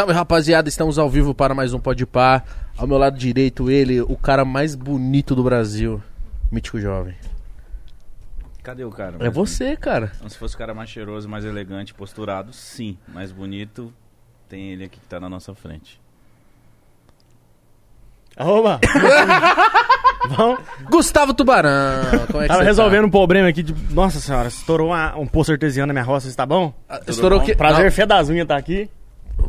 Salve rapaziada, estamos ao vivo para mais um Pode Par. Ao meu lado direito, ele, o cara mais bonito do Brasil, Mítico Jovem. Cadê o cara? É você, cara. Então, se fosse o cara mais cheiroso, mais elegante, posturado, sim. Mais bonito, tem ele aqui que tá na nossa frente. Arroba! Vamos. Gustavo Tubarão. Como é que Tava você resolvendo um problema aqui de. Nossa senhora, estourou uma- um poço artesiano na minha roça, isso tá bom? tá? Ah, Estourou o bom? quê? Prazer, fé das unhas tá aqui.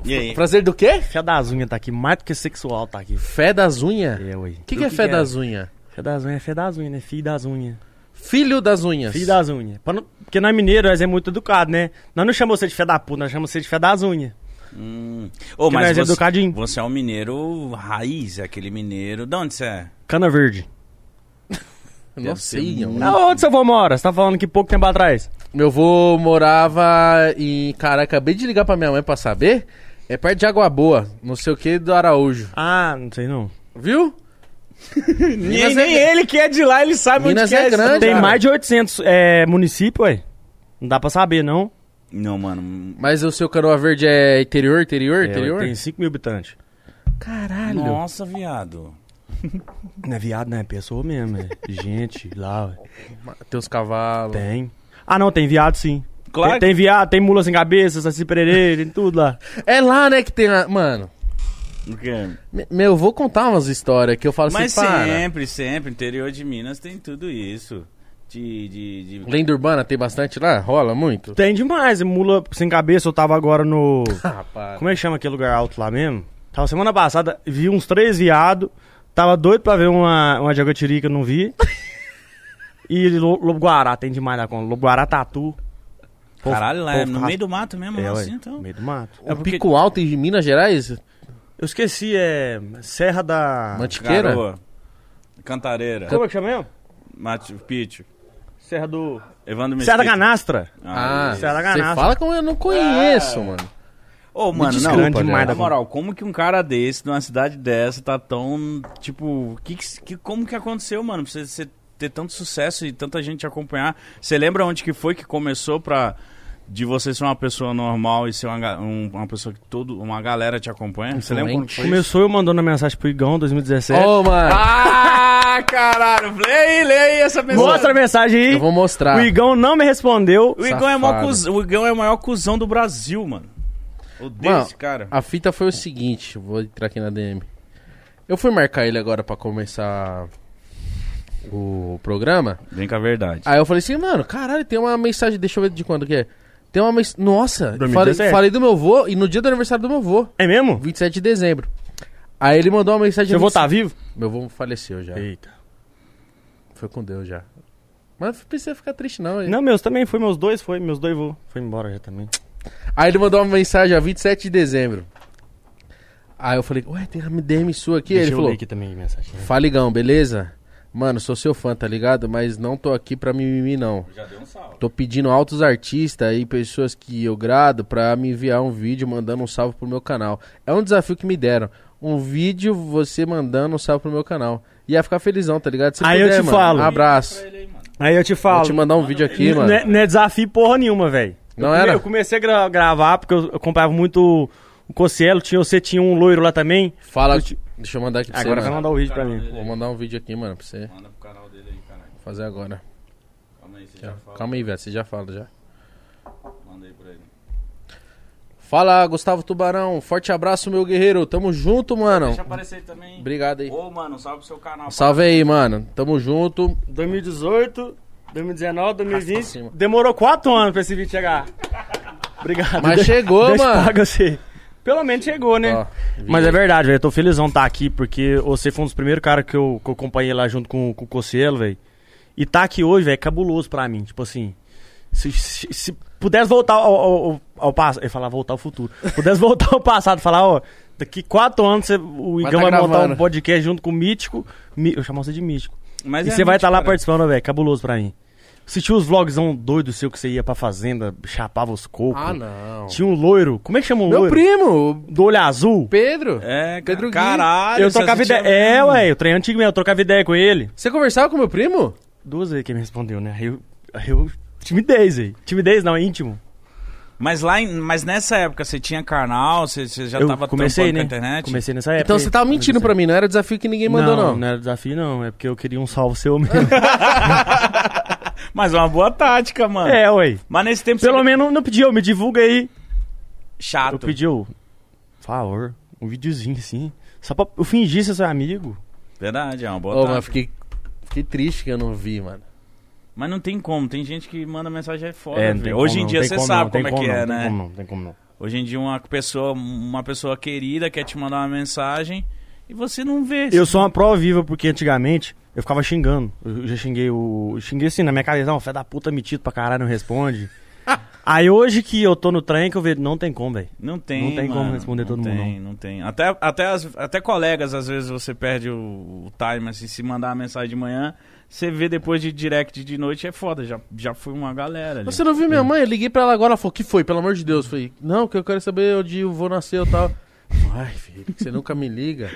E aí? Prazer do quê? Fé das unhas tá aqui, mais do que sexual tá aqui. Fé das unhas? É, ué. O que, que é que fé que é? das unhas? Fé das unhas é fé das unhas, né? Filho das unhas. Filho das unhas. Filho das unhas. Não- Porque nós mineiros, nós é muito educado, né? Nós não chamamos você de fé da puta, nós chamamos você de fé das unhas. Hum. Porque mas nós é você, educadinho. você é um mineiro raiz, é aquele mineiro. De onde você é? Cana verde. Não sei, não. Aonde seu avô mora? Você tá falando que pouco tempo atrás. Meu avô morava em. Cara, acabei de ligar pra minha mãe pra saber. É perto de Água Boa, não sei o que, do Araújo. Ah, não sei não. Viu? Nem, nem é- ele que é de lá, ele sabe Minas onde que é é. grande. Tem cara. mais de 800 é, municípios, ué. Não dá pra saber, não. Não, mano. Mas o seu Canoa Verde é interior, interior, É, interior? Tem 5 mil habitantes. Caralho. Nossa, viado. Não é viado, não é pessoa mesmo, é gente lá, ué. Tem os cavalos. Tem. Ah, não, tem viado sim. Claro Tem, tem viado, tem mula sem cabeça, saci pererê, tem tudo lá. É lá, né, que tem a... Mano, O quê? me- meu, eu vou contar umas histórias que eu falo Mas assim, para. sempre, sempre, interior de Minas tem tudo isso. De. de, de... Lenda urbana tem bastante lá? Rola muito? Tem demais, mula sem cabeça, eu tava agora no... Ah, para. Como é que chama aquele lugar alto lá mesmo? Tava semana passada, vi uns três viado, tava doido pra ver uma, uma jaguatirica, não vi. E lo- Lobo Guará, tem demais lá com Lobo Guará Tatu. Povo- Caralho, lá é no meio do mato mesmo, É, assim, ué, então. meio do mato. O É porque- Pico Alto em Minas Gerais? Eu esqueci, é... Serra da... Mantiqueira? Garoa. Cantareira. Como é que chama mesmo? Machu Picchu. Serra do... Evandro Serra da Mesquita. Canastra. Ah, isso. Serra da você Ganastra. fala como eu não conheço, É. mano. Ô, mano, não. desculpa, na demais da moral, como que um cara desse, numa cidade dessa, tá tão. Tipo, que, que, como que aconteceu, mano? Pra você, você ter tanto sucesso e tanta gente te acompanhar. Você lembra onde que foi que começou pra. De você ser uma pessoa normal e ser uma, um- uma pessoa que todo, uma galera te acompanha? Você lembra quando foi isso? Começou eu mandando a mensagem pro Igão, 2017. Ô, mano, Ah, caralho! Lê aí essa mensagem. Mostra a mensagem aí. eu vou mostrar. O Igão não me respondeu. O Igão, é o maior o Igão é o maior cuzão do Brasil, mano. Odeio Mano, esse cara. A fita foi o seguinte, vou entrar aqui na DM. Eu fui marcar ele agora pra começar o programa. Vem com a verdade. Aí eu falei assim, mano, caralho, tem uma mensagem, deixa eu ver de quando que é. Tem uma mensagem. Nossa, 2017. falei, falei do meu vô e no dia do aniversário do meu vô, É mesmo? 27 de dezembro. Aí ele mandou uma mensagem. Seu avô tá vivo? Meu vô faleceu já. Eita. Foi com Deus já. Mas não precisa ficar triste, não. Não, meus também foi, meus dois foi, meus dois vou. Foi embora já também. Aí ele mandou uma mensagem a 27 de dezembro. Aí eu falei, ué, tem uma DM sua aqui? Deixa ele eu falou, aqui também a mensagem. fala Igão, beleza? Mano, sou seu fã, tá ligado? Mas não tô aqui pra mimimi, não. Já deu um salve. Tô pedindo altos artistas e pessoas que eu grado pra me enviar um vídeo mandando um salve pro meu canal. É um desafio que me deram. Um vídeo você mandando um salve pro meu canal. Ia ficar felizão, tá ligado? Se Aí eu te mano, falo. Abraço. Aí eu te Vou falo. te mandar um vídeo aqui, N- mano. Não é, não é desafio porra nenhuma, velho. Não eu era? Eu comecei a gra- gravar porque eu acompanhava muito o Cossielo. Tinha, você tinha um loiro lá também. Fala. Eu te- Deixa eu mandar aqui pra Agora você. vai mano. mandar o vídeo pra mim. Vou mandar um vídeo aqui, mano, pra você Manda pro canal dele aí, caralho. fazer agora. Calma aí, você Já. já fala. Calma aí, velho. Você já fala já. Manda aí pra ele. Fala, Gustavo Tubarão. Forte abraço, meu guerreiro. Tamo junto, mano. Deixa aparecer aí também. Obrigado aí. Ô, mano, salve pro seu canal. Salve aí, mano. Tamo junto. 2018, 2019, 2020. Arrasta pra cima. Demorou quatro anos pra esse vídeo chegar. Obrigado. Mas De- chegou, deixa mano. paga você. Pelo menos chegou, né? Ó, Mas é verdade, velho. Eu tô felizão estar aqui, porque você foi um dos primeiros caras que eu, que eu acompanhei lá junto com, com o Cossielo, velho. E tá aqui hoje, velho, é cabuloso pra mim. Tipo assim, se, se, se pudesse voltar ao, ao, ao passado. Eu ia falar voltar ao futuro. Pudesse voltar ao passado e falar, ó, daqui quatro anos você- o Vai Igão tá vai montar um podcast junto com o Mítico. Mi- eu chamo você de Mítico. Mas e é você vai estar lá cara. participando, velho. Cabuloso pra mim. Assistiu os vlogzão doido seu que você ia pra fazenda, chapava os cocos. Ah, não. Tinha um loiro. Como é que chama o Meu loiro? primo, Do olho azul. Pedro. É, Pedro Gui. caralho. Eu você trocava assistia ideia. É, ué, eu treinei antigo mesmo, eu trocava ideia com ele. Você conversava com meu primo? Duas vezes que ele me respondeu, né? Aí eu. Aí eu timidez aí. Timidez não, é íntimo. Mas lá, em- mas nessa época você tinha canal, você, você já eu tava comecei, tampando né? com a internet? Comecei nessa época. Então você tava mentindo pra mim, não era desafio que ninguém mandou, não. Não, não era desafio, não. É porque eu queria um salvo seu mesmo. Mas é uma boa tática, mano. é, ué. Mas nesse tempo Pelo você... menos não pediu, me divulga aí. Chato. Eu pedi, ô, por favor, um videozinho assim. Só pra eu fingir ser seu amigo. Verdade, é uma boa Ô, tática. mas fiquei, fiquei triste que eu não vi, mano. Mas não tem como, tem gente que manda mensagem é foda. É, não tem Hoje como em não, dia tem você como sabe não, tem como é que não, é, tem né? como não, tem como não. Hoje em dia uma pessoa, uma pessoa querida quer te mandar uma mensagem e você não vê. Eu sou uma prova viva porque antigamente eu ficava xingando. Eu já xinguei o. eu Xinguei assim na minha cabeça, não, fé da puta metido pra caralho, não responde. Aí hoje que eu tô no trem que eu vejo, não tem como, velho. Não tem, Não tem como mano. responder não todo mundo, tem, Não tem, Até, até, as- até colegas, às vezes, você perde o, o time, assim, se mandar uma mensagem de manhã, você vê depois de direct de noite, é foda, já, já foi uma galera ali. Você não viu minha mãe? Eu liguei pra ela agora, ela falou, que foi? Pelo amor de Deus. Eu falei, não, que eu quero saber onde eu vou nascer e tal. Ai, filho, que você nunca me liga.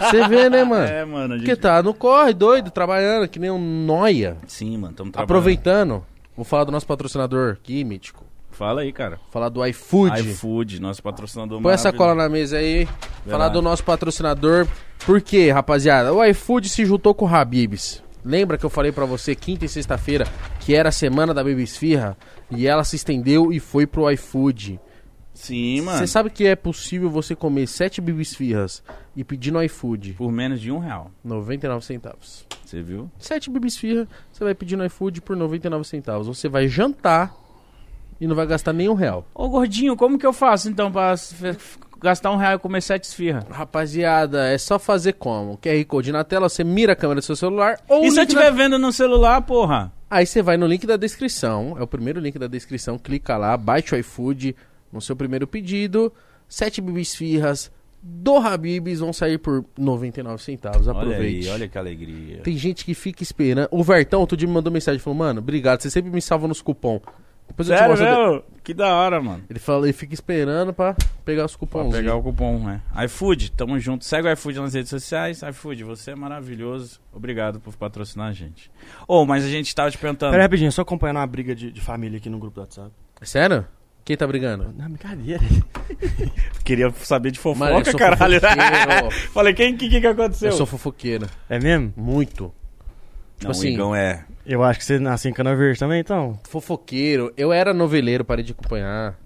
Você vê, né, mano? É, mano, a gente... Porque tá no corre, doido, trabalhando, que nem um noia. Sim, mano, estamos trabalhando. Aproveitando, vou falar do nosso patrocinador aqui, Mítico. Fala aí, cara. Falar do iFood. iFood, nosso patrocinador Põe essa cola na mesa aí. Falar do nosso patrocinador. Por quê, rapaziada? O iFood se juntou com o Habibs. Lembra que eu falei pra você quinta e sexta-feira que era a semana da Baby Esfirra? E ela se estendeu e foi pro iFood. Sim, mano. Você sabe que é possível você comer sete Baby Esfirras e pedir no iFood Por menos de um real. 99 centavos. Você viu? Sete Baby Esfirra, você vai pedir no iFood por 99 centavos. Você vai jantar e não vai gastar nem um real. Ô, gordinho, como que eu faço, então, pra gastar um real e comer sete esfirra? Rapaziada, é só fazer como? QR Code na tela, você mira a câmera do seu celular ou E se eu estiver vendo no celular, porra? Aí você vai no link da descrição, é o primeiro link da descrição, clica lá, baixa o iFood no seu primeiro pedido, sete bibis firras do Habibs vão sair por 99 centavos, Olha aproveite. aí, olha que alegria. Tem gente que fica esperando. O Vertão outro dia me mandou mensagem, falou, mano, obrigado, você sempre me salva nos cupom. Depois eu te Sério, mostro. meu? Que da hora, mano. Ele falou, ele fica esperando pra pegar os Pra cupons. pegar o cupom, né? iFood, tamo junto. Segue o iFood nas redes sociais. iFood, você é maravilhoso. Obrigado por patrocinar a gente. Ô, mas a gente tava te perguntando. Pera aí, rapidinho, só acompanhando uma briga de, de família aqui no grupo do WhatsApp. Sério? Quem tá brigando? Não, brincadeira. Queria saber de fofoca, Mano, eu sou caralho. fofoqueiro. Falei, quem que, que aconteceu? Eu sou fofoqueiro. É mesmo? Muito. Tipo Não, assim, o Igão é. Eu acho que você nasceu em Cana Verde também, então. fofoqueiro. Eu era noveleiro, parei de acompanhar.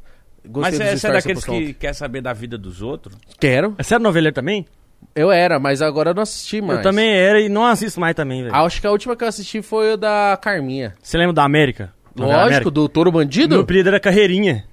Gostei Mas dos é, você é stories daqueles postou que quer saber da vida dos outros? Quero. Você era noveleiro também? Eu era, mas agora eu não assisti mais. Eu também era e não assisto mais também, velho. Acho que a última que eu assisti foi o da Carminha. Você lembra da América? Lógico, do Touro Bandido? Meu apelido era Carreirinha.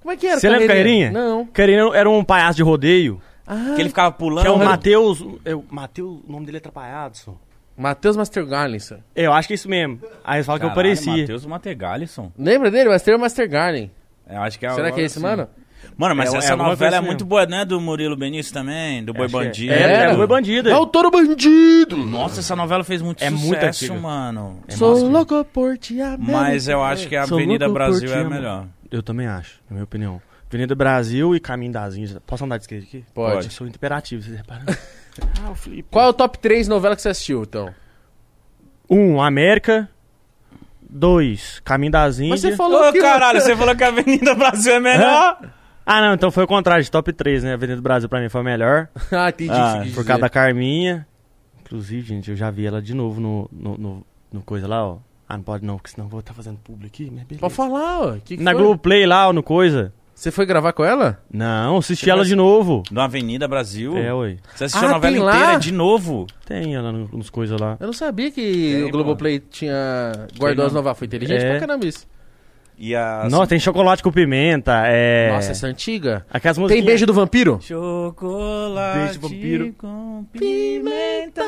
Como é que era Você lembra Carreirinha? Não. Carreirinha era um palhaço de rodeio. Ah, Que ele ficava pulando. Que é o? Matheus. É o Matheus, o nome dele é atrapalhado, só. Matheus Master Garlinson. É, Eu acho que é isso mesmo. Aí eles falam que eu parecia. Matheus Mategalison. Lembra dele? Master Master Garlin. Eu acho que é Será que é esse, sim. mano? Mano, mas É, é essa alguma novela é muito boa, né? Do Murilo Benício também, do Boi Acho é. Bandido. É, é, Boi Bandido. É o Touro Bandido! Nossa, essa novela fez muito É muito sucesso, antiga. mano. Sou massa, louco por te amar. Mas eu acho que a Sou Avenida Brasil é a melhor. Eu também acho, na minha opinião. Avenida Brasil e Caminho das Índias. Posso andar de skate aqui? Pode. Eu sou imperativo, vocês repararam? ah, o Felipe. Qual é o top 3 novela que você assistiu, então? Um, América. Dois, Caminho das Mas Índias. você falou Ô, que... caralho, você falou que a Avenida Brasil é melhor? Ah, não, então foi o contrário, de top 3, né? Avenida Brasil pra mim foi a melhor. ah, entendi. Ah, Por causa da. Carminha. Inclusive, gente, eu já vi ela de novo no, no, no, no coisa lá, ó. Ah, não pode não, porque senão vou estar fazendo público aqui, mas beleza. Pode falar, ó. Que que Na foi? Globoplay lá, ó, no coisa. Você foi gravar com ela? Não, assisti Você ela vai- de novo. Da Avenida Brasil? É, ué. Você assistiu Ah, a novela inteira de novo? Tem ela no- nos coisas lá. Eu não sabia que Tem, o Globoplay tinha... Guardou as não. novelas. Foi inteligente É. pra caramba isso. E a... Nossa, tem chocolate com pimenta, é... Nossa, essa é antiga. Aquelas Tem musiquinhas... beijo do vampiro? Chocolate Beijo, vampiro. com pimenta.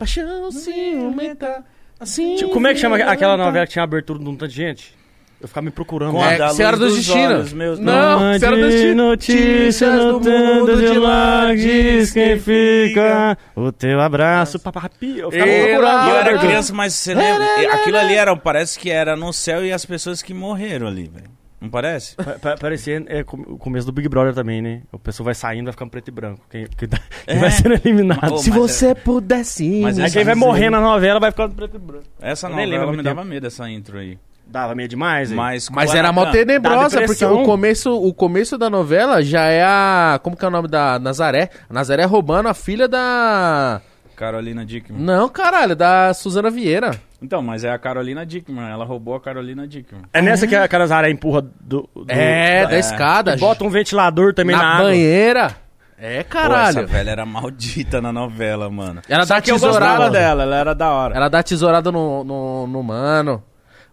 Paixão ciumenta. Assim. Como é que chama aquela novela que tinha abertura de um tanto de gente? Eu ficava me procurando. Com É, da Senhora luz do dos Destino. meus. Não, Mande Senhora do Destino. notícias no mundo de lá, diz quem fica, o teu abraço, papapi. Eu ficava Ela- procurando. E eu era criança, mas você lembra? E Aquilo ali era, parece que era no céu e as pessoas que morreram ali, velho. Não parece? Pa- pa- Parecia é, com- o começo do Big Brother também, né? O pessoal vai saindo, vai ficando preto e branco. Quem, quem tá- quem É. vai sendo eliminado. Ô, Se você pudesse... Mas Aí essa quem vai morrer na novela vai ficando preto e branco. Essa Eu novela me dava medo, essa intro aí. Dava meio demais. Mas, Mas era mó Kubanacan- tenebrosa, porque o começo, o começo da novela já é a. Como que é o nome da Nazaré? A Nazaré roubando a filha da. Carolina Dickman. Não, caralho, da Suzana Vieira. Então, mas é a Carolina Dickman. Ela roubou a Carolina Dickman. É nessa que a Carazara empurra do, do- É, da é. escada. e bota um ventilador também na, na água. banheira. É, Pô, essa caralho. velha era maldita na novela, mano. Ela Só dá que eu tesourada. dela, ela era da hora. Ela dá tesourada no, no, no mano.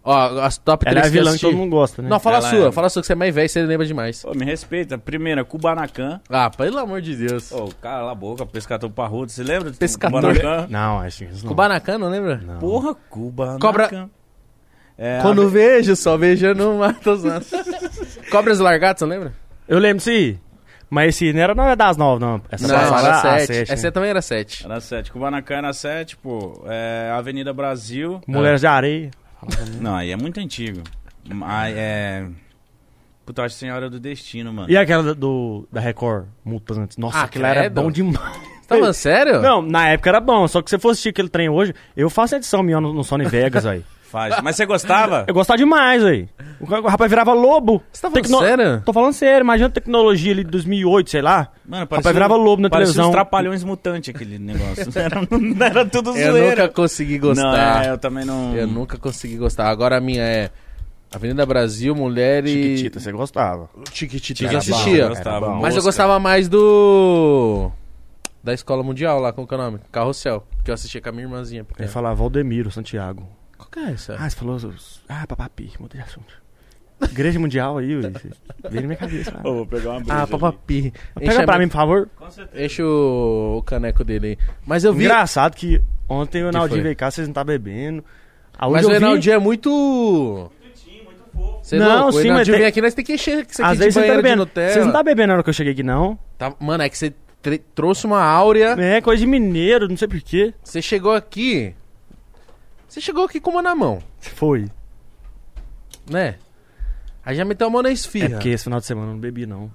Ó, as top Ela 3 é a que eu vilã que assisti. todo mundo gosta, né? Não, fala a Ela sua. é. Fala a sua, que você é mais velho, você lembra demais. Pô, me respeita. Primeira, Kubanacan. Ah, pelo amor de Deus. Ô, cala a boca, pescador parrudo. Você lembra? do Pescador. Kubanacan? Não, é assim. isso não. Kubanacan, não lembra? Não. Porra, Kubanacan. Cobra- É, Quando a- vejo, só vejo no mato. Cobras largadas, você lembra? Eu lembro, sim. Mas esse não era não é das nove, não. Essa não, passava era a 7. sete, Essa né? também era 7. Era 7. Kubanacan era 7, pô. É, Avenida Brasil. Mulheres de areia. Não, aí é muito antigo. Mas é. Puta, acho Senhora do Destino, mano. E aquela do, da Record, Mutantes. Nossa, Ah, aquilo era credo. bom demais. Você tá falando sério? Não, na época era bom, só que se você for assistir aquele trem hoje, eu faço edição minha no, no Sony Vegas, aí. Faz. Mas você gostava? Eu gostava demais, aí. O, rapaz virava lobo. Você tá falando sério? Tô falando sério, imagina a tecnologia ali de 2008, sei lá. Mano, O rapaz virava lobo na parecia televisão. os trapalhões mutantes aquele negócio. Era, não era tudo Eu zoeira. nunca consegui Não, gostar. é, eu também não... Eu nunca consegui gostar. Agora a minha é Avenida Brasil, Mulher e... Chiquitita, você gostava. Chiquitita eu assistia. eu gostava. Mas eu Mosca. gostava mais do... Da Escola Mundial lá, como que é o nome? Carrossel. Que eu assistia com a minha irmãzinha. Eu pequena. falar Valdemiro, Santiago. Qual que é essa? Ah, você falou... Ah, papapi, mudei de assunto. Igreja Mundial aí, você- veio na minha cabeça. Ô, vou pegar uma breja Ah, ali. papapi. Pega pra mim, por favor. Com certeza. Enche o, o caneco dele aí. Mas eu vi... Engraçado que ontem o Que Naldinho foi? veio cá, vocês não tá bebendo. Aonde Mas o eu vi- Reinaldinho é muito... Você é Não, louco? O sim, Reinaldinho mas tem- vem aqui, nós temos que encher isso aqui Às de vezes você tá banheiro de bebendo. Nutella. Vocês não tá bebendo na hora que eu cheguei aqui, não. Tá- Mano, é que você tre- trouxe uma áurea. É, coisa de mineiro, não sei porquê. Você chegou aqui. Você chegou aqui com uma na mão, Foi. né? Aí já meteu a mão na É esfirra. porque esse final de semana eu não bebi, não.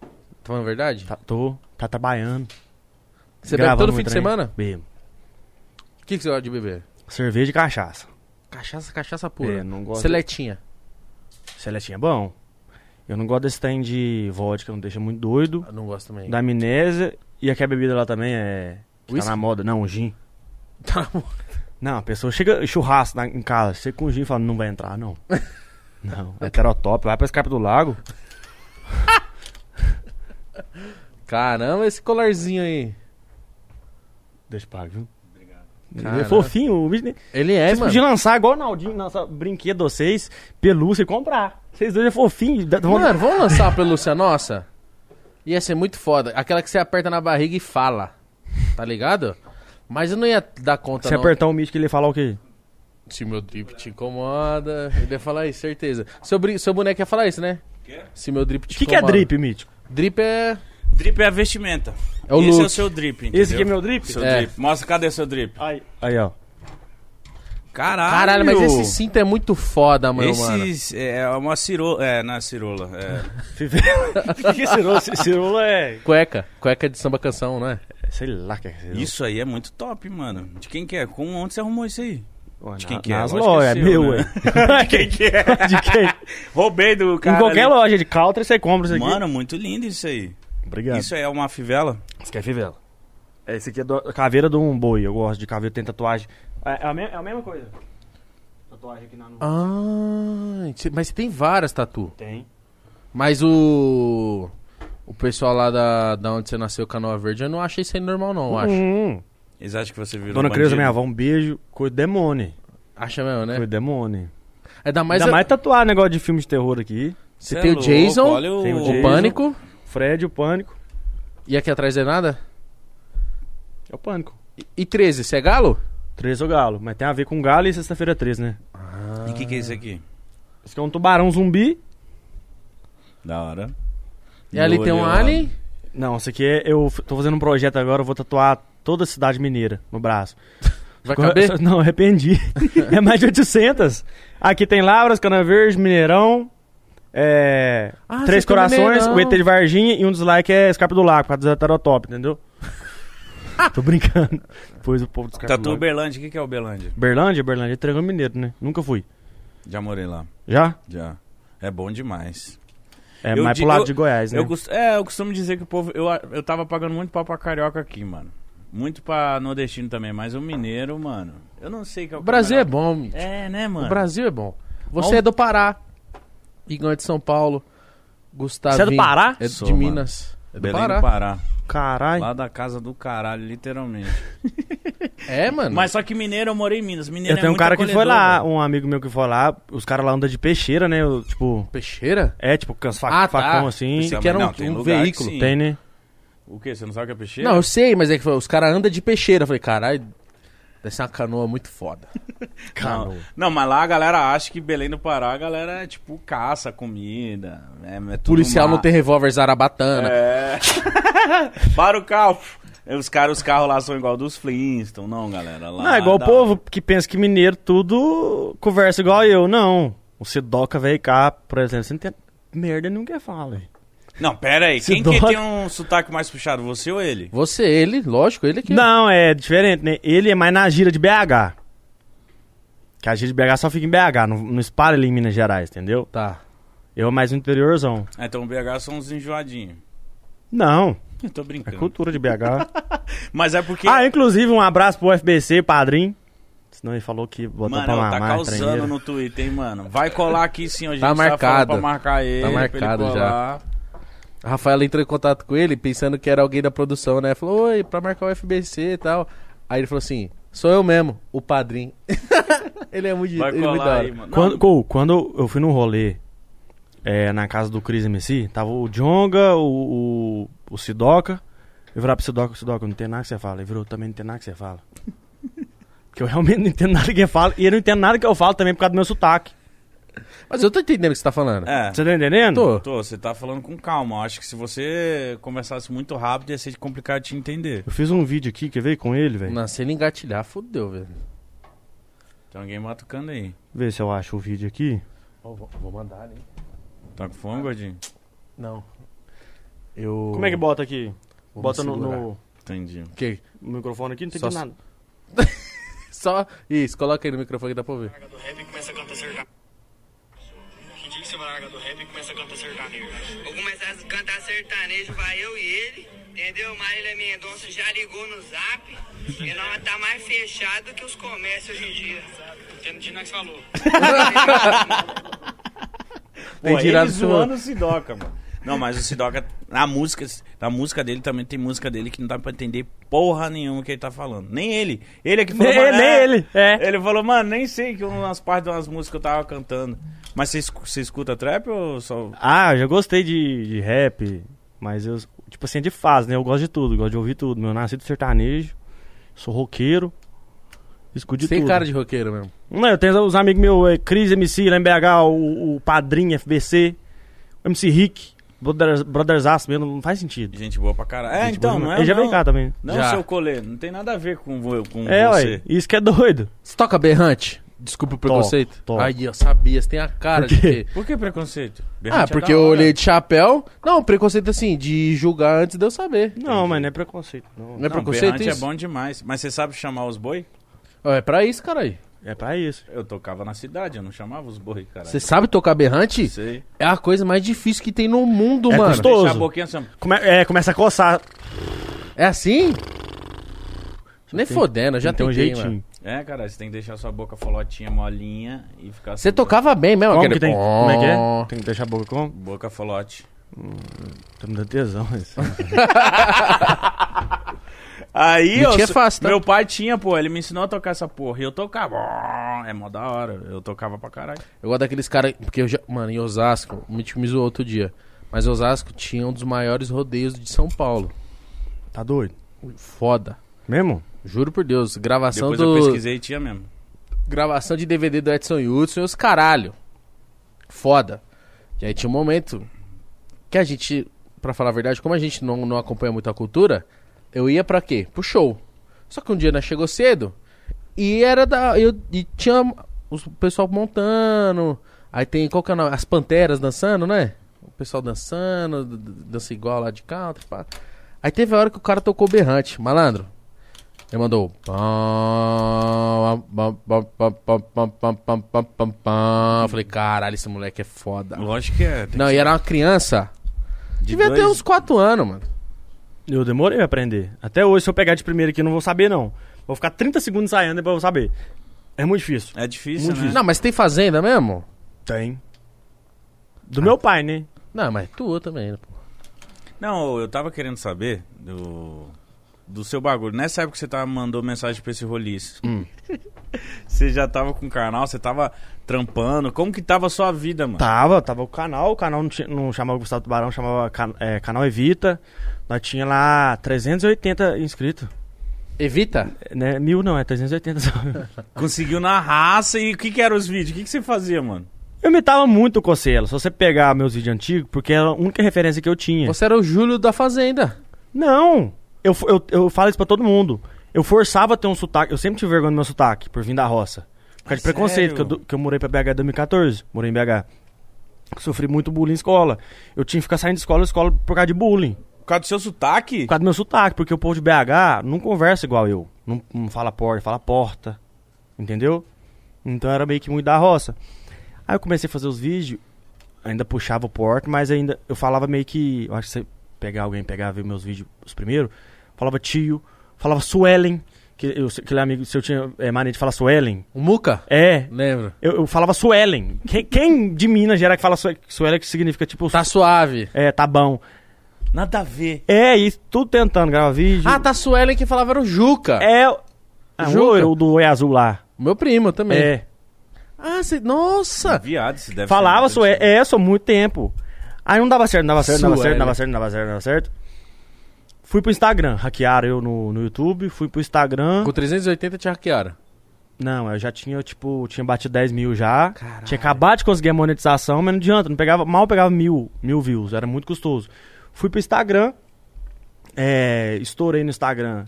Tá falando a verdade? Tá, tô, tá trabalhando. Você bebe gravando todo fim de trem. semana? Bebo. O que, que você gosta de beber? Cerveja e cachaça. Cachaça, cachaça pura. É, não gosto. Seletinha. Seletinha é bom. Eu não gosto desse trem de vodka, não deixa muito doido. Eu não gosto também. Da amnésia. E aqui a bebida lá também é. que Tá Whisky? na moda. Não, gin. Tá bom. Não, a pessoa chega churrasco na- em casa, você com e fala, não vai entrar, não. não, é heterotop, vai pra Escarpa do Lago. Caramba, esse colarzinho aí. Deixa eu pagar, viu? Ele Caramba. é fofinho, o bicho. Ele é, Vocês mano. podiam lançar igual o Naldinho, lançar brinquedo vocês, pelúcia e comprar. Vocês dois é fofinho. vão- Mano, vamos lançar a pelúcia nossa? Ia ser muito foda. Aquela que você aperta na barriga e fala. Tá ligado? Mas eu não ia dar conta, Se não. apertar o mítico, ele ia falar o quê? Se meu drip te incomoda. Ele ia falar isso, certeza. Seu, bri- seu boneco ia falar isso, né? Quê? Se meu drip te O que, que é incomoda. drip, mítico? Drip é. Drip é a vestimenta. É o Esse look. é o seu drip, entendeu? Esse aqui é meu drip? Seu É. drip. Mostra, cadê seu drip? Aí, aí ó. Caralho! Caralho, mas esse cinto é muito foda, mano. Esse é uma cirola. É, não é cirola. É. O que é cirola? Cirola é... Cueca. Cueca de samba canção, né? Sei lá que é. Isso aí é muito top, mano. De quem que é? Com onde você arrumou isso aí? Ué, De na- quem que é? Nas é lojas, é meu, né? ué. quem que é? De quem? Roubei do cara. em qualquer ali. loja de counter você compra isso aqui. Mano, muito lindo isso aí. Obrigado. Isso aí é uma fivela? Isso aqui é fivela. Esse aqui é do, caveira de um boi. Eu gosto de caveira, tem tatuagem. É, é a, me- é a mesma coisa. Tatuagem aqui na nuca. Ah, mas você tem várias tatu. Tem. Mas o. O pessoal lá da, da onde você nasceu, Canoa Verde, eu não achei isso aí normal, não, eu acho. Hum. Eles acham que você virou Dona um Creuza, minha avó, um beijo. Coisa de demônio. Acha mesmo, né? Coisa de demônio. Ainda mais. Ainda a- mais tatuar negócio de filme de terror aqui. Você Cê tem é o Jason, louco, olha tem o o Jason. Pânico. Fred, o Pânico. E aqui atrás é nada? É o Pânico. E, e 13, você é galo? 13 é o galo. Mas tem a ver com galo e sexta-feira 13, né? E o que, que é isso aqui? Esse aqui é um tubarão zumbi. Da hora. E ali tem um alien. Não, esse aqui é... Eu tô fazendo um projeto agora, eu vou tatuar toda a cidade mineira no braço. Vai caber? Não, arrependi. é mais de 800. Aqui tem Lavras, Cana Verde, Mineirão, é, Ah, Três tem Corações, o ET de Varginha e um dislike é Escarpa do Lago, por causa do heterotop, entendeu? Tô brincando. Depois o povo do Escarpa do Tatu Lago. Uberlândia. O que, que é Uberlândia? Berlândia, Berlândia, é Triângulo Mineiro, né? Nunca fui. Já morei lá. Já? Já. É bom demais. É Eu mais digo- pro lado de Goiás, né? Eu cost... É, eu costumo dizer que o povo. Eu, eu tava pagando muito pau pra carioca aqui, mano. Muito pra nordestino também, mas o mineiro, mano. Eu não sei que é o O Brasil é bom, Mitch. É, né, mano? O Brasil é bom. Você Bom. é do Pará. Igão é de São Paulo. Gustavo. Você é do Pará? É Sou, de mano. Minas. É do Belém Pará. do Pará. Caralho. Lá da casa do caralho, literalmente. É, mano. Mas só que mineiro eu morei em Minas. Mineiro Eu é tenho um cara que foi lá, velho. um amigo meu que foi lá, os caras lá andam de peixeira, né? eu, tipo, Peixeira? é, tipo, com as fa Ah, tá. facão assim. Que era um, Não, tem um veículo. Tem, né? O quê? Você não sabe o que é peixeira? Não, eu sei, mas é que os caras andam de peixeira. Eu falei, caralho, deve ser uma canoa muito foda. Não, não, mas lá a galera acha que Belém do Pará, a galera é tipo caça, comida. É, é tudo Policial mar. não tem revólver zarabatana. É. Para o carro. Os, caras, os carros lá são igual dos Flintstones, não, galera. Lá Não, é igual o povo que pensa que mineiro tudo conversa igual eu. Não. O Sidoca veio cá, por exemplo, você não tem merda que fala, velho. Não, pera aí. Quem que tem um sotaque mais puxado, você ou ele? Você, ele, lógico, ele que. Não, é diferente, né? Ele é mais na gira de BH. Que a gira de BH só fica em BH, não, não espalha ali em Minas Gerais, entendeu? Tá. Eu é mais no interiorzão. Ah, então o BH são uns enjoadinhos. Não, Eu tô é brincando. cultura de BH. Mas é porque. ah, inclusive um abraço pro FBC, padrinho. Senão ele falou que botou Mano, pra tá mamar, causando treineira. no Twitter, hein, mano. Vai colar aqui sim, hoje Tá a gente tá marcado. falando pra marcar ele. ele marcado já. A Rafaela entrou em contato com ele pensando que era alguém da produção, né? Falou, oi, pra marcar o FBC e tal. Aí ele falou assim: sou eu mesmo, o padrinho. ele é muito, Vai ele é muito da hora. aí, mano. Quando, quando eu fui num rolê é, na casa do Chris MC, tava o Jonga, o, o, o Sidoca. Eu virava pro Sidoca, Sidoca, não tem nada que você fala. Ele virou, também não tem nada que você fala. Porque eu realmente não entendo nada que ele fala. E ele não entende nada que eu falo também por causa do meu sotaque. Mas eu tô entendendo o que você tá falando. É. Você tá entendendo? Tô. Tô, você tá falando com calma. Eu Acho que se você conversasse muito rápido, ia ser complicado de te entender. Eu fiz um vídeo aqui, quer ver com ele, velho? Não, se ele engatilhar, fudeu, velho. Tem alguém batucando aí. Ver se eu acho o vídeo aqui. vou, vou mandar, hein? Tá com fome, gordinho? Não. Eu. Como é que bota aqui? Vou bota no, no- Entendi. Que? no microfone aqui, não tem Só- nada. Só. Isso, coloca aí no microfone que dá pra ouvir. Que você vai largar do rap e começa a cantar sertanejo? Vou começar a cantar sertanejo, vai eu e ele. Entendeu? Marília Mendonça já ligou no zap. E nós tá mais fechado que os comércios hoje em dia. Entendi que você falou. Tem Pô, tirado zoando o Sidoca, mano. Não, mas o Sidoca, na música, na música dele também tem música dele que não dá pra entender porra nenhuma que ele tá falando. Nem ele. Ele é que falou, Nem- mano, nem é. ele, é. Ele falou, mano, nem sei que umas partes de umas músicas que eu tava cantando. Mas você, escu- você escuta trap ou só... Ah, eu já gostei de, de rap, mas eu, tipo assim, é de fase, né? Eu gosto de tudo, gosto de ouvir tudo. Meu, eu nasci do sertanejo, sou roqueiro, escuto de Tem tudo. cara de roqueiro mesmo. Não, eu tenho os amigos meus, é, Cris MC, lá em BH, o, o Padrinho FBC, o MC Rick, Brothers, Brothers Aço mesmo, não faz sentido. Gente boa pra caralho. É, Gente então, não é... Ele já veio cá também. Não, Já. seu colê, não tem nada a ver com, com É, você. ué, isso que é doido. Você toca berrante? Desculpa o preconceito. toco. Aí, eu sabia, você tem a cara Por de quê? Por que preconceito? Ah, Berrante é porque eu olhei de chapéu. Não, preconceito assim, de julgar antes de eu saber. Não, mas não é preconceito, não. Não é preconceito berrante isso? é bom demais. Mas você sabe chamar os boi? É pra isso, caralho. É pra isso. Eu tocava na cidade, eu não chamava os boi, cara. Você sabe tocar berrante? Sei. É a coisa mais difícil que tem no mundo, É mano. gostoso. A boquinha assim. Come- é, começa a coçar. É assim? Nem Tem- fodendo, já tem um jeitinho. mano. É, cara, você tem que deixar sua boca folotinha, molinha e ficar Você tocava bem mesmo, Como aquele... que tem? Como é que é? Tem que deixar a boca como? Boca folote. Tá me dando tesão isso. Aí, ó, é fácil, tá? meu pai tinha, pô, ele me ensinou a tocar essa porra. E eu tocava. É mó da hora. Eu tocava pra caralho. Eu gosto daqueles caras... Porque eu já... Mano, em Osasco, o Mitch me zoou outro dia. Mas Osasco tinha um dos maiores rodeios de São Paulo. Tá doido? Foda. Mesmo? Juro por Deus. Gravação Depois eu do... pesquisei e tinha mesmo. gravação de DVD do Edson Hudson e os caralho. Foda. E aí tinha um momento que a gente, pra falar a verdade, como a gente não, não acompanha muito a cultura, eu ia pra quê? Pro show. Só que um dia nós chegou cedo e era da. Eu, e tinha o pessoal montando. Aí tem qual que é o nome? As panteras dançando, né? O pessoal dançando, dança igual lá de country. Pá. Aí teve a hora que o cara tocou berrante, malandro. Ele mandou. Eu falei, caralho, esse moleque é foda. Lógico que é. Não, que e era uma criança. De devia dois... ter uns 4 anos, mano. Eu demorei a aprender. Até hoje, se eu pegar de primeira aqui, eu não vou saber, não. Vou ficar 30 segundos saindo e depois eu vou saber. É muito difícil. É difícil, muito né? difícil. Não, mas tem fazenda mesmo? Tem. Do ah. meu pai, né? Não, mas tua também, né, pô. Não, eu tava querendo saber do do seu bagulho. Nessa época que você tava, mandou mensagem pra esse roliço. Hum. Você já tava com o canal, você tava trampando. Como que tava a sua vida, mano? Tava, tava o canal. O canal não, tinha- não chamava Gustavo Tubarão, chamava can- é, Canal Evita. Nós tinha lá 380 inscritos. Evita? Né? Mil não, é 380 só. Conseguiu na raça e o que que eram os vídeos? O que que você fazia, mano? Eu imitava muito o Cocelo. Se você pegar meus vídeos antigos, porque era a única referência que eu tinha. Você era o Júlio da Fazenda. Não! Eu, eu, eu falo isso pra todo mundo. Eu forçava a ter um sotaque. Eu sempre tive vergonha do meu sotaque, por vir da roça. Por causa de preconceito, que eu, que eu morei pra BH em 2014. Morei em BH. Sofri muito bullying em escola. Eu tinha que ficar saindo de escola escola por causa de bullying. Por causa do seu sotaque? Por causa do meu sotaque, porque o povo de BH não conversa igual eu. Não, não fala porta, fala porta. Entendeu? Então era meio que muito da roça. Aí eu comecei a fazer os vídeos, ainda puxava o porta, mas ainda eu falava meio que. Eu acho que você pegar alguém, pegar, ver meus vídeos, os primeiros, falava tio, falava Suelen, que eu, aquele amigo, se eu tinha é, mania de falar Suelen. O Muca? É, Lembro. eu, eu falava Suelen. Quem, quem de Minas Gerais que fala Sue- Suelen, que significa tipo. Tá suave. É, tá bom. Nada a ver. É, isso, tudo tentando gravar vídeo. Ah, tá Suelen que falava era o Juca. É. Ah, o Juca. o do Oi Azul lá. O meu primo também. É. Ah, você... Nossa! Viado, você deve Falava ser é, é, só muito tempo. Aí não dava certo, não dava certo, não dava certo, não dava certo, não dava certo, não dava certo. Fui pro Instagram, hackearam eu no, no YouTube, fui pro Instagram. Com 380 tinha hackearam. Não, eu já tinha, tipo, tinha batido 10 mil já. Caralho. Tinha acabado de conseguir a monetização, mas não adianta, não pegava, mal pegava mil, mil views, era muito custoso. Fui pro Instagram, é, estourei no Instagram,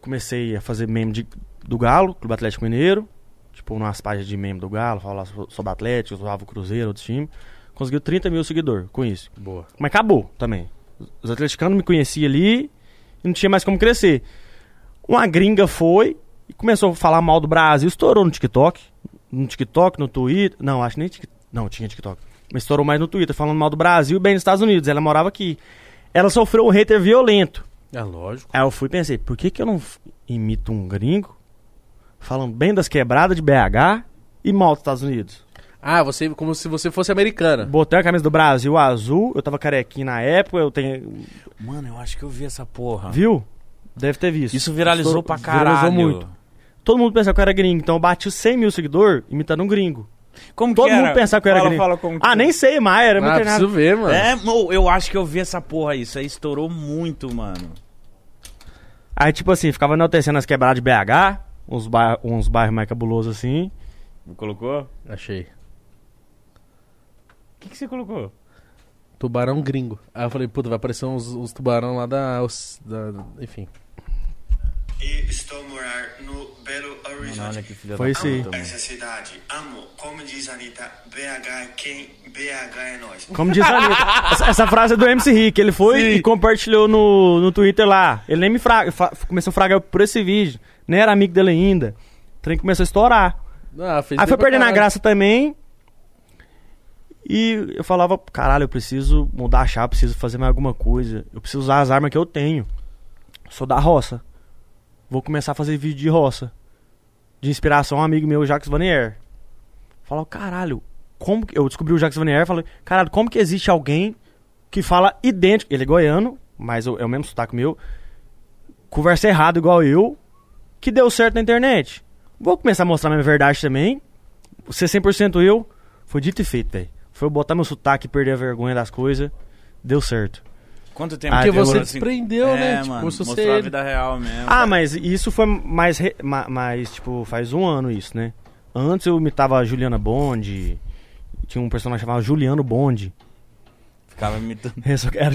comecei a fazer meme de- do Galo, Clube Atlético Mineiro, tipo, umas páginas de meme do Galo, falar so- sobre Atlético, zoava o Cruzeiro, outros times. Conseguiu 30 mil seguidores com isso. Boa. Mas acabou também. Os atleticanos me conheciam ali e não tinha mais como crescer. Uma gringa foi e começou a falar mal do Brasil, estourou no TikTok. No TikTok, no Twitter. Não, acho nem TikTok. Não, tinha TikTok. Mas estourou mais no Twitter, falando mal do Brasil e bem nos Estados Unidos. Ela morava aqui. Ela sofreu um hater violento. É lógico. Aí eu fui e pensei, por que, que eu não imito um gringo falando bem das quebradas de BH e mal dos Estados Unidos? Ah, você como se você fosse americana. Botei a camisa do Brasil azul, eu tava carequinho na época, eu tenho. Mano, eu acho que eu vi essa porra. Viu? Deve ter visto. Isso viralizou Estourou- pra caralho. Viralizou muito. Todo mundo pensava que eu era gringo, então eu bati os 100 mil seguidores imitando um gringo. Como Todo que era? mundo pensava que eu era fala, gringo. Fala como que Ah, nem sei mais, era muito Ah, treinado. preciso ver, mano. É, eu acho que eu vi essa porra aí. Isso aí estourou muito, mano. Aí, tipo assim, ficava enaltecendo as quebradas de BH, uns, bairros, uns bairros mais cabulosos assim. Colocou? Achei. O que, que você colocou? Tubarão gringo. Aí eu falei, puta, vai aparecer uns, uns tubarão lá da, os- da- Enfim. E estou morar no Belo Mano, Horizonte. olha que filha Foi da aí. puta, mano. Essa cidade, amo, como diz a Anitta, BH é quem? BH é nós. Como diz a Anitta. essa, essa frase é do MC Rick. Ele foi Sim. e compartilhou no, no Twitter lá. Ele nem me fraga, fa- começou a fragar por esse vídeo. Nem era amigo dele ainda. O trem começou a estourar. Ah, fez Aí bem foi pra perdendo a caralho. graça também. E eu falava, caralho, eu preciso mudar a chave, preciso fazer mais alguma coisa. Eu preciso usar as armas que eu tenho. Sou da roça. Vou começar a fazer vídeo de roça. De inspiração a um amigo meu, Jacques Vanier. Falava, caralho, como que... Eu descobri o Jacques Vanier falei, caralho, como que existe alguém que fala idêntico... Ele é goiano, mas é o mesmo sotaque meu. Conversa errado igual eu, que deu certo na internet. Vou começar a mostrar minha verdade também. Ser 100% eu, foi dito e feito, velho. Foi eu botar meu sotaque e perder a vergonha das coisas. Deu certo. Quanto tempo Ah, Porque você assim? desprendeu, é, né? Tipo, mano, mostrou a vida real mesmo. Ah, mas isso foi mais, re- ma- mais, tipo, faz um ano isso, né? Antes eu imitava a Juliana Bond. Tinha um personagem chamado Juliano Bond. Ficava imitando. Eu só quero...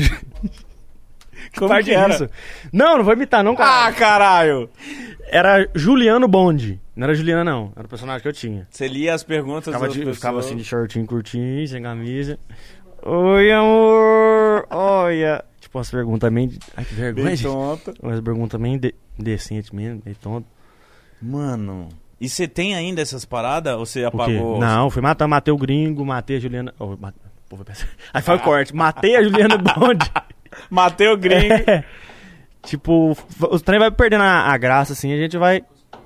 Como Parte que era? disso. Não, não vou imitar não, cara. Ah, caralho! Era Juliano Bond. Não era Juliana, não. Era o personagem que eu tinha. Você lia as perguntas Ficava, das de- eu ficava assim de shortinho curtinho, sem camisa. Oi, amor. Olha. Tipo, umas perguntas meio. de- Ai, que vergonha, Bem gente. tonta. Umas perguntas meio de... decentes mesmo, meio tonto. Mano. E você tem ainda essas paradas ou você apagou? Não, fui matar, matei o gringo, matei a Juliana. Oh, ma- Pô. Aí foi o corte. Matei a Juliana Bond. Matei o gringo. É. Tipo, o trem vai perdendo a, a graça, assim, a gente vai.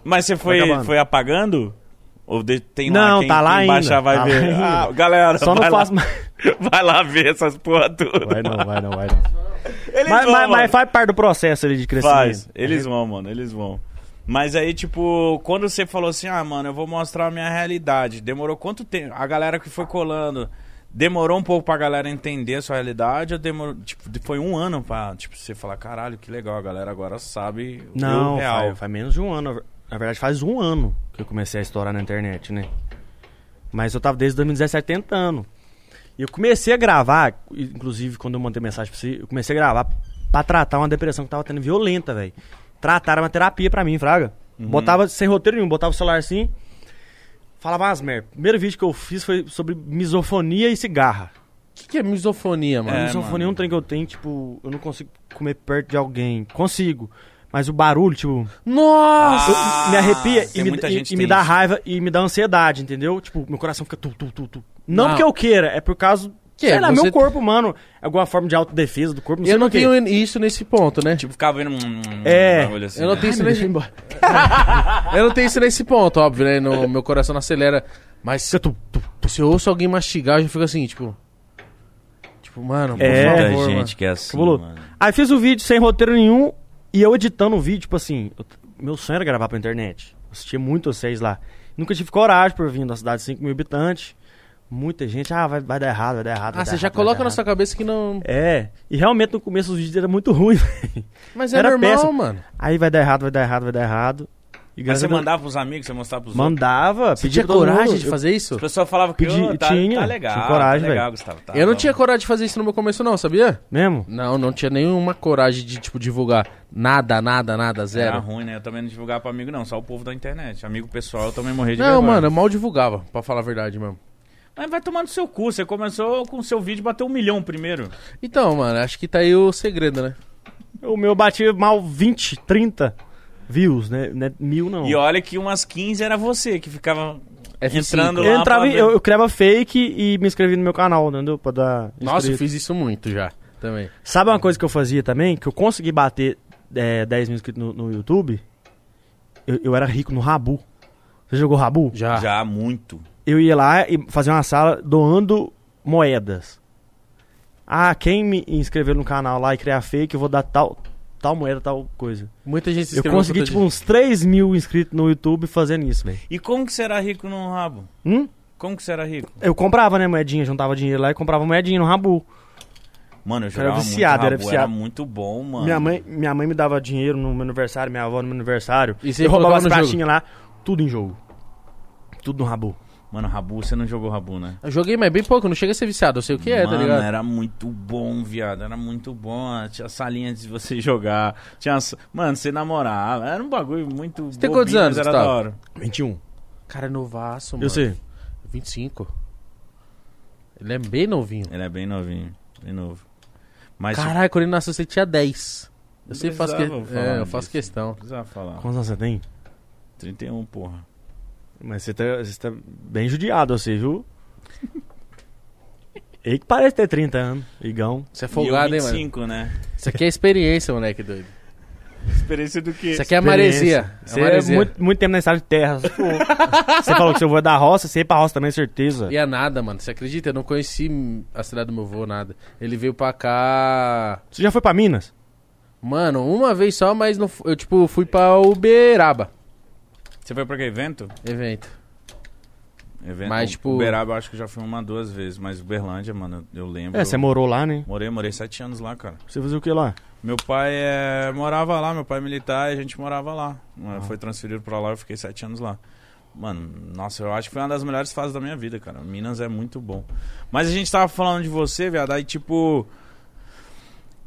Mas você foi, acabando. foi apagando? Ou de- tem Não, lá quem, tá lá quem ainda, vai tá ver? Ah, galera, Só não vai, faço lá, mais. vai lá ver essas porra tudo. Vai não, vai não, vai não. Eles Mas, vão, mas, mas faz parte do processo ali de crescimento. Faz, eles vão, mano, eles vão. Mas aí, tipo, quando você falou assim, ah, mano, eu vou mostrar a minha realidade, demorou quanto tempo? A galera que foi colando, demorou um pouco pra galera entender a sua realidade ou demorou, tipo, foi um ano pra, tipo, você falar, caralho, que legal, a galera agora sabe o Não, real. faz, faz menos de um ano. Na verdade, faz um ano que eu comecei a estourar na internet, né? Mas eu tava desde 2017 tentando. E eu comecei a gravar, inclusive quando eu mandei mensagem pra você, eu comecei a gravar pra tratar uma depressão que tava tendo violenta, velho. Trataram uma terapia pra mim, Fraga. Botava sem roteiro nenhum, botava o celular assim, falava umas merda. Primeiro vídeo que eu fiz foi sobre misofonia e cigarra. O que, que é misofonia, mano? É, misofonia é mano. um trem que eu tenho, tipo, eu não consigo comer perto de alguém. Consigo. Mas o barulho, tipo, Nossa! Ah, eu- me arrepia e me, e- e me dá isso. raiva e me dá ansiedade, entendeu? Tipo, meu coração fica tu, tu, tu, tu. Não, Não. porque eu queira, é por causa. Que sei é, lá, você- meu corpo, mano. É alguma forma de autodefesa do corpo. Não sei Eu não tenho isso nesse ponto, né? Tipo, ficava vendo um É. assim. Eu não né? tenho Ai, isso nesse... embora. eu não tenho isso nesse ponto, óbvio, né? No, meu coração não acelera. Mas tu. se eu ouço alguém mastigar, eu já fico assim, tipo. Tipo, mano, por É. Muita favor, gente mano. que é assim, mano. Aí fiz o vídeo sem roteiro nenhum e eu editando o vídeo, tipo assim, eu- meu sonho era gravar pra internet. Assistia muito vocês lá. Nunca tive coragem por vir da cidade de 5 mil habitantes. Muita gente, ah, vai, vai dar errado, vai dar errado. Ah, você já errado, coloca na sua cabeça que não. É, e realmente no começo os vídeos eram muito ruins. velho. Mas é Era normal, péssimo. mano. Aí vai dar errado, vai dar errado, vai dar errado. E Mas você mandava pros amigos, você mostrava pros outros? Mandava, Você pedia coragem mundo. de fazer isso? As pessoas falavam que Pedi- "Ô, tá, tinha, tá legal, tinha coragem, tá legal, velho. Gustavo. tá eu não bom." tinha coragem de fazer isso no meu começo, não, sabia? Mesmo? Não, não tinha nenhuma coragem de, tipo, divulgar. Nada, nada, nada, Era zero. ruim, né? Eu também não divulgava pra amigo, não. Só o povo da internet. Amigo pessoal, eu também morri de Não, vergonha. mano, eu mal divulgava, pra falar a verdade mesmo. Mas vai tomar no seu cu. Você começou com o seu vídeo bater um milhão primeiro. Então, mano, acho que tá aí o segredo, né? O meu batia mal 20, 30 views, né? Não é mil não. E olha que umas 15 era você que ficava F5. entrando lá eu, entrava, eu, eu criava fake e me inscrevi no meu canal, entendeu? Pra dar. Nossa, eu fiz isso muito já, também. Sabe uma coisa que eu fazia também? Que eu consegui bater é, 10 mil inscritos no, no YouTube? Eu, eu era rico no Rabu. Você jogou Rabu? Já. Já muito. Eu ia lá e fazia uma sala doando moedas. Ah, quem me inscrever no canal lá e criar fake, eu vou dar tal, tal moeda, tal coisa. Muita gente se Eu consegui, tipo, uns 3 mil inscritos no YouTube fazendo isso, velho. E como que você era rico no rabo? Hum? Como que você era rico? Eu comprava, né, moedinha, juntava dinheiro lá e comprava moedinha no Rabu. Mano, eu Era jogava viciado, muito era rabo, viciado. Era muito bom, mano. Minha mãe, minha mãe me dava dinheiro no meu aniversário, minha avó no meu aniversário. E você eu roubava as pratinhas lá, tudo em jogo. Tudo no Rabu. Mano, Rabu, você não jogou Rabu, né? Eu joguei, mas bem pouco, não chega a ser viciado, eu sei o que é, Mano, tá ligado? era muito bom, viado. Era muito bom. Tinha salinha de você jogar. Tinha... as- Mano, você namorava. Era um bagulho muito Você tem quantos anos, era Gustavo? da hora. 21. Cara, é novaço, mano. Eu sei. 25. Ele é bem novinho. Ele é bem novinho. Bem novo. Mas Caralho, quando ele nasceu, você tinha 10. Eu Não sempre faço, que... é, eu disso. faço questão. Não precisava falar. Quantos anos você tem? 31, porra. Mas você tá, você tá bem judiado, você, viu? Ele que parece ter 30 anos, igão. Você é e folgado, hein, mano? 25, né? Isso aqui é experiência, moleque doido. Experiência do quê? Isso aqui é maresia. É Você é maresia. muito, muito tempo na estrada de terra. Você falou que seu avô é da roça, você ia pra roça também, certeza. E é nada, mano. Você acredita? Eu não conheci a cidade do meu avô, nada. Ele veio pra cá. Você já foi pra Minas? Mano, uma vez só, mas não, eu, tipo, fui pra Uberaba. Você foi pra que evento? Evento. evento Mas, tipo- Uberaba eu acho que já fui uma, duas vezes. Mas Uberlândia, mano, eu lembro. É, você morou lá, né? Morei, morei sete anos lá, cara. Você fazia o que lá? Meu pai é, morava lá, meu pai é militar e a gente morava lá. Ah. Foi transferido pra lá, eu fiquei sete anos lá. Mano, nossa, eu acho que foi uma das melhores fases da minha vida, cara. Minas é muito bom. Mas a gente tava falando de você, viado, aí tipo.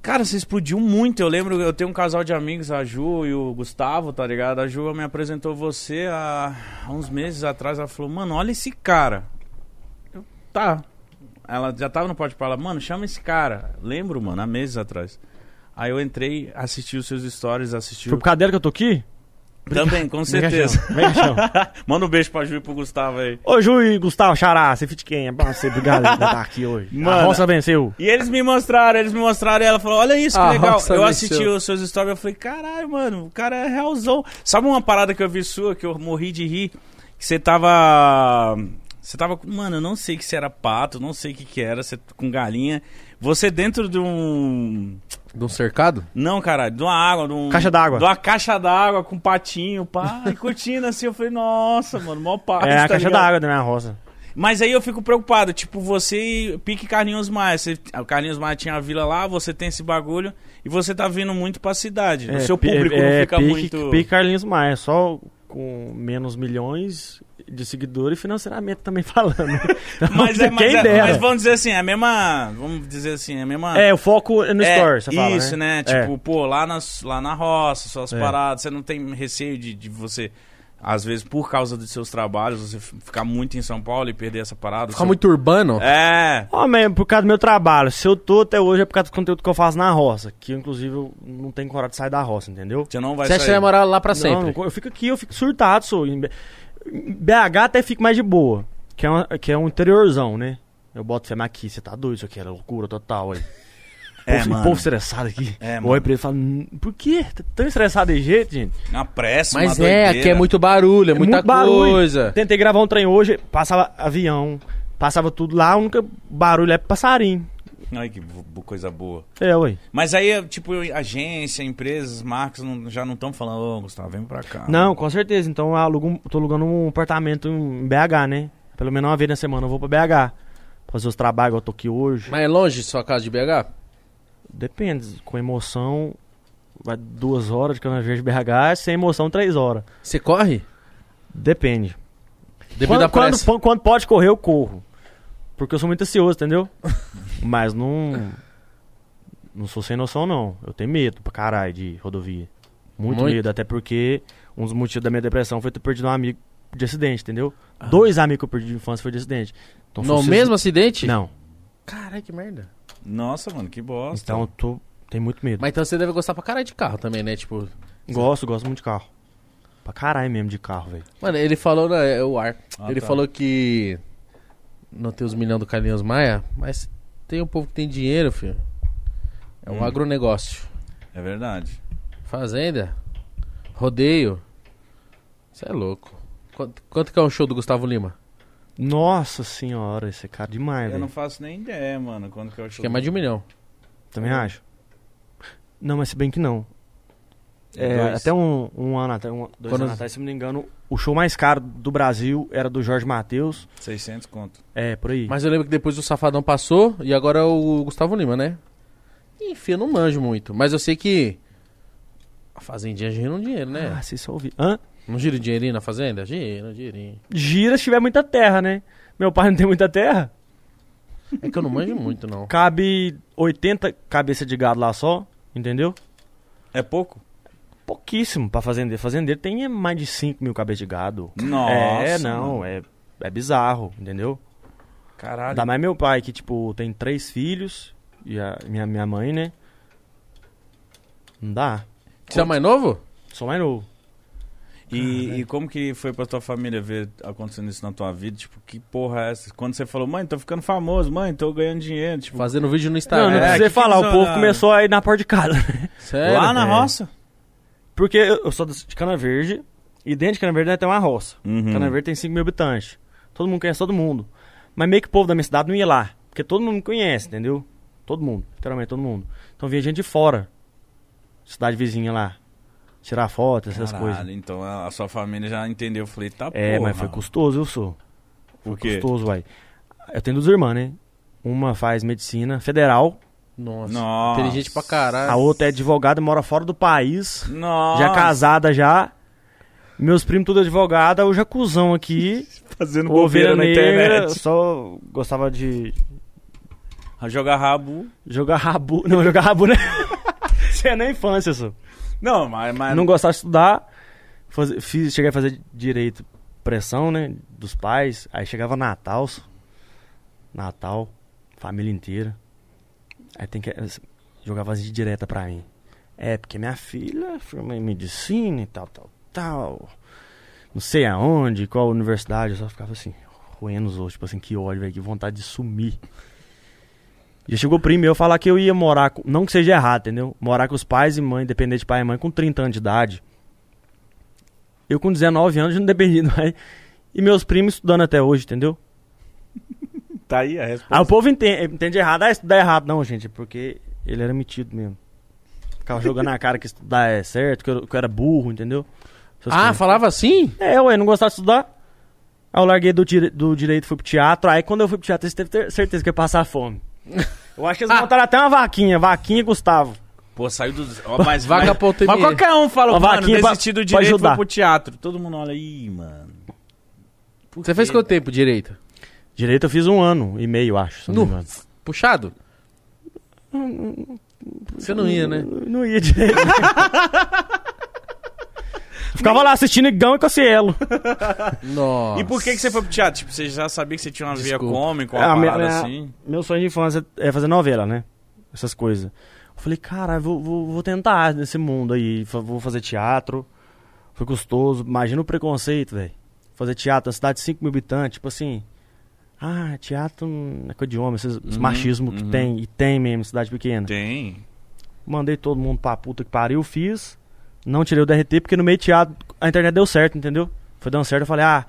Cara, você explodiu muito. Eu lembro, eu tenho um casal de amigos, a Ju e o Gustavo, tá ligado? A Ju me apresentou você há, há uns meses atrás. Ela falou, mano, olha esse cara. Eu, tá. ela já tava no pode falar, mano, chama esse cara. Lembro, mano, há meses atrás. Aí eu entrei, assisti os seus stories, assisti Foi por causa dela que eu tô aqui? Também, com certeza. Vem chão. Manda um beijo pra Ju e pro Gustavo aí. Ô, Ju e Gustavo Xará, você fit quem? É bom você, obrigado por estar aqui hoje. Mano. A roça venceu. E eles me mostraram, eles me mostraram e ela falou: Olha isso, que A legal. Eu venceu. assisti os seus stories eu falei: Caralho, mano, o cara é realzão. Sabe uma parada que eu vi sua, que eu morri de rir? Que você tava. Você tava. Mano, eu não sei que se era pato, não sei o que que era, você com galinha. Você dentro de um. De um cercado? Não, caralho, de uma água, de um. Caixa d'água. De uma caixa d'água com patinho, pá, e curtindo assim. Eu falei: Nossa, mano, mó paz. É a tá caixa d'água da minha roça. Mas aí eu fico preocupado, tipo, você pique Carlinhos Maia. Você, o Carlinhos Maia tinha a vila lá, você tem esse bagulho e você tá vindo muito pra cidade. o seu público não é, fica pique, muito. Pique Carlinhos Maia, só com menos milhões de seguidores e financeiramente também falando. Então, Mas, é, mas, quem é- dera. mas vamos dizer assim, é a mesma. Vamos dizer assim, é a mesma. É, o foco é no É, story, você fala, Isso, né? É. Tipo, pô, lá, nas, lá na roça, suas É. paradas, você não tem receio de, de você, às vezes, por causa dos seus trabalhos, você ficar muito em São Paulo e perder essa parada. Fica Seu- muito urbano? É. Ó, mas por causa do meu trabalho. Se eu tô até hoje é por causa do conteúdo que eu faço na roça. Que eu, inclusive, eu não tenho coragem de sair da roça, entendeu? Você não vai Você acha que sair. vai morar lá pra sempre? não, eu fico aqui, eu fico surtado, sou. Em BH até fico mais de boa. Que é, uma- que é um interiorzão, né? Eu boto fé, mas aqui, você tá doido, isso aqui era loucura total aí. É, povo, mano. povo estressado aqui. É, mano. olho pra ele e falo, "Hum, por quê? Tá tão estressado de jeito, gente? Uma pressa, Mas uma é, doideira. aqui é muito barulho, é, muita muito barulho. coisa. Tentei gravar um trem hoje, passava avião, passava tudo lá, o único barulho é passarinho. Ai, que coisa boa. É, ué. Mas aí, tipo, agência, empresas, marcas não- já não estão falando, ô, Gustavo, vem pra cá. Não, com certeza. Então eu alugo, tô alugando um apartamento em BH, né? Pelo menos uma vez na semana eu vou pra BH. Fazer os trabalhos, eu tô aqui hoje. Mas é longe sua casa de BH? Depende, com emoção vai duas horas de cana verde BH, sem emoção três horas. Você corre? Depende. Devido quando, quando, pressa. quando pode correr, eu corro. Porque eu sou muito ansioso, entendeu? Mas não. Não sou sem noção, não. Eu tenho medo pra caralho de rodovia. Muito, Muito? medo, até porque um dos motivos da minha depressão foi ter perdido um amigo de acidente, entendeu? Dois amigos que eu perdi de infância foi de acidente. Então, se No mesmo acidente? Não. Caralho, que merda. Nossa, mano, que bosta. Então eu tô. Tenho muito medo. Mas então você deve gostar pra caralho de carro também, né? Tipo. Gosto, gosto muito de carro. Pra caralho mesmo de carro, velho. Mano, ele falou, né? É o ar. Ah, ele tá. falou que. Não tem os milhões do Carlinhos Maia, mas tem um povo que tem dinheiro, filho. É um Hum. agronegócio. É verdade. Fazenda. Rodeio. Você é louco. Quanto, quanto que é um show do Gustavo Lima? Nossa senhora, esse é caro demais, Eu velho. não faço nem ideia, mano, quando que eu Acho que é mais de um milhão. Também acho. Não, mas se bem que não. É, Dois. até um, um ano até um, dois Quando- anos atrás, se não me engano, o show mais caro do Brasil era do Jorge Matheus. 600 conto. É, por aí. Mas eu lembro que depois o Safadão passou e agora é o Gustavo Lima, né? Enfim, eu não manjo muito. Mas eu sei que. A fazendinha gira um dinheiro, né? Ah, se só ouvir. Hã? Não gira dinheirinho na fazenda? Gira, dinheirinho. Gira se tiver muita terra, né? Meu pai não tem muita terra. É que eu não manjo muito, não. Cabe 80 cabeças de gado lá só, entendeu? É pouco? Pouquíssimo pra fazendeiro. Fazendeiro tem mais de 5 mil cabeças de gado. Nossa. é, não, é, é bizarro, entendeu? Caralho. Ainda mais meu pai, que, tipo, tem três filhos. E a minha, minha mãe, né? Não dá. Você é mais novo? Sou mais novo. E, e como que foi pra tua família ver acontecendo isso na tua vida? Tipo, que porra é essa? Quando você falou, mãe, tô ficando famoso, mãe, tô ganhando dinheiro. Tipo, Fazendo vídeo no Não, Instagram. não É, precisa que falar. O povo começou a ir na porta de casa. Sério? lá na é. roça? Porque eu eu sou de Cana Verde. E dentro de Cana Verde tem uma roça. Uhum. Cana Verde tem 5 mil habitantes. Todo mundo conhece todo mundo. Mas meio que o povo da minha cidade não ia lá. Porque todo mundo me conhece, entendeu? Todo mundo. Literalmente todo mundo. Então vinha gente de fora. Cidade vizinha lá. Tirar foto, essas Caralho, coisas. então a sua família já entendeu. Eu falei, tá É, porra. mas foi custoso, eu sou. Por Foi quê? custoso, vai. Eu tenho duas irmãs, né? Uma faz medicina federal, Nossa. Nossa. Inteligente pra caralho. a outra é advogada, mora fora do país, Nossa. já casada já. Meus primos tudo advogada, o Jacuzão aqui, Fazendo bobeira na Negra, internet. só gostava de Jogar rabo. jogar rabu. Não, jogar rabu, né? Isso é na infância, só. Não, mas... mas... Não gostava de estudar, faz- fiz, cheguei a fazer direito, pressão, né, dos pais, aí chegava Natal. Natal, família inteira. Aí tem que jogava as direta pra mim. É, porque minha filha formou em medicina e tal, tal, tal. Não sei aonde, qual universidade. Eu só ficava assim, roendo os outros, tipo assim, que ódio, velho, que vontade de sumir. E chegou o primo meu falar que eu ia morar, com, não que seja errado, entendeu? Morar com os pais e mãe, dependente de pai e mãe, com 30 anos de idade. Eu com 19 anos não dependia mais. E meus primos estudando até hoje, entendeu? Tá aí a resposta. Aí o povo entende, entende errado. Ah, estudar errado. Não, gente, é porque ele era metido mesmo. Ficava jogando na cara que estudar é certo, que eu, que eu era burro, entendeu? Essas Ah, coisas. falava assim? É, ué, não gostava de estudar. Aí eu larguei do, dire- do direito e fui pro teatro. Aí quando eu fui pro teatro, você teve certeza que ia passar fome. Eu acho que eles montaram até uma vaquinha, vaquinha e Gustavo. Pô, saiu do. Ó, mas, Vaca mas, ponto mas qualquer um fala, Uma mano, desistir do direito e ajudar. foi pro teatro. Todo mundo olha aí, mano. Por Você fez quê? quanto tempo direito? Direito eu fiz um ano e meio, acho. Me engano. Puxado? Você não ia, né? Não ia direito. Ficava lá assistindo Igão e Cossielo. Nossa. E por que, que você foi pro teatro? Tipo, você já sabia que você tinha uma via Desculpa. cômica, uma Ah, minha- parada minha- assim? Meu sonho de infância é fazer novela, né? Essas coisas. Eu falei, caralho, vou, vou, vou tentar nesse mundo aí. Vou fazer teatro. Foi custoso. Imagina o preconceito, velho. Fazer teatro na cidade de 5 mil habitantes. Tipo assim. Ah, teatro é coisa de homem. Esses esse Uhum, machismo que uhum. tem. E tem mesmo, em cidade pequena. Tem. Mandei todo mundo pra puta que pariu. Fiz. Não tirei o DRT porque no meio de teatro a internet deu certo, entendeu? Foi dando certo. Eu falei, ah,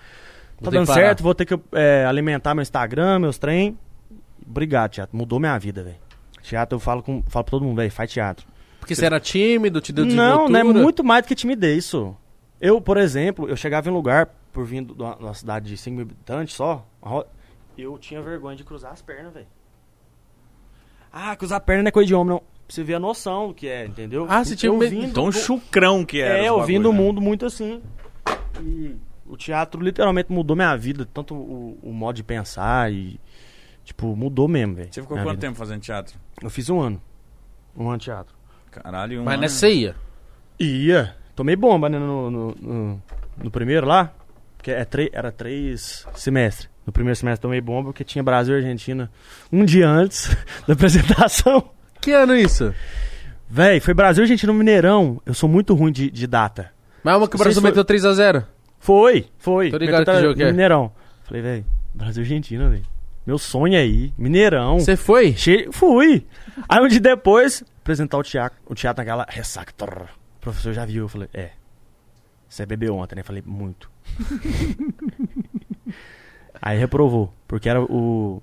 tá dando certo. Vou ter que é, alimentar meu Instagram, meus trem. Obrigado, teatro. Mudou minha vida, velho. Teatro, eu falo, com, falo pra todo mundo, velho, faz teatro. Porque você era tímido, te deu Não, desenvoltura? não é muito mais do que timidez, isso. Eu, por exemplo, eu chegava em um lugar, por vindo de uma, de uma cidade de 5 mil habitantes só, eu tinha vergonha de cruzar as pernas, velho. Ah, cruzar a perna não é coisa de homem, não. Pra você ver a noção do que é, entendeu? Ah, você tinha eu medo- vim do- Tão do- chucrão que era. É, os eu vim bagulho, do né? mundo muito assim. E o teatro literalmente mudou minha vida, tanto o, o modo de pensar e. Tipo, mudou mesmo, velho. Você ficou quanto vida. tempo fazendo teatro? Eu fiz um ano. Um ano de teatro. Caralho, um Mas ano. nessa você ia. Ia. Tomei bomba, né, no, no, no- no primeiro lá. Porque é tre- era três semestres. No primeiro semestre tomei bomba porque tinha Brasil e Argentina um dia antes da apresentação. Que ano isso? Véi, foi Brasil e Argentina no Mineirão. Eu sou muito ruim de, de data. Mas uma que o Não sei Brasil se foi- meteu 3x0. Foi, foi. Tô ligado Meteu que jogo que é. Mineirão. Falei, véi, Brasil e Argentina, velho. Meu sonho é ir. Mineirão. Você foi? Che... Fui. Aí um dia depois, apresentar o teatro, o teatro naquela ressaca. trrr. O professor já viu, eu falei, é. Você bebeu ontem, né? Eu falei, muito. Aí reprovou, porque era o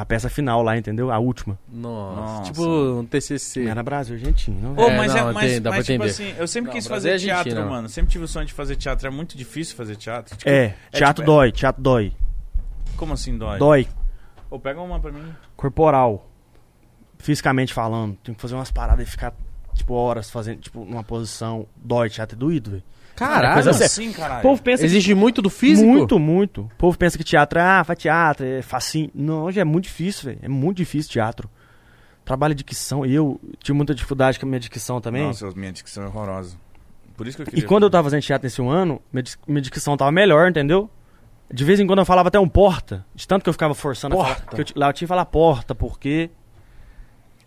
a peça final lá, entendeu? A última. Nossa. Nossa. Tipo um TCC. Era Brasil Argentina. Ô, É, mas, não, é, mas, entendo, dá mas pra tipo entender. assim, eu sempre Não, quis Brasil fazer é teatro, Argentina. mano. Sempre tive o sonho de fazer teatro. É muito difícil fazer teatro. Tipo, É, teatro tipo, é- dói, teatro dói. Como assim dói? Dói, Ô, pega uma pra mim. corporal. Fisicamente falando. Tem que fazer umas paradas e ficar, tipo, horas fazendo, tipo, numa posição. Dói, teatro é doído, velho. Caralho. coisa Como séria. assim, O caralho? povo pensa que Exige muito do físico? Muito, muito. O povo pensa que teatro é, ah, faz teatro, é facinho. Não, hoje é muito difícil, velho. É muito difícil teatro. Trabalho de dicção. Eu tive muita dificuldade com a minha dicção também. Nossa, minha dicção é horrorosa. Por isso que eu queria... e quando eu tava fazendo teatro nesse um ano, minha, dicção tava melhor, entendeu? De vez em quando eu falava até um porta. De tanto que eu ficava forçando a falar. Porta. que eu, lá eu tinha que falar porta, porque.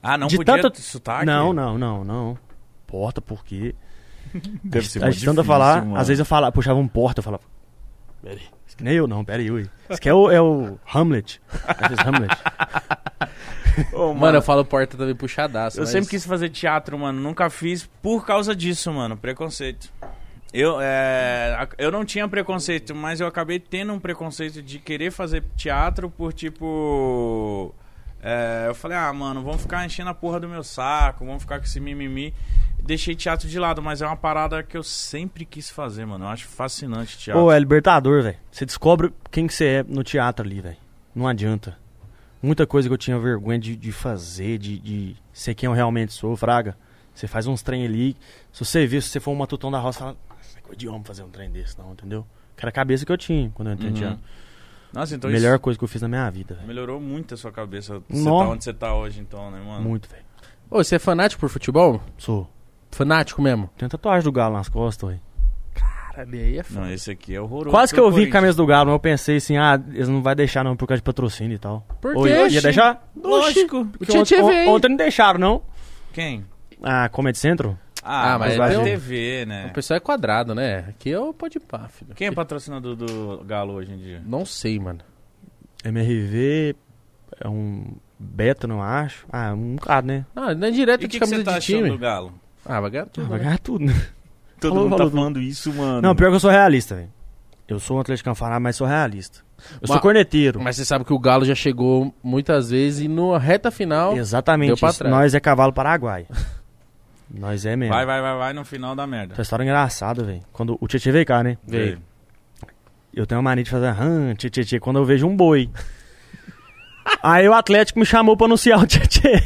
Ah, não de podia tanto- sotaque? Não, não, não, não. Porta, porque. Deve ser tanto eu difícil, falar, mano. às vezes eu falava, puxava um porta, eu falava. Pera aí. Isso que nem eu, não, pera aí, ui. Isso que é o, é o Hamlet. Hamlet. Ô, Mano, eu falo porta também puxadaço. Eu mas- sempre quis fazer teatro, mano. Nunca fiz por causa disso, mano. Preconceito. Eu, é, a- eu não tinha preconceito, mas eu acabei tendo um preconceito de querer fazer teatro por tipo. é, eu falei, ah, mano, vamos ficar enchendo a porra do meu saco, vamos ficar com esse mimimi. Deixei teatro de lado, mas é uma parada que eu sempre quis fazer, mano. Eu acho fascinante teatro. Pô, é libertador, velho. Você descobre quem que você é no teatro ali, velho. Não adianta. Muita coisa que eu tinha vergonha de, de fazer, de, de ser quem eu realmente sou, fraga. Você faz uns trem ali. Se você ver, se você for um matutão da roça, fala, "Nossa, é coisa de homem fazer um trem desse, não, entendeu? Que era a cabeça que eu tinha quando eu entrei no Uhum. teatro. Nossa, então Melhor isso coisa que eu fiz na minha vida, velho. melhorou muito a sua cabeça. Você tá onde você tá hoje, então, né, mano? Muito, velho. Ô, você é fanático por futebol? Sou. Fanático mesmo? Tem tatuagem do galo nas costas, velho. Caralho, aí é foda. Não, esse aqui é horroroso. Quase que eu vi camisa do Galo, mas eu pensei assim, ah, eles não vai deixar não por causa de patrocínio e tal. Por quê? ia, ia deixar? Lógico. Porque ontem, veio. ontem não deixaram, não? Quem? A Comedy Central? Ah, Ah, mas tem um- TV, né? O pessoal é quadrado, né? Aqui é o pode pá, filho. Quem é patrocinador do Galo hoje em dia? Não sei, mano. MRV, é um beta, não acho. Ah, um bocado, né? Ah, não é direto E de que, que você camisa tá de achando time. do Galo? Ah, vai ganhar Ah, tudo. vai né? ganhar tudo, né? Todo Falou, mundo tá falou. falando isso, mano. Não, pior que eu sou realista, velho. Eu sou um atleticano fanático, mas sou realista. Eu sou Mas- corneteiro. Mas você sabe que o Galo já chegou muitas vezes e na reta final. Exatamente Deu pra isso. trás. Nós é cavalo paraguai. Nós é mesmo. Vai, vai, vai, vai no final da merda. Essa história é engraçada, velho. Quando o Tietchan veio cá, né? Veio. Eu tenho uma mania de fazer hum, tchê, tchê, quando eu vejo um boi. Aí o Atlético me chamou pra anunciar o Tietchan.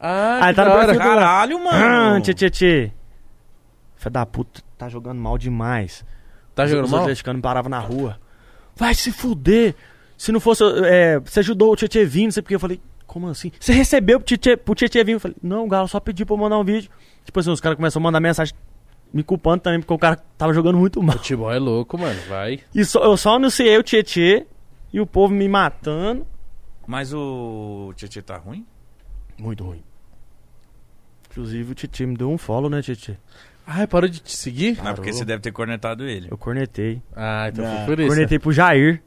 Ah, Aí que tá no perfil do- Caralho, mano. Ah, tchê, tchê, tchê. Filho da puta, tá jogando mal demais. Tá Os- jogando Os mal? atleticanos me paravam na rua. Vai se fuder. Se não fosse. é, você ajudou o Tietchan vir, não sei porque. Eu falei, como assim? Você recebeu pro Tietchan vir? Eu falei, não, o Galo só pediu pra eu mandar um vídeo. Tipo assim, os caras começam a mandar mensagem me culpando também, porque o cara tava jogando muito mal. Futebol é louco, mano. Vai. E só- eu só anunciei o Tietchan e o povo me matando. Mas o Tietchan tá ruim? Muito ruim. Inclusive o Tietchan me deu um follow, né, Tietchan? Ai, parou de te seguir? Não, porque você deve ter cornetado ele. Eu cornetei. Ah, então Não. foi por isso. Cornetei pro Jair.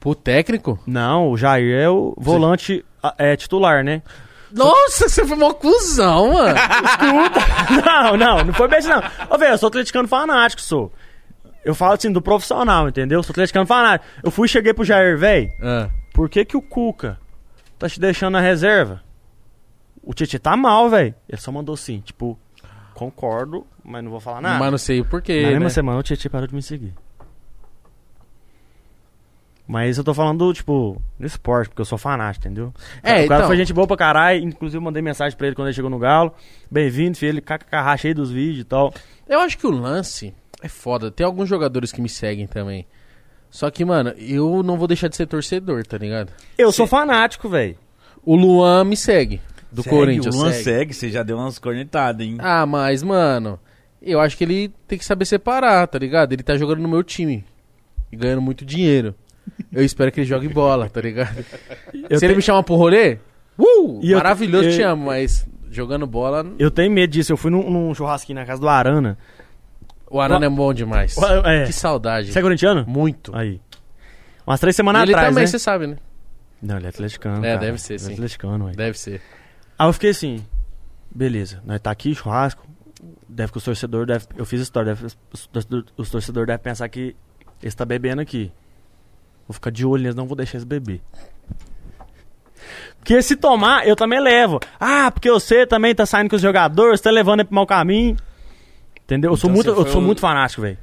Pro técnico? Não, o Jair é o volante a- é, titular, né? Nossa, você foi mó cuzão, mano. não, não, não foi bem assim, não. Ô, velho, eu sou atleticano fanático, sou. Eu falo assim, do profissional, entendeu? Sou atleticano fanático. Eu fui e cheguei pro Jair, velho. ah. Por que que o Cuca tá te deixando na reserva? O Tietchan tá mal, velho. Ele só mandou assim, tipo, concordo, mas não vou falar nada. Mas não sei o porquê, Na mesma né? semana o Tietchan parou de me seguir. Mas eu tô falando, tipo, no esporte, porque eu sou fanático, entendeu? É, o cara então- foi gente boa pra caralho, inclusive mandei mensagem pra ele quando ele chegou no Galo. Bem-vindo, filho, ele cheio dos vídeos e tal. Eu acho que o lance é foda. Tem alguns jogadores que me seguem também. Só que, mano, eu não vou deixar de ser torcedor, tá ligado? Eu sou fanático, velho. O Luan me segue. Do Segue, Corinthians. O Luan segue. segue, você já deu umas cornetadas, hein? Ah, mas, mano, eu acho que ele tem que saber separar, tá ligado? Ele tá jogando no meu time. E ganhando muito dinheiro. Eu espero que ele jogue bola, tá ligado? Eu, Se ele te- me chamar pro rolê, uh, E maravilhoso, eu- te amo, mas jogando bola, eu tenho medo disso. Eu fui num, num churrasquinho na casa do Arana. o Arana é bom demais. É. Que saudade. Você é corintiano? Muito. Aí. Umas três E semanas ele atrás, também, né? você sabe, né? Não, ele é atleticano, É, cara. deve ser, Ele é sim. atleticano, ué. Deve ser. Aí eu fiquei assim, beleza, nós tá aqui, churrasco, deve que os torcedores, deve, eu fiz história, deve, os, torcedor- os torcedores devem pensar que eles tá bebendo aqui. Vou ficar de olho neles, não vou deixar eles beber. Porque se tomar, eu também levo. Ah, porque você também tá saindo com os jogadores, tá levando ele pro mau caminho. Entendeu? Eu sou Então muito, eu sou o- muito fanático, velho.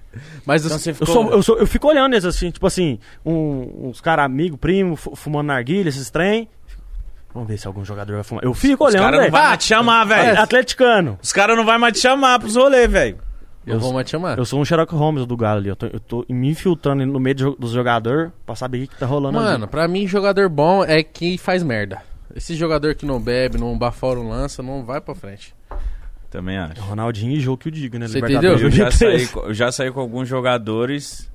Mas Então os- você Eu, ficou... sou, eu, sou, eu fico olhando eles assim, tipo assim, um- uns caras amigos, primo, fu- fumando narguilha, esses trem. Vamos ver se algum jogador vai fumar. Eu fico Os olhando, caras não velho. vão mais te chamar, velho. Atleticano. Os caras não vão mais te chamar pros rolês, velho. eu vou mais te chamar. Eu sou um Sherlock Holmes do Galo ali. Eu tô, eu tô me infiltrando no meio do- dos jogadores pra saber o que, que tá rolando Mano, ali. pra mim, jogador bom é que faz merda. Esse jogador que não bebe, não bafora, não lança, não vai pra frente. Também acho. Ronaldinho e jogo que o diga, né? Você Libertadores Eu já, 2013. saí, co- eu já saí com alguns jogadores.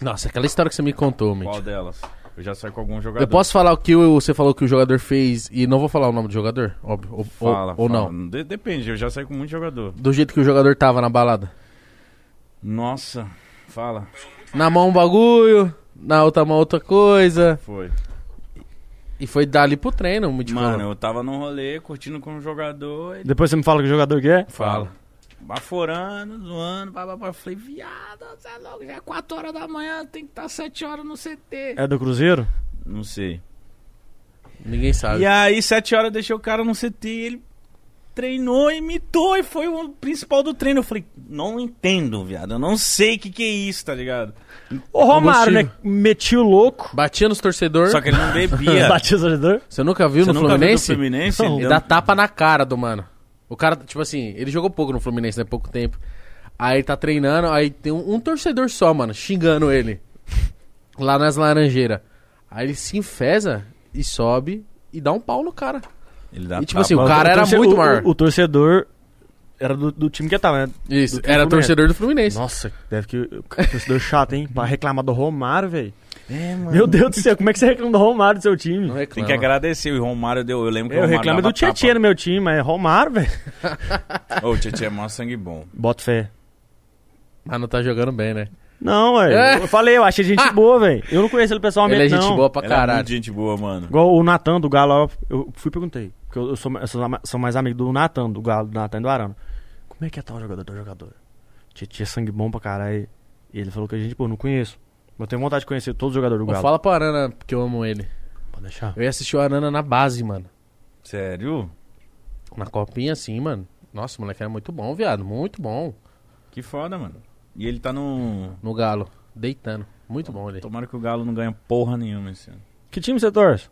Nossa, aquela história que você me contou, Mitch. Qual delas? Eu já saí com alguns jogadores. Eu posso falar o que o- você falou que o jogador fez e não vou falar o nome do jogador? Óbvio. Ou, ou- Fala, ou fala. não? De- depende, eu já saí com muito jogador. Do jeito que o jogador tava na balada. Nossa, fala. Na mão um bagulho, na outra mão outra coisa. Foi. E foi dali pro treino, muito Mano, eu tava num rolê, curtindo com um jogador, ele Depois você me fala que jogador que é? Fala. Baforando, zoando, babá, falei, viado, você é louco, já é 4 horas da manhã, tem que estar 7 horas no CT. É do Cruzeiro? Não sei. Ninguém sabe. E aí, 7 horas, eu deixei o cara no CT, ele treinou, imitou e foi o principal do treino. Eu falei, não entendo, viado, eu não sei o que que é isso, tá ligado? O Romário, né? Metia o louco. Batia nos torcedores. Só que ele não bebia. Batia o jogador. Você nunca viu Você no nunca viu do Fluminense? Fluminense? Não. Ele deu- dá tapa na cara do mano. O cara, tipo assim, ele jogou pouco no Fluminense, né? Pouco tempo. Aí tá treinando, aí tem um, um torcedor só, mano, xingando ele. Lá nas laranjeiras. Aí ele se enfesa e sobe e dá um pau no cara. Ele dá E, tipo assim, o cara era torce- muito o- maior. O, o torcedor era do, do time que tava, né? Isso, do era Fluminense. torcedor do Fluminense. Nossa, deve que. Torcedor chato, hein? Pra reclamar do Romário, velho. É, mano. Meu Deus do céu, como é que você reclama do Romário do seu time? Não Tem que agradecer. O Romário deu. Eu lembro que Eu o Romário reclamo do Tietchan no meu time, mas é Romário, velho. Ô, o Tietchan é mó sangue bom. Bota fé. Mas não tá jogando bem, né? Não, velho. É. Eu falei, eu achei gente boa, velho. Eu não conheço ele pessoalmente, Ele é gente não. boa pra Ele é caralho. muito gente boa, mano. Igual o Natan do Galo, ó, eu fui e perguntei. Porque eu, eu sou, eu sou, mais amigo do Natan, do Galo, do Natan e do Arano. Como é que é tal jogador, tal jogador? Tietchan é sangue bom pra caralho. E ele falou que a gente, pô, não conheço. Eu tenho vontade de conhecer todos os jogadores do Ô, Galo. fala pro Arana, porque eu amo ele. Pode deixar. Eu ia assistir o Arana na base, mano. Sério? Na copinha, assim, mano. Nossa, o moleque era muito bom, viado. Muito bom. Que foda, mano. E ele tá no. No Galo. Deitando. Muito bom ele. Tomara que o Galo não ganhe porra nenhuma esse ano. Que time você torce?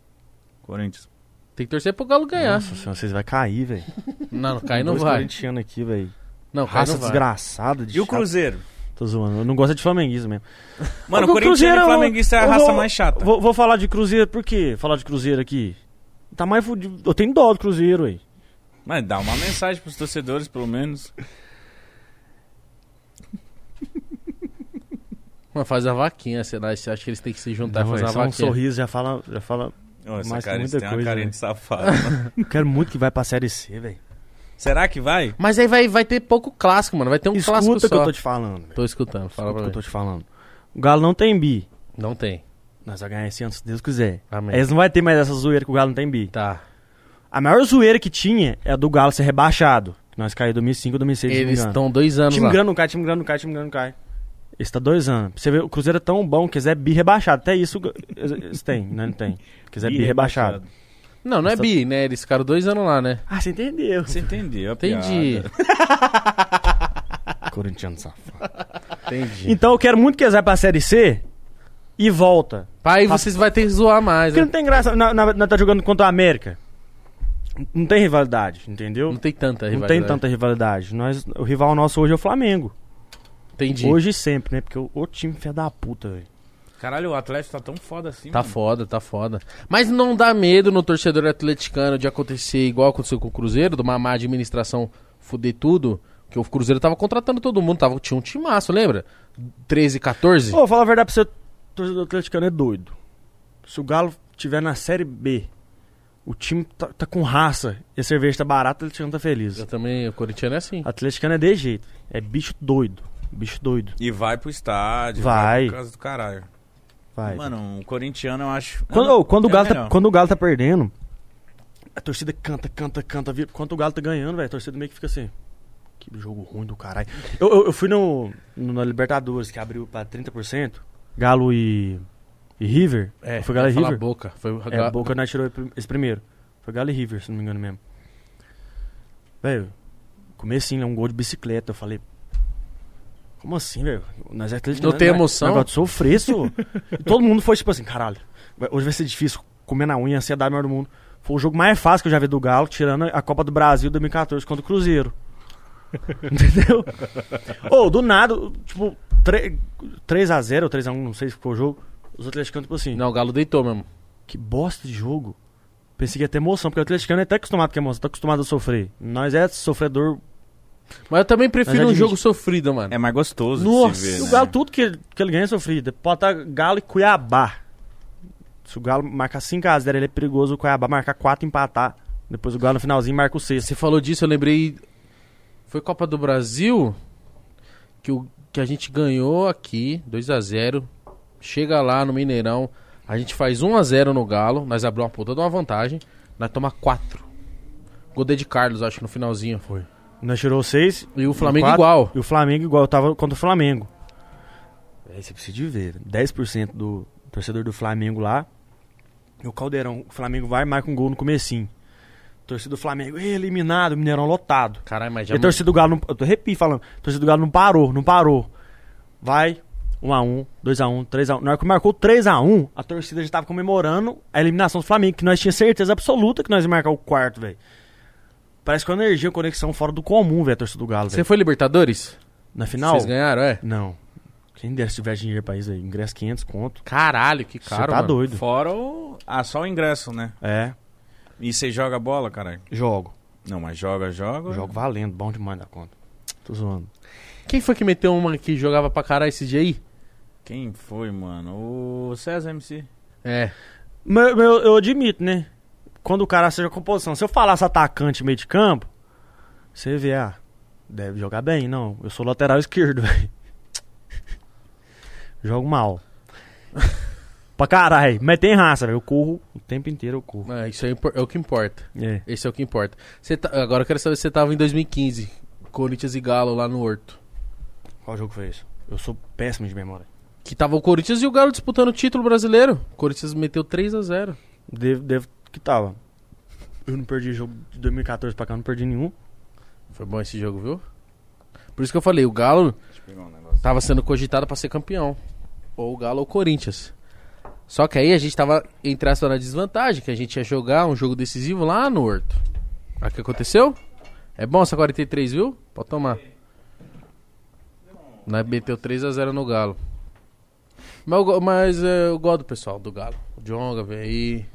Corinthians. Tem que torcer pro Galo ganhar. Nossa senhora, vocês vão cair, velho. Não, não cai não Dois vai. corintianos aqui, velho. Não, cai Raça não vai. desgraçada de E o chato. Cruzeiro? Tô zoando. Eu não gosto de flamenguismo mesmo. Mano, O Corinthians e o Flamenguista é a raça vou- mais chata. Vou, vou falar de Cruzeiro, por quê? Falar de Cruzeiro aqui. Tá mais fudido. Eu tenho dó do Cruzeiro, aí. Mas dá uma mensagem pros torcedores, pelo menos. Mas faz a vaquinha. Você acha que eles têm que se juntar e Não, fazer é uma só um vaquinha? sorriso já fala. Já fala Ô, tem cara, muita tem uma coisa, carinha né? de safado. quero muito que vai pra Série C, velho. Será que vai? Mas aí vai, vai ter pouco clássico, mano. Vai ter um clássico Escuta o que só. eu tô te falando. velho. Tô escutando, fala Escuta o pra que eu mim. tô te falando. O Galo não tem bi. Não tem. Nós vamos ganhar esse ano, se Deus quiser. Amém. Eles não vai ter mais essa zoeira que o Galo não tem bi. Tá. A maior zoeira que tinha é a do Galo ser rebaixado. Que nós caímos em 2005, 2006, se não me Eles estão dois anos Time lá. grande não cai, time grande não cai, time grande não cai. Esse tá dois anos. Pra Você vê, o Cruzeiro é tão bom que quiser bi rebaixado. Até isso eles têm, né? Não tem. Quiser bi, rebaixado. Não, não é bi, né? Eles ficaram dois anos lá, né? Ah, você entendeu. Você entendeu a Entendi. Corintiano safado. Entendi. Então eu quero muito que eles vá pra Série C e volta. Pai, vocês vão ter que zoar mais, Porque né? não tem graça. Nós na, na, tá jogando contra a América. Não tem rivalidade, entendeu? Não tem tanta Não rivalidade. tem tanta rivalidade. Nós, o rival nosso hoje é o Flamengo. Entendi. Hoje e sempre, né? Porque o, o time fé da puta, velho. Caralho, o Atlético tá tão foda assim, Tá mano. foda, tá foda. Mas não dá medo no torcedor atleticano de acontecer igual aconteceu com o Cruzeiro, de uma má administração fuder tudo? Que o Cruzeiro tava contratando todo mundo, tava, tinha um timaço, lembra? 13, 14? Pô, falar a verdade pra você, o torcedor atleticano é doido. Se o Galo tiver na Série B, o time tá, tá com raça e a cerveja tá barata, o atleticano tá feliz. Eu também, o corintiano é assim. Atleticano é de jeito. É bicho doido. Bicho doido. E vai pro estádio. Vai. Por causa do caralho. Vai. Mano, o corintiano eu acho. Quando, Não, quando, o é Galo tá, quando o Galo tá perdendo, a torcida canta, canta, canta. vira- Quando o Galo tá ganhando, velho, a torcida meio que fica assim. Que jogo ruim do caralho. Eu, eu, eu fui no, no- na Libertadores, que abriu pra 30%. Galo e, e River. É, foi Galo e River. Boca. Foi o É, Boca nós tirou esse primeiro. Foi Galo e River, se não me engano mesmo. Velho, comecinho, né, um gol de bicicleta. Eu falei. Como assim, velho? Nós é atleticano, Não tem né? emoção? Negócio de sofrer. E todo mundo foi tipo assim, caralho. Hoje vai ser difícil comer na unha, ansiedade maior do mundo. Foi o jogo mais fácil que eu já vi do Galo, tirando a Copa do Brasil 2014 contra o Cruzeiro. Entendeu? Ou, do nada, tipo, 3x0 ou 3x1, não sei se foi o jogo. Os atleticanos, tipo assim, Não, o Galo deitou mesmo. que bosta de jogo. Pensei que ia ter emoção, porque o atleticano é até acostumado com emoção, tá acostumado a sofrer. Nós é sofredor. Mas eu também prefiro é um jogo sofrido, mano. É mais gostoso Nossa, de se ver, E o né? Galo, tudo que, ele- que ele ganha é sofrido. Pode estar Galo e Cuiabá. Se o Galo marcar 5x0, ele é perigoso. O Cuiabá marcar 4 e empatar. Depois o Galo no finalzinho marca o sexto. Você falou disso, eu lembrei. Foi Copa do Brasil que, o, que a gente ganhou aqui, 2 a 0 Chega lá no Mineirão, a gente faz 1 a 0 no Galo, nós abrimos uma puta de uma vantagem, nós toma 4. Gol de Carlos, acho que no finalzinho foi. Nós tirou 6. E o Flamengo igual. E o Flamengo igual. Eu tava contra o Flamengo. Aí você precisa de ver. 10% do torcedor do Flamengo lá. E o Caldeirão. O Flamengo vai e marca um gol no comecinho. Torcida do Flamengo, "Ih, eliminado, o Mineirão lotado. Caralho, mas E já. a torcida do Galo, não, eu tô repito falando, a torcida do Galo não parou, não parou. Vai, 1x1, 2x1, 3x1. Na hora que marcou 3x1, a torcida já tava comemorando a eliminação do Flamengo, que nós tínhamos certeza absoluta que nós ia marcar o quarto, velho. Parece que a energia, a conexão fora do comum, velho, a torcida do Galo, Você foi Libertadores? Na final? Vocês ganharam, é? Não. Quem dera se tivesse dinheiro pra isso aí, ingresso 500 conto. Caralho, que Você caro, tá mano. doido. Fora o. Ah, só o ingresso, né? É, E você joga bola, caralho? jogo. Não, mas joga, joga. Jogo valendo, bom demais da conta. Tô zoando. Quem foi que meteu uma que jogava pra caralho esse dia aí? Quem foi, mano? O César MC. É. Mas mas eu, eu admito, né? Quando o cara seja composição, se eu falasse atacante meio de campo, você vê, ah, deve jogar bem. Não, eu sou lateral esquerdo, velho. Jogo mal. pra caralho. Mas tem raça, velho. Eu corro o tempo inteiro, eu corro. Ah, isso é é o que importa. É. Esse é o que importa. Você tá- Agora eu quero saber se você tava em 2015. Corinthians e Galo lá no Horto. Qual jogo foi esse? Eu sou péssimo de memória. Que tava o Corinthians e o Galo disputando o título brasileiro. O Corinthians meteu 3 a 0 Devo, devo que tava. Eu não perdi jogo de 2014 pra cá, não perdi nenhum. Foi bom esse jogo, viu? Por isso que eu falei, o Galo um tava sendo cogitado pra ser campeão. Ou o Galo ou o Corinthians. Só que aí a gente tava, entre aspas, na desvantagem, que a gente ia jogar um jogo decisivo lá no Horto. Aí o que aconteceu? É bom essa 43, viu? Pode tomar. Nós meteu 3x0 no Galo. Mas, mas é, eu gosto do pessoal do Galo. O Jonga veio aí.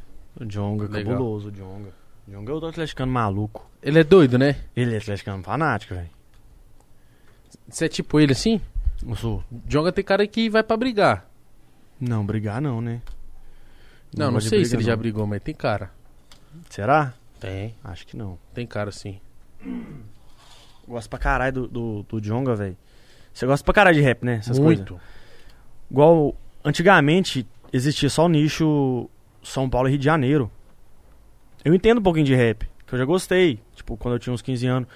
O Jonga, Legal. cabuloso, o Jonga. O Jonga é o atleticano maluco. Ele é doido, né? Ele é atleticano fanático, velho. Você é tipo ele assim? Eu sou. Tem cara que vai pra brigar. Não, brigar não, né? Não, não, de sei briga, se ele já não. brigou, mas tem cara. Será? Tem. Acho que não. Tem cara sim. Gosto pra caralho do, do, do Jonga, velho. Você gosta pra caralho de rap, né? Essas coisas. Muito. Igual, antigamente, existia só o nicho São Paulo e Rio de Janeiro. Eu entendo um pouquinho de rap, que eu já gostei. Tipo, quando eu tinha uns 15 anos.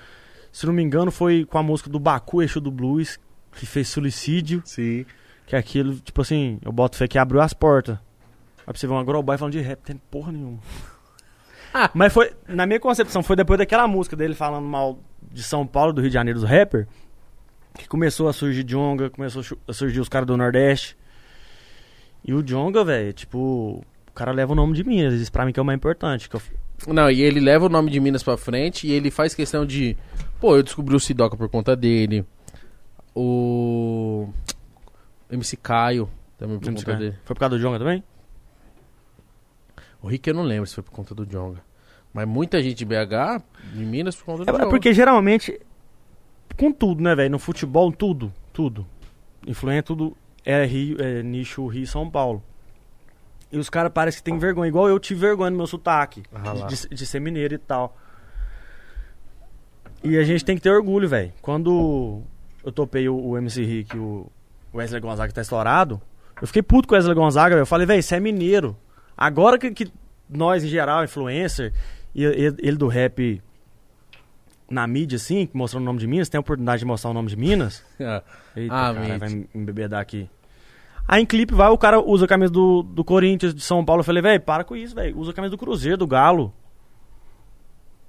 Se não me engano, foi com a música do Baku, Eixo do Blues, que fez Suicídio. Sim. Que é aquilo, tipo assim, eu boto fé que abriu as portas. Aí pra você ver uma Growboy falando de rap, tem porra nenhuma. Ah. Mas foi, na minha concepção, foi depois daquela música dele falando mal de São Paulo, do Rio de Janeiro, dos rappers, que começou a surgir Jonga, começou a surgir os caras do Nordeste. E o Jonga, velho, tipo, cara leva o nome de Minas, isso pra mim que é o mais importante. Que eu, Não, e ele leva o nome de Minas pra frente e ele faz questão de. Pô, eu descobri o Sidoca por conta dele. O. MC Caio também por conta dele. foi por causa do Jonga também? O Rick eu não lembro se foi por conta do Jonga. Mas muita gente de BH, de Minas, por conta do É, é Jonga. porque geralmente, com tudo, né, velho? No futebol, tudo, tudo. Influência, tudo é, Rio, é nicho Rio e São Paulo. E os caras parecem que tem vergonha, igual eu tive vergonha no meu sotaque, Ah de, de ser mineiro e tal. E a gente tem que ter orgulho, velho. Quando eu topei o, o MC Rick e o Wesley Gonzaga tá estourado, eu fiquei puto com o Wesley Gonzaga, velho. Eu falei, velho, você é mineiro. Agora que, que nós, em geral, influencer, e e- ele do rap na mídia, assim, mostrando o nome de Minas, tem a oportunidade de mostrar o nome de Minas. Ah, Eita, Ah, cara, vai me embebedar aqui. Aí em clipe vai, o cara usa a camisa do, do Corinthians, de São Paulo. Eu falei, velho, para com isso, velho. Usa a camisa do Cruzeiro, do Galo.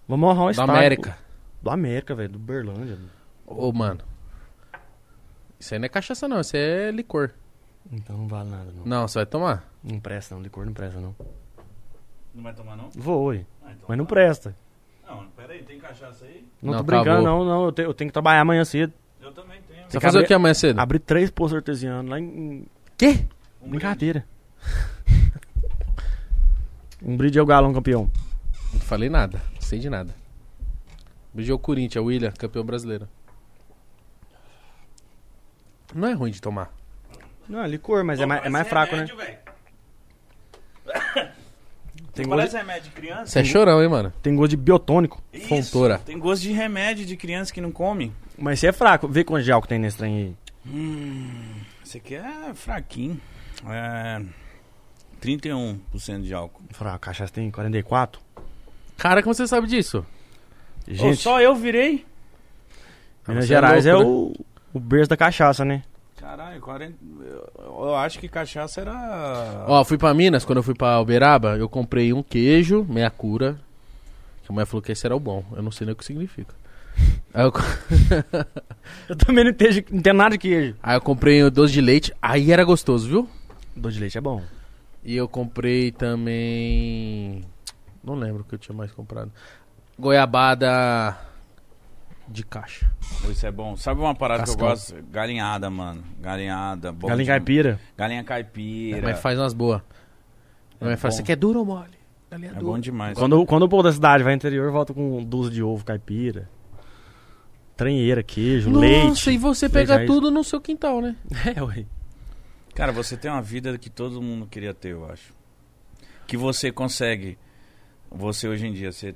Vamos honrar da estádio. América. Do América, velho, do Berlândia. Ô, mano. Isso aí não é cachaça, não. Isso é licor. Então não vale nada, não. Não, você vai tomar. Não presta, não. Licor não presta, não. Não vai tomar, não? Vou, oi. Ah, então Mas não tá. presta. Não, pera aí, tem cachaça aí? Não, Não, tô brincando, acabou. não, não. Eu, te- eu tenho que trabalhar amanhã cedo. Eu também tenho. Você fazer o que amanhã cedo? Abri três poços artesianos lá em. Quê? Um Brincadeira. um brinde é o galão campeão. Não falei nada. Não sei de nada. Beijo ao Corinthians, William, campeão brasileiro. Não é ruim de tomar. Não, é licor, mas é mais, é mais fraco, né? remédio, velho. Tem Não gosto, parece remédio de criança? Você é chorão, hein, mano? de, tem gosto de biotônico. Isso, Fontoura. Tem gosto de remédio de criança que não come. Mas você é fraco. Vê quanto de álcool tem nesse trem aí. Hum, esse aqui é fraquinho. É. 31% de álcool. Fraco, a cachaça tem 44. Cara, como você sabe disso? Ô, Gente, só eu virei? Minas Você é Gerais é, louco, o, o berço da cachaça, né? Caralho, 40. Eu, eu acho que cachaça era. Ó, fui pra Minas, quando eu fui pra Uberaba, eu comprei um queijo, meia cura. Que a mulher falou que esse era o bom. Eu não sei nem o que significa. Eu, Eu também não entendo, não entendo nada de queijo. aí eu comprei o doce de leite, aí era gostoso, viu? Doce de leite é bom. E eu comprei também. Não lembro o que eu tinha mais comprado. Goiabada de caixa. Isso é bom. Sabe uma parada que eu Cascão. gosto? Galinhada, mano. Galinhada. bom Galinha de- caipira. Galinha caipira. Mas faz umas boas. É Minha mãe fala, bom. você quer duro ou mole? É bom demais. Quando, quando o povo da cidade vai ao interior, volta com dúzio de ovo caipira. Tranheira, queijo, Nossa, leite. e você pega tudo no seu quintal, né? É, ué. Cara, você tem uma vida que todo mundo queria ter, eu acho. Que você consegue. Você hoje em dia, você,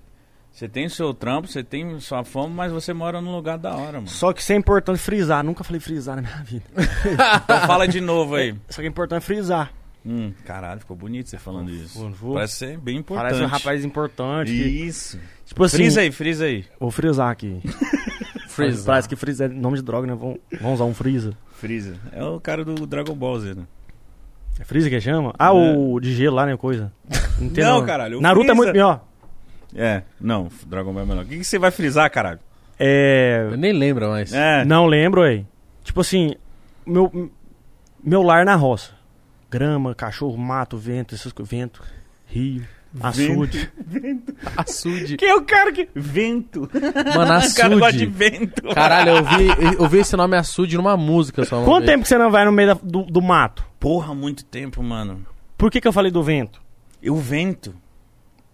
você tem o seu trampo, você tem sua fome, mas você mora num lugar da hora, mano. Só que isso é importante frisar. Nunca falei frisar na minha vida. Então fala de novo aí. Só que é importante frisar. Hum, caralho, ficou bonito você falando isso. Vou- vou- Parece ser bem importante. Parece um rapaz importante. que- Isso. tipo assim, Frisa aí, frisa aí. vou frisar aqui. Freeza. Parece que freeza é nome de droga, né? Vamos, vamos usar um freeza. Frisa. É o cara do Dragon Ball Z, né? É freeza que chama? Ah, o de gelo lá, né? Coisa. entendo, Não, caralho, o Naruto é Freeza- muito melhor. É, não, Dragon Ball é melhor. O que, que você vai frisar, caralho? É. Eu nem lembro mais. É. Não lembro, aí. Tipo assim, meu, meu lar na roça. Grama, cachorro, mato, vento, essas coisas. Vento, rio, açude. Açude. Quem é o cara que. Vento. Mano, O cara gosta de açude. vento. Caralho, eu vi, eu vi esse nome açude numa música só. Quanto tempo que você não vai no meio da- do, do mato? Porra, muito tempo, mano. Por que, que eu falei do vento? E o vento?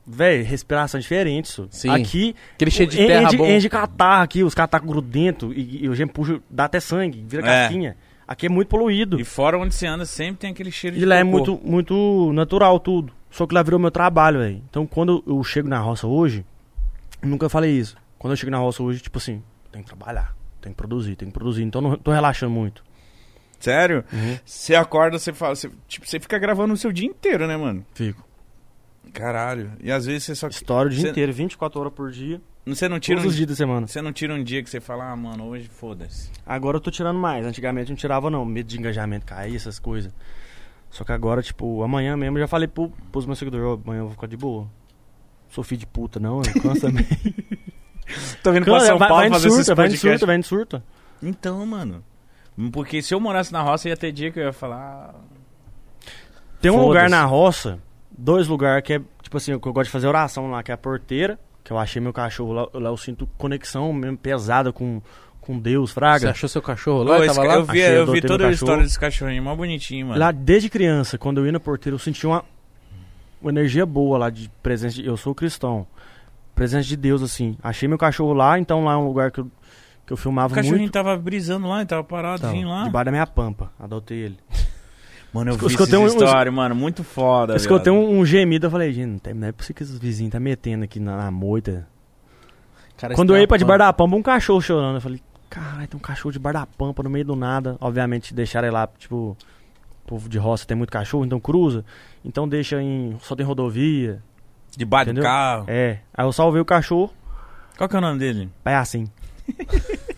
Véi, respiração diferente, isso. Sim. Aqui, Aquele cheio de terra enche, bom. enche catarro aqui, os caras tá grudento e, e o gente puxa, dá até sangue, vira É. casquinha. Aqui é muito poluído. E fora onde você anda, sempre tem aquele cheiro de E lá é cocô. muito, muito natural tudo. Só que lá virou meu trabalho, velho. Então quando eu chego na roça hoje, nunca falei isso. Quando eu chego na roça hoje, tipo assim, tem que trabalhar, tem que produzir, tem que produzir. Então não tô relaxando muito. Sério? Uhum. Você acorda, você fala. Você, tipo, você fica gravando o seu dia inteiro, né, mano? Fico. Caralho. E às vezes você só. História o dia Cê- inteiro, 24 horas por dia, Você não tira todos um os dias da semana. Você não tira um dia que você fala, ah, mano, hoje foda-se. Agora eu tô tirando mais. Antigamente eu não tirava, não. Medo de engajamento cair, essas coisas. Só que agora, tipo, amanhã mesmo eu já falei pro, pros meus seguidores, amanhã eu vou ficar de boa. Sou filho de puta, não, eu canso também. Tô vindo pra São vai, Paulo vai fazer esses surta, vai de surta, vai de surta. Então, mano. Porque se eu morasse na roça, ia ter dia que eu ia falar. ah, Tem um lugar na roça, dois lugares que é, tipo assim, que eu gosto de fazer oração lá, que é a porteira, que eu achei meu cachorro lá, lá eu sinto conexão mesmo pesada com, com Deus, Você fraga. achou seu cachorro lá? Tava ca- lá? eu vi, Achei, eu vi toda a história desse cachorrinho, mó bonitinho, mano. Lá desde criança, quando eu ia na porteira, eu sentia uma, uma energia boa lá de presença. De, eu sou cristão. Presença de Deus, assim. Achei meu cachorro lá, então lá é um lugar que eu, que eu o filmava cachorrinho muito. tava brisando lá, ele tava parado, Tava, vinha lá. Debaixo da minha pampa. Adotei ele. Mano, eu Eu vi essas um- histórias, mano, muito foda. Eu escutei um, um gemido, eu falei, gente, não é possível que esses vizinhos tá metendo aqui na, na moita. Cara, Quando eu ia pra debaixo da pampa, um cachorro chorando. Eu falei, caralho, tem um cachorro debaixo da pampa, no meio do nada. Obviamente, deixaram ele lá, tipo, povo de roça tem muito cachorro, então cruza. Então deixa em. Só tem rodovia. Debaixo do entendeu? carro. É. Aí eu salvei o cachorro, Qual que é o nome dele? é assim.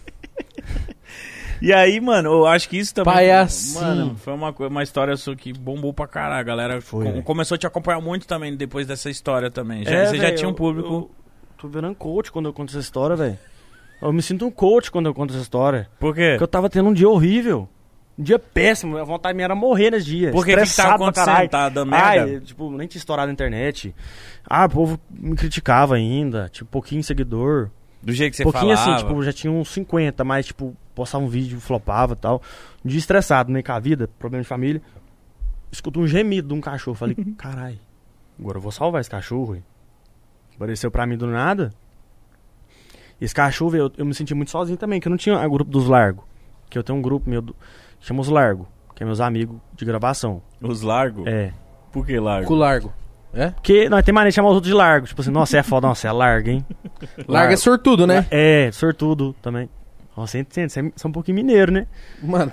E aí, mano, eu acho que isso também. Palhacinho. Mano, foi uma, uma história sua que bombou pra caralho. A galera Foi, com- começou a te acompanhar muito também depois dessa história também. Já, É, você já velho, tinha um eu- público. Eu, tô virando coach quando eu conto essa história, velho. Eu me sinto um coach quando eu conto essa história. Por quê? Porque eu tava tendo um dia horrível. Um dia péssimo. A vontade minha era morrer nesse dia. Por que tava acontecendo? Tá dando Ai, merda? tipo, nem tinha estourado na internet. Ah, o povo me criticava ainda. Tipo, pouquinho seguidor. Do jeito que você pouquinho falava. assim, tipo, já tinha uns 50, mas, tipo, postava um vídeo, flopava e tal. Um dia estressado, nem com a vida, problema de família. Escuto um gemido de um cachorro. Falei, carai, agora eu vou salvar esse cachorro. hein?" Apareceu pra mim do nada. Esse cachorro, eu, eu me senti muito sozinho também, que eu não tinha o grupo dos Largo. Que eu tenho um grupo meu, do, que chama os Largo, que é meus amigos de gravação. Os largos? É. Por que largo? Cu largo. É? Porque nós tem mania de chamar os outros de Largo. Tipo assim, nossa, é foda, nossa, é larga, hein? Larga é sortudo, né? É, sortudo também. Nossa, você entende, você é um pouquinho mineiro, né? Mano,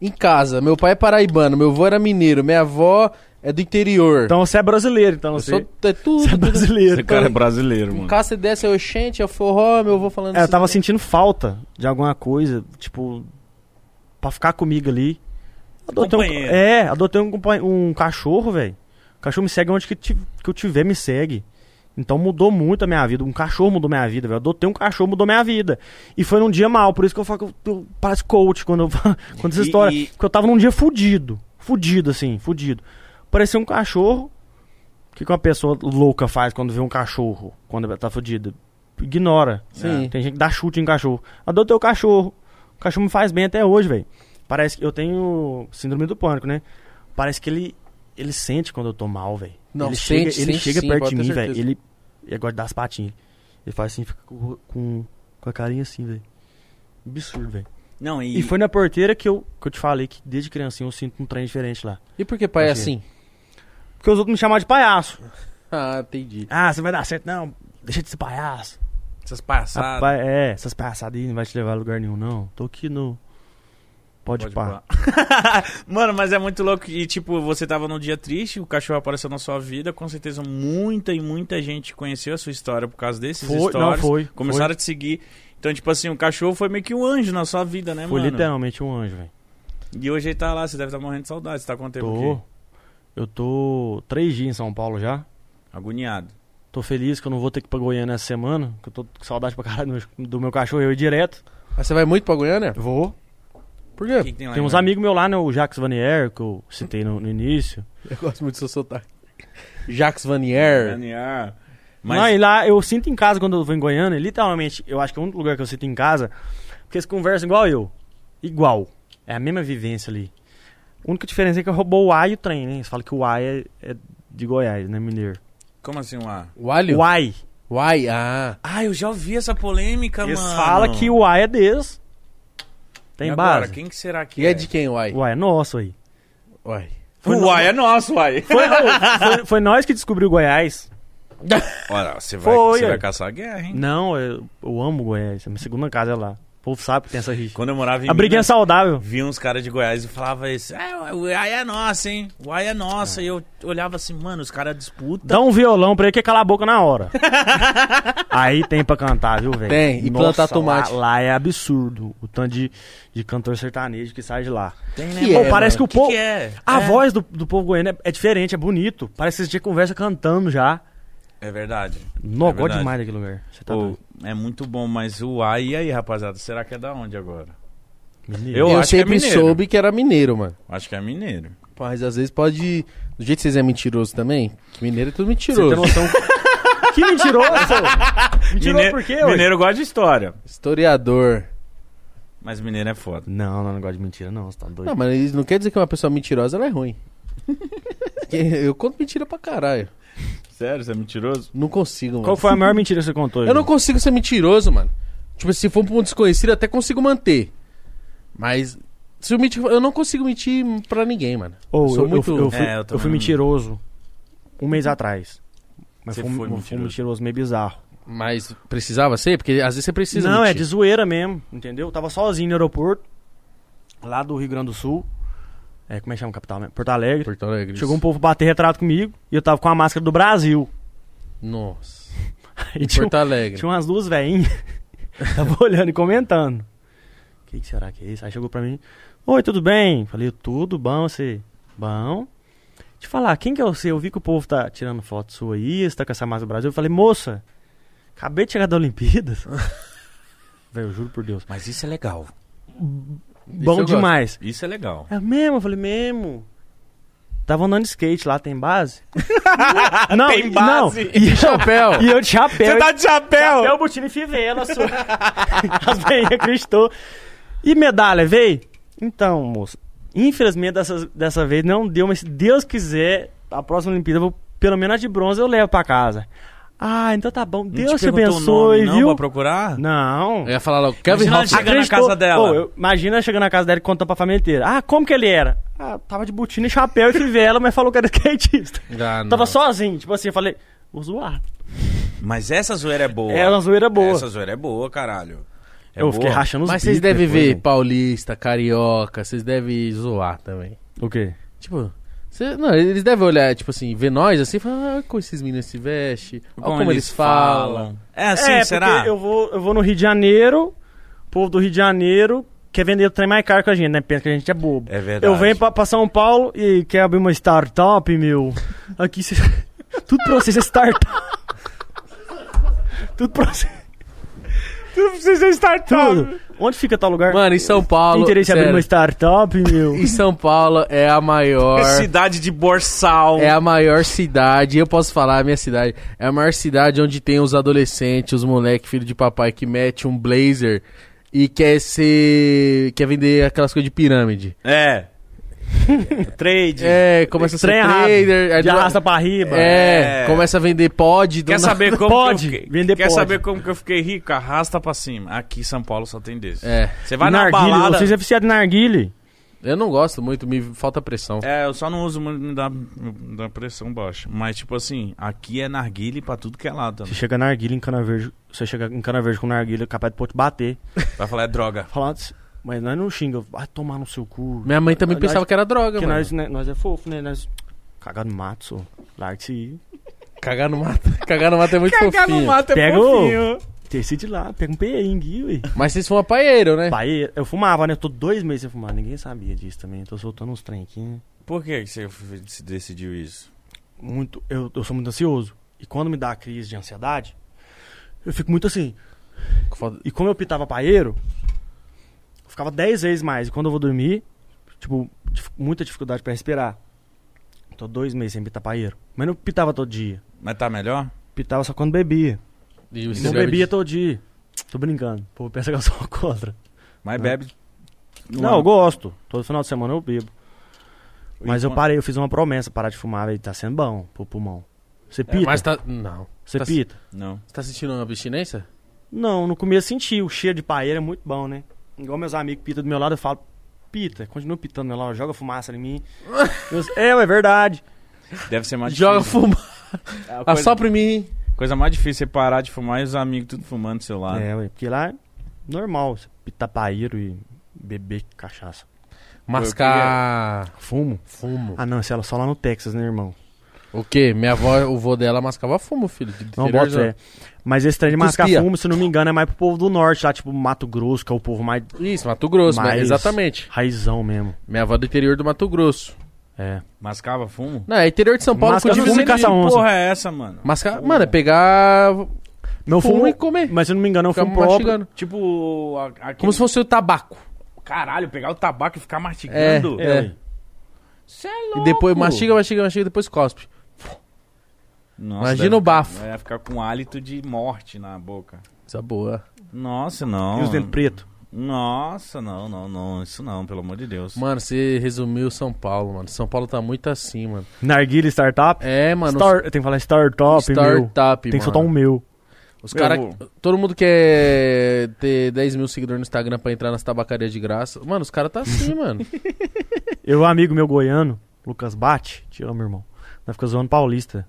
em casa, meu pai é paraibano, meu avô era mineiro, minha avó é do interior. Então você é brasileiro, então eu você, sou é tudo. você é brasileiro. Esse cara é brasileiro, Em mano. casa você desce, é oxente, é forró, meu avô falando É, eu assim, tava sentindo falta de alguma coisa, tipo, pra ficar comigo ali. Adotei um, Companheiro. é, adotei um, um cachorro, velho. O cachorro me segue onde que, que eu tiver, me segue. Então mudou muito a minha vida. Um cachorro mudou minha vida, velho. Adotei um cachorro, mudou minha vida. E foi num dia mal, por isso que eu falo que eu, eu pareço coach quando eu quando essa E- história. e- Porque eu tava num dia fudido. Fudido, assim, fudido. Parecia um cachorro. O que, que uma pessoa louca faz quando vê um cachorro, quando ela tá fudida? Ignora. Sim. Tem gente que dá chute em cachorro. Adotei o cachorro. O cachorro me faz bem até hoje, velho. Parece que eu tenho síndrome do pânico, né? Parece que ele ele sente quando eu tô mal, velho. Não, ele sente, chega, ele sente chega sim, perto de mim, velho. Ele, ele gosta das patinhas. Ele faz assim, fica com, com, com a carinha assim, velho. Absurdo, velho. Não, e, E foi na porteira que eu, que eu te falei que desde criancinha eu sinto um trem diferente lá. E por que pai é Achei. assim? Porque os outros me chamavam de palhaço. Ah, entendi. Ah, você vai dar certo. Não, deixa de ser palhaço. essas. Rapaz, é, essas palhaçadas aí não vai te levar a lugar nenhum, não. Tô aqui no. Pode, Pode pá. pá. Mano, mas é muito louco. E tipo, você tava num dia triste, o cachorro apareceu na sua vida. Com certeza, muita e muita gente conheceu a sua história por causa desses Foi, não, stories. foi. Começaram a te seguir. Então, tipo assim, o cachorro foi meio que um anjo na sua vida, né, Foi mano? literalmente um anjo, velho. E hoje ele tá lá, você deve estar morrendo de saudade. Você tá com tempo Tô. aqui? Eu tô três dias em São Paulo já. Agoniado. Tô feliz que eu não vou ter que ir pra Goiânia essa semana. Que eu tô com saudade pra caralho do meu, do meu cachorro. Eu ir direto. Mas você vai muito pra Goiânia? Vou. Por quê? que que tem lá Tem em uns Goiânia? amigos meus lá, né? O Jacques Vanier, que eu citei no, no início. Eu gosto muito do seu sotaque. Jacques Vanier. Mas... Mas Não, e lá eu sinto em casa quando eu vou em Goiânia. Literalmente, eu acho que é o único lugar que eu sinto em casa. Porque eles conversam igual eu. Igual. É a mesma vivência ali. A única diferença é que eu roubou o A e o trem, né? Eles falam que o A é, é de Goiás, né, mineiro? como assim lá? O alho? O Ai. Uai, ah. Ah, eu já ouvi essa polêmica, Eles mano. falam que o A é deles. Tem E agora, base. quem que será que E é de quem, uai? O A é nosso aí. Uai. Foi Uai, é nosso, uai. Foi, foi, foi nós que descobriu Goiás. Olha, você vai, Foi, você vai caçar a guerra, hein? Não, eu, eu amo Goiás. A minha segunda casa é lá. O povo sabe que tem essa rixa. Quando eu morava em A briguinha é Minas, saudável. vi uns caras de Goiás e falava isso. É, o Uai é nosso, hein? O Uai é nosso. E eu olhava assim, mano, os caras disputam. Dá um violão pra ele que cala a boca na hora. Aí tem pra cantar, viu, velho? Tem, e plantar tomate. Lá, lá é absurdo o tanto de, de cantor sertanejo que sai de lá. Tem, né, Que mano? é, parece mano? que o povo. que é? A É. voz do, do povo goiano é, é diferente, é bonito. Parece que vocês tinham conversa cantando já. É verdade. Não, É gosto demais daquele lugar. Você tá Pô, doido. é muito bom, mas o Uai, e aí, rapaziada? Será que é da onde agora? Mineiro. Eu Eu, acho que é sempre soube que era mineiro, mano. Acho que é mineiro. Mas às vezes pode. Do jeito que vocês é mentiroso também, que mineiro é tudo Você tem mentiroso. noção? que mentiroso! Mentiroso Mineiro, por quê, ué? mineiro gosta de história. Historiador. Mas mineiro é foda. Não, não, não gosto de mentira, não. Você tá doido. Não, mas isso não quer dizer que uma pessoa mentirosa ela é ruim. Eu conto mentira pra caralho. Sério, você é mentiroso? Não consigo, mano. Qual foi a maior mentira que você contou? Eu não consigo ser mentiroso, mano. Tipo, se for pra um desconhecido, até consigo manter. Mas. Se eu mentir, eu não consigo mentir pra ninguém, mano. Ô, eu sou eu, muito- eu, eu fui, É, eu eu fui mentiroso um mês atrás. Mas Você foi, um- foi foi um mentiroso. mentiroso meio bizarro. Mas precisava ser? Porque às vezes você precisa não, é mentir. de zoeira mesmo, entendeu? Eu tava sozinho no aeroporto, lá do Rio Grande do Sul. É, como é que chama a capital mesmo? Porto Alegre. Porto Alegre. Chegou um povo bater retrato comigo e eu tava com a máscara do Brasil. Nossa. Tinha, Porto Alegre. tinha umas duas velhinhas. tava olhando e comentando. O que, que será que é isso? Aí chegou pra mim. Oi, tudo bem? Falei, tudo bom, você? Bom. Eu falar, quem que é você? Eu vi que o povo tá tirando foto sua aí, você tá com essa máscara do Brasil. Eu falei, moça, acabei de chegar da Olimpíadas. Velho, eu juro por Deus. Mas isso é legal. Bom gosto. demais. Isso é legal. É mesmo? Eu falei, mesmo. Tava andando de skate lá, tem base? não, Tem base. Não, e eu, chapéu. E eu de chapéu. Você tá de chapéu! Chapéu, botina e fivela, sua. As veinhas acreditou. E medalha, veio? Então, moço, infelizmente dessa, dessa vez não deu, mas se Deus quiser, a próxima Olimpíada, vou, pelo menos a de bronze eu levo pra casa. Ah, então tá bom. Não Deus te o abençoe, nome, não, viu? pra procurar? Não. Eu ia falar logo, Kevin Imagina Hoffman. chega na casa dela. Ô, eu- imagina chegando na casa dela e contando pra família inteira. Ah, como que ele era? Ah, tava de botina e chapéu e fivela, mas falou que era skatista. Ah, não. Tava sozinho, tipo assim, eu falei, vou zoar. Mas essa zoeira é boa. É uma zoeira boa. Essa zoeira é boa, caralho. É eu boa. fiquei rachando os Mas vocês devem ver velho. paulista, carioca, vocês devem zoar também. O quê? Tipo, cê- não, eles devem olhar, tipo assim, ver nós assim e falar, ah, como esses meninos se vestem, olha como, eles falam. É assim, é, será? porque eu vou, eu vou no Rio de Janeiro, o povo do Rio de Janeiro quer vender o trem mais caro que a gente, né? Pensa que a gente é bobo. É verdade. Eu venho pra, pra São Paulo e quer abrir uma startup, meu. Aqui cê... Tudo pra vocês é startup. Tudo pra vocês. Tudo pra vocês é startup. Tudo. Onde fica tal lugar? Mano, em São Tem Paulo, interesse em abrir uma startup, meu. em São Paulo é a maior... Cidade de Borsal. É a maior cidade, eu posso falar a minha cidade, é a maior cidade onde tem os adolescentes, os moleque, filho de papai, que mete um blazer e quer ser. quer vender aquelas coisas de pirâmide. É. Trade. É, começa a ser trader. De arrasta pra riba. É, É. começa a vender pod. do Quer saber como Pode, que eu fiquei? vender Quer pode. saber como que eu fiquei rico? Arrasta pra cima. Aqui em São Paulo só tem desse. É, Você vai E na narguile, balada. Vocês é viciado em narguile. eu não gosto muito, me falta pressão. É, eu só não uso muito, me dá, me dá pressão baixa. Mas, tipo assim, aqui é narguile pra tudo que é lado. Você também. chega na narguile em cana verde, você chega em cana verde com narguile, capaz de pôr te bater. Vai falar é droga. Falar, mas nós não xinga, vai tomar no seu cu. Minha mãe também Nós- pensava que era droga, Porque mano. nós, né, nós é fofo, né? Nós. Cagar no mato, só. Larga isso aí. Cagar no mato. Cagar no mato é muito fofinho. mato é Pega o. Decide lá, pega um peringue, ué. Mas vocês fumam paieiro, né? Pai, eu fumava, né? Eu tô dois meses sem fumar. Ninguém sabia disso também. Tô soltando uns trem aqui? Por que que você decidiu isso? Muito. Eu, eu sou muito ansioso. E quando me dá a crise de ansiedade, eu fico muito assim. Foda- E como eu pitava paeiro, ficava 10 vezes mais. E quando eu vou dormir, tipo, muita dificuldade pra respirar. Tô dois meses sem pitar paeiro. Mas não pitava todo dia. Mas tá melhor? Pitava só quando bebia. E não bebia de- todo dia. Tô brincando. Pô, pensa que eu sou contra. Mas Não. bebe. Não, eu gosto. Todo final de semana eu bebo. Mas eu parei, eu fiz uma promessa, parar de fumar, velho. Tá sendo bom pro pulmão. Você É, pita? mas tá. Não. Você tá- pita? Não. Você tá sentindo uma abstinência? Não, no começo senti. O cheiro de paeiro é muito bom, né? Igual meus amigos pitam do meu lado, eu falo, pita, continua pitando do meu lado, joga fumaça em mim. Eu- é, é verdade. Deve ser mais Joga difícil. fumar. É a coisa, Assopra em mim. coisa mais difícil é parar de fumar e os amigos tudo fumando no celular. É, ué, porque lá é normal, você pitar paeiro e beber cachaça. Mascar. Fumo? Fumo. Ah, não, esse é só lá no Texas, né, irmão? O quê? Minha avó, o vô dela mascava fumo, filho. de Não, bota fé. Mas esse trem de mascar Cuspia. fumo, se não me engano, é mais pro povo do norte, lá, tipo Mato Grosso, que é o povo mais Isso, Mato Grosso, mas- Mais- exatamente. raizão mesmo. Minha avó é do interior do Mato Grosso. É. Mascava fumo? Não, é interior de São Paulo Masca com fumo e caça onça. Porra, é essa, mano? Mascar... Mano, é pegar Meu fumo, fumo, e comer. mas se não me engano, é um fumo próprio. Tipo. a- aquele- Como se fosse o tabaco. Caralho, pegar o tabaco e ficar mastigando. É. ué. Cê é E louco. depois mastiga, mastiga, mastiga, depois cospe. Nossa, Imagina deve o bafo. ficar- Vai ficar com hálito de morte na boca. Essa boa. Nossa, não. E os dentes pretos? Nossa, não, não, não. Isso não, pelo amor de Deus. Mano, você resumiu São Paulo, mano. São Paulo tá muito assim, mano. Narguilha Startup? É, mano. Star- Tem que falar startup, meu. startup, Tem que soltar um meu. Os cara, Eu todo mundo quer ter 10 mil seguidores no Instagram pra entrar nas tabacarias de graça. Mano, os caras tá assim, mano. Eu, um amigo meu goiano, Lucas Bate, te amo, irmão. Nós ficamos zoando paulista.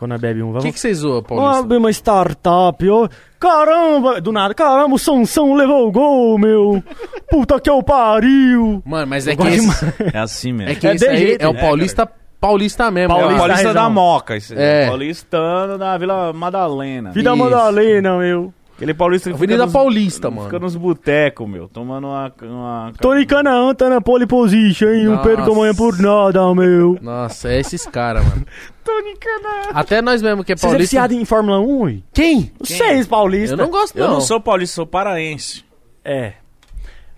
Quando bebe um, O vamos... que, que vocês zoam, Ó, Paulista? abri uma startup, ó. Caramba! Do nada, caramba, o Sansão levou o gol, meu. Puta que eu pariu. Mano, mas é Eu que esse, É assim mesmo. é que É esse de aí jeito, é o né, Paulista, Paulista mesmo. É o Paulista Paulista da Rezão. Moca. Esse É. Paulistano da Vila Madalena. Vida Isso. Madalena, meu. Aquele paulista que Avenida fica nos, Paulista, Fica mano. nos botecos, meu. Tomando uma... uma... Tô em Canaã, tá na pole position, hein? Não Nossa. perco amanhã por nada, meu. Nossa, é esses caras, mano. Tô em Canaã. Até nós mesmo que é Vocês é paulista. viciado em Fórmula 1, ui? Quem? Vocês, paulista. Eu não gosto, Eu não. não sou paulista, sou paraense. É.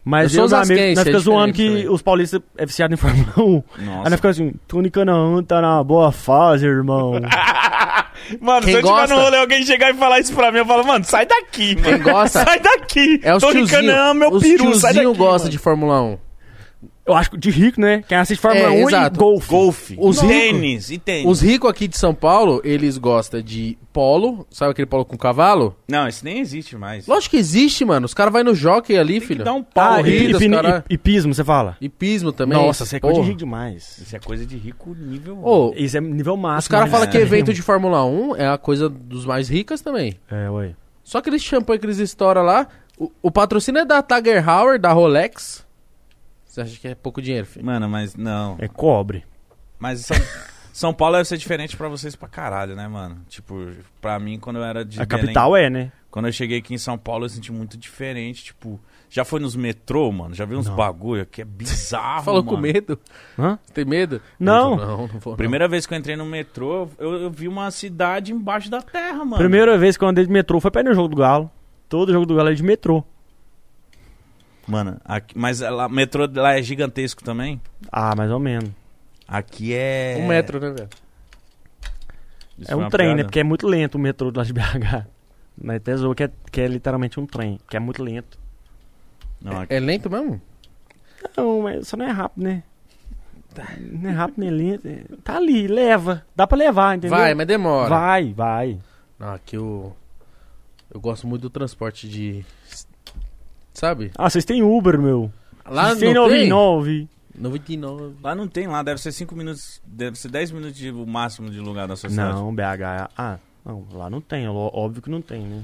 Mas Eu sou eu, amigos, nós é ficamos zoando que também. os paulistas é viciado em Fórmula 1. Aí Nossa. nós ficamos assim, em Canaã, tá na boa fase, irmão. Mano, Quem se eu tiver gosta- no rolê alguém chegar e falar isso pra mim, eu falo, mano, sai daqui. Quem gosta- Sai daqui. É os Tô tiozinho. Meu os peru, sai daqui. gosta mano. de Fórmula 1. Eu acho que de rico, né? Quem assiste Fórmula É, 1 exato. e golfe. Golfe. Os e ricos- tênis, e tênis. Os ricos aqui de São Paulo, eles gostam de polo. Sabe aquele polo com cavalo? Não, isso nem existe mais. Lógico que existe, mano. Os caras vão no jockey ali, Tem que filho. dar um pau. Ah, e, e, caralho. e- e pismo, você fala? E pismo também. Nossa, você é coisa de rico demais. Isso é coisa de rico nível... Ô, Isso é nível máximo. os caras né? falam que É. evento de Fórmula 1 é a coisa dos mais ricas também. É, ué. Só aqueles champanhe que eles estouram lá. O, o patrocínio é da Tiger Hauer, da Rolex. Você acha que é pouco dinheiro, filho? Mano, mas não. É cobre. Mas São, São Paulo deve ser diferente pra vocês pra caralho, né, mano? Tipo, pra mim, quando eu era de a Belém, capital é, né? Quando eu cheguei aqui em São Paulo, eu senti muito diferente. Tipo, já foi nos metrô, mano? Já viu uns Não. bagulho que é bizarro, Falou mano. com medo? Hã? Você tem medo? Não. Não, não vou. não. Primeira vez que eu entrei no metrô, eu, eu vi uma cidade embaixo da terra, mano. Primeira vez que eu andei de metrô foi pra ir no jogo do Galo. Todo jogo do Galo é de metrô. Mano, aqui, mas lá, metrô lá é gigantesco também? Ah, mais ou menos. Aqui é... Um metro, né, velho? Isso é foi um trem, né? piada? Porque é muito lento o metrô lá de BH. Até zoou que é, que é literalmente um trem, que é muito lento. Não, aqui... É lento mesmo? Não, mas só não é rápido, né? Não é rápido nem lento. é- Tá ali, leva. Dá pra levar, entendeu? Vai, mas demora. Vai, vai. Não, aqui eu. Eu gosto muito do transporte de. Sabe? Ah, vocês têm Uber, meu. Lá vocês têm não tem? 99. 99. Lá não tem, lá deve ser 5 minutos, deve ser 10 minutos de, o máximo de lugar da sua cidade. Não, BH. Ah, não, lá não tem. Óbvio que não tem, né?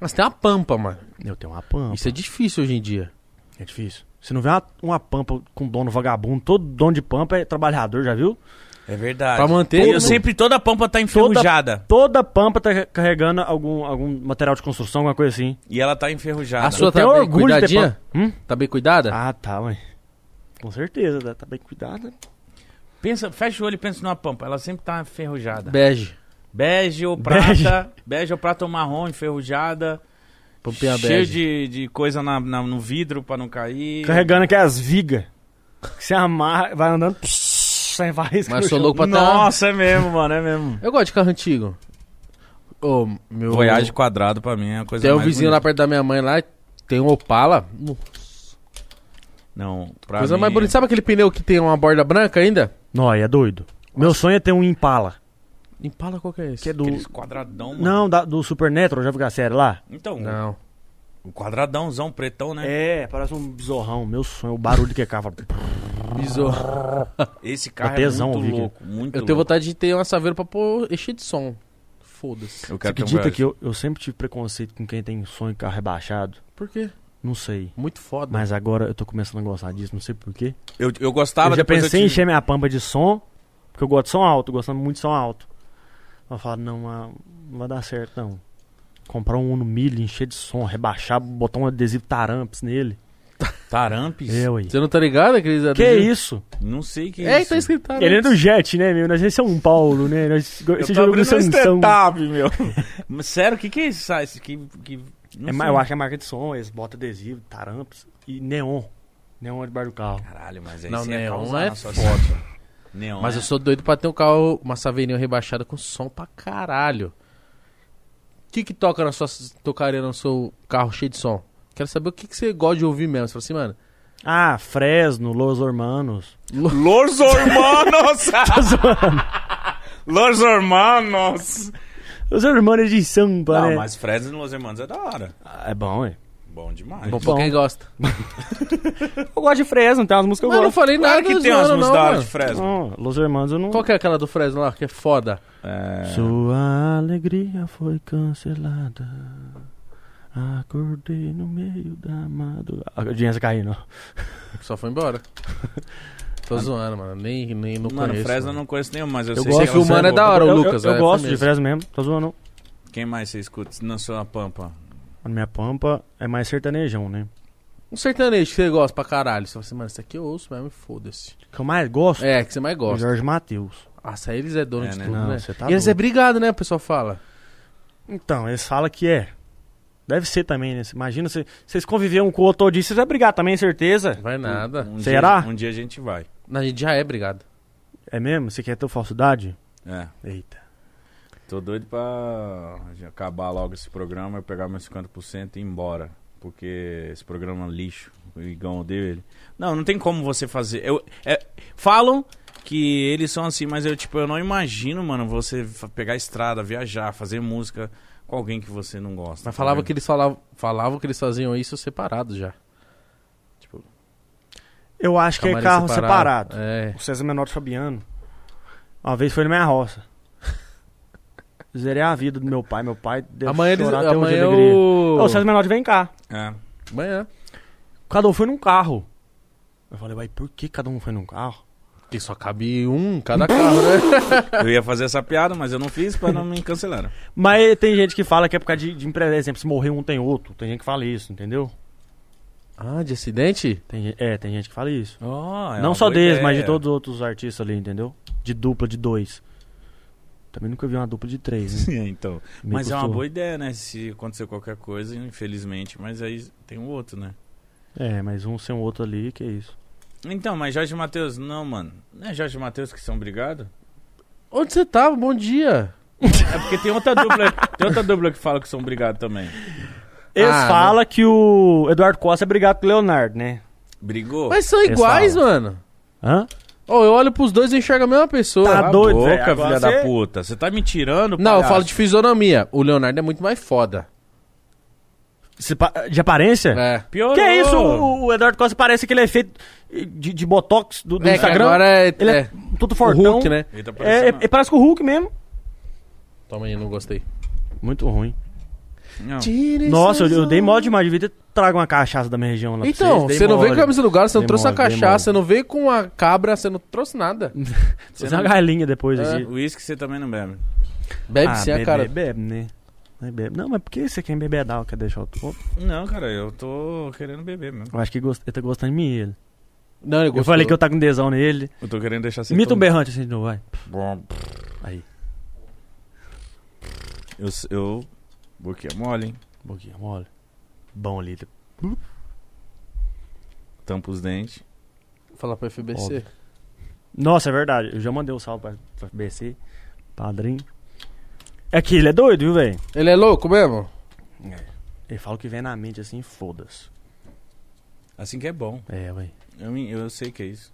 Mas tem uma pampa, mano. Eu tenho uma pampa. Isso é difícil hoje em dia. É difícil. Você não vê uma, uma pampa com dono vagabundo. Todo dono de pampa é trabalhador, já viu? É verdade. Pra manter. Eu sempre, toda a pampa tá enferrujada. Toda pampa tá carregando algum, algum material de construção, alguma coisa assim. E ela tá enferrujada. A sua Eu tá bem cuidadinha? Hum? Tá bem cuidada? Ah, tá, ué. Com certeza, tá- tá bem cuidada. Pensa, fecha o olho e pensa numa pampa. Ela sempre tá enferrujada. Bege. Bege ou prata. Bege ou prata ou marrom, enferrujada. Pampinha cheio bege. de, de coisa na, na- no vidro pra não cair. Carregando aqui as vigas. Você amarra, vai andando, psh, Mas sou louco pra tá... Nossa, é mesmo, mano, é mesmo. Eu gosto de carro antigo. Ô, meu... Voyage quadrado pra mim é a coisa Tem um mais vizinho lá bonita. perto da minha mãe lá, tem um Opala. Não, pra Coisa mim... mais bonita. Sabe aquele pneu que tem uma borda branca ainda? Não, aí é doido. Meu sonho é ter um Impala. Impala qual que é esse? Que é do. Aqueles quadradão, mano. Não, da- do Supernatural, já viu a série lá? Então, Não. O quadradãozão pretão, né? É, parece um besorrão. Meu sonho, o barulho que é cava. Bizou. Esse carro tesão, é muito louco, muito Eu tenho louco. vontade de ter uma saveira pra pôr encher de som. Foda-se. Eu Você quero ter um acredita que eu, eu sempre tive preconceito com quem tem sonho de carro rebaixado? Por quê? Não sei. Muito foda. Mas agora eu tô começando a gostar disso, não sei porquê. Eu, eu gostava, eu já depois pensei eu em tive- encher minha pampa de som, porque eu gosto de som alto, gostando muito de som alto. Eu falo, não, ah, não vai dar certo, não. Comprar um Uno Mille, encher de som, rebaixar, botar um adesivo taramps nele. Tarampes? Eu aí. Você não tá ligado, aqueles Que adesivos? isso? Não sei o que É, isso. tá escrito. tá, Ele é do Jet, né, meu? Nós é São Paulo, né? Nós, Eu esse jogo do um Sansão. setup, meu. Mas sério, o que que é isso? Ah, esse que, que... não É, sei. eu acho que é marca de som, eles botam adesivo, taramps e neon. Neon é debaixo do carro. Caralho, mas aí Não, neon é sua foda. Neon Mas é. eu sou doido pra ter um carro, uma saveirinha rebaixada com som pra caralho. O que que toca na sua tocaria no seu carro cheio de som? Quero saber o que que você gosta de ouvir mesmo. Você fala assim, mano. Ah, Fresno, Los Hermanos. Los Hermanos! Los Hermanos! Os Hermanos de Sampa, Não, né? mas Fresno Los Hermanos é da hora. Ah, É bom, é. Bom demais. Bom. Pra quem gosta. Eu gosto de Fresno, tem umas músicas que Mas eu eu não gosto. falei Claro nada que tem umas zoando, músicas da hora mano. de Fresno. Não, Los Hermanos eu não... Qual que é aquela do Fresno lá, que é foda? É... Sua alegria foi cancelada. Acordei no meio da madrugada. A audiência caindo. Só foi embora. Tô zoando, mano. Nem, nem não Mano, conheço. Fresno eu não conheço nenhum, mas eu, Eu sei gosto que que o mano é da hora, o eu, Lucas. Eu, eu é, gosto de mesmo. Fresno mesmo, tô zoando. não. Quem mais você escuta na sua pampa? A minha pampa é mais sertanejão, né? Um sertanejo que você gosta pra caralho. Você fala assim, mano, isso aqui eu ouço mesmo foda-se. Que eu mais gosto É, que você mais gosta. Jorge Matheus. Nossa, eles é dono É, de né? tudo, Não, né? você tá e eles doido. é brigado, né? O pessoal fala. Então, eles falam que é. Deve ser também, né? Cê Imagina, cê- vocês conviveram um com o outro todo dia, vocês vão brigar também, certeza? Vai nada. Um Será? Dia, um dia a gente vai. A gente já é brigado. É mesmo? Você quer ter falsidade? É. Eita. Tô doido pra acabar logo esse programa, eu pegar meus 50% e ir embora. Porque esse programa é lixo. O Igão odeia ele. Não, não tem como você fazer. Eu, é, falam que eles são assim, mas eu, tipo, eu não imagino, mano, você pegar a estrada, viajar, fazer música com alguém que você não gosta. Mas falava tá que eles falavam, falavam que eles faziam isso separados já. Tipo, Eu acho que é carro separado. É. O César Menor de Fabiano. Uma vez foi na minha roça. Zerei a vida do meu pai. Meu pai deve Amanhã eles. chorar até hoje de Amanhã alegria. o. Ô, César Menor de vem cá. É. Amanhã. Cada um foi num carro. Eu falei, vai, por que cada um foi num carro? Que só cabe um em cada carro, né? Eu ia fazer essa piada, mas eu não fiz pra não me cancelar. Mas tem gente que fala que é por causa de, de empresa. Exemplo, se morrer um tem outro. Tem gente que fala isso, entendeu? ah, de acidente? Tem, é, tem gente que fala isso. Oh, é Não só deles, ideia. mas de todos os outros artistas ali, entendeu? De dupla, de dois. Também nunca vi uma dupla de três, né? então. Me Mas é uma custou. boa ideia, né? Se acontecer qualquer coisa, infelizmente. Mas aí tem o outro, né? É, mas um sem o outro ali, que é isso. Então, mas Jorge Matheus, não, mano. Não é Jorge Matheus que são brigados? Onde você tava? Bom dia. É porque tem outra dupla, tem outra dupla que fala que são brigados também. Eles Ah, falam que o Eduardo Costa é brigado com o Leonardo, né? Brigou? Mas são iguais, mano. Hã? Ô, eu olho pros dois e enxergo a mesma pessoa. Tá Cala a doido, boca, velho. Agora filha da você- puta. Você tá me tirando, Não, eu palhaço. falo de fisionomia. O Leonardo é muito mais foda. Se pa- De aparência? É. Piorou. Que é isso? O, o Eduardo Costa parece que ele é feito de, de botox do, do É, que Instagram. agora é- Ele é, é. tudo O fortão. Hulk, né? Ele tá É, parecendo- é- parece com o Hulk mesmo. Toma aí, não gostei. Muito ruim. Não. Nossa, eu, eu dei mole demais. Devia ter trago uma cachaça da minha região lá pra Então, vocês. Você não veio mole. com a camisa do Galo, você não Dei trouxe a mole, cachaça, você não veio com a cabra, você não trouxe nada. Fazer uma galinha depois É. aqui. O uísque você também não bebe. Bebe ah, sim a bebe, cara. Bebe, né? Não, bebe. não, mas por que você quer embebedar? Quer deixar o outro? Não, cara, eu tô querendo beber mesmo. Eu acho que gost... ele tá gostando de mim, ele. Não, ele Eu gostou. falei que eu tá com desão nele. Eu tô querendo deixar você Imita um berrante assim de novo, vai. Bom, Aí, Eu, eu... Boquinha mole, hein? boquinha mole. Bom ali. Tampa os dentes. Falar pra FBC. Óbvio. Nossa, é verdade. Eu já mandei um salve pra, pra BC, padrinho. É que ele é doido, viu, velho? Ele é louco mesmo? Ele fala o que vem na mente assim, foda-se. Assim que é bom. É, ué. Eu, eu sei que é isso.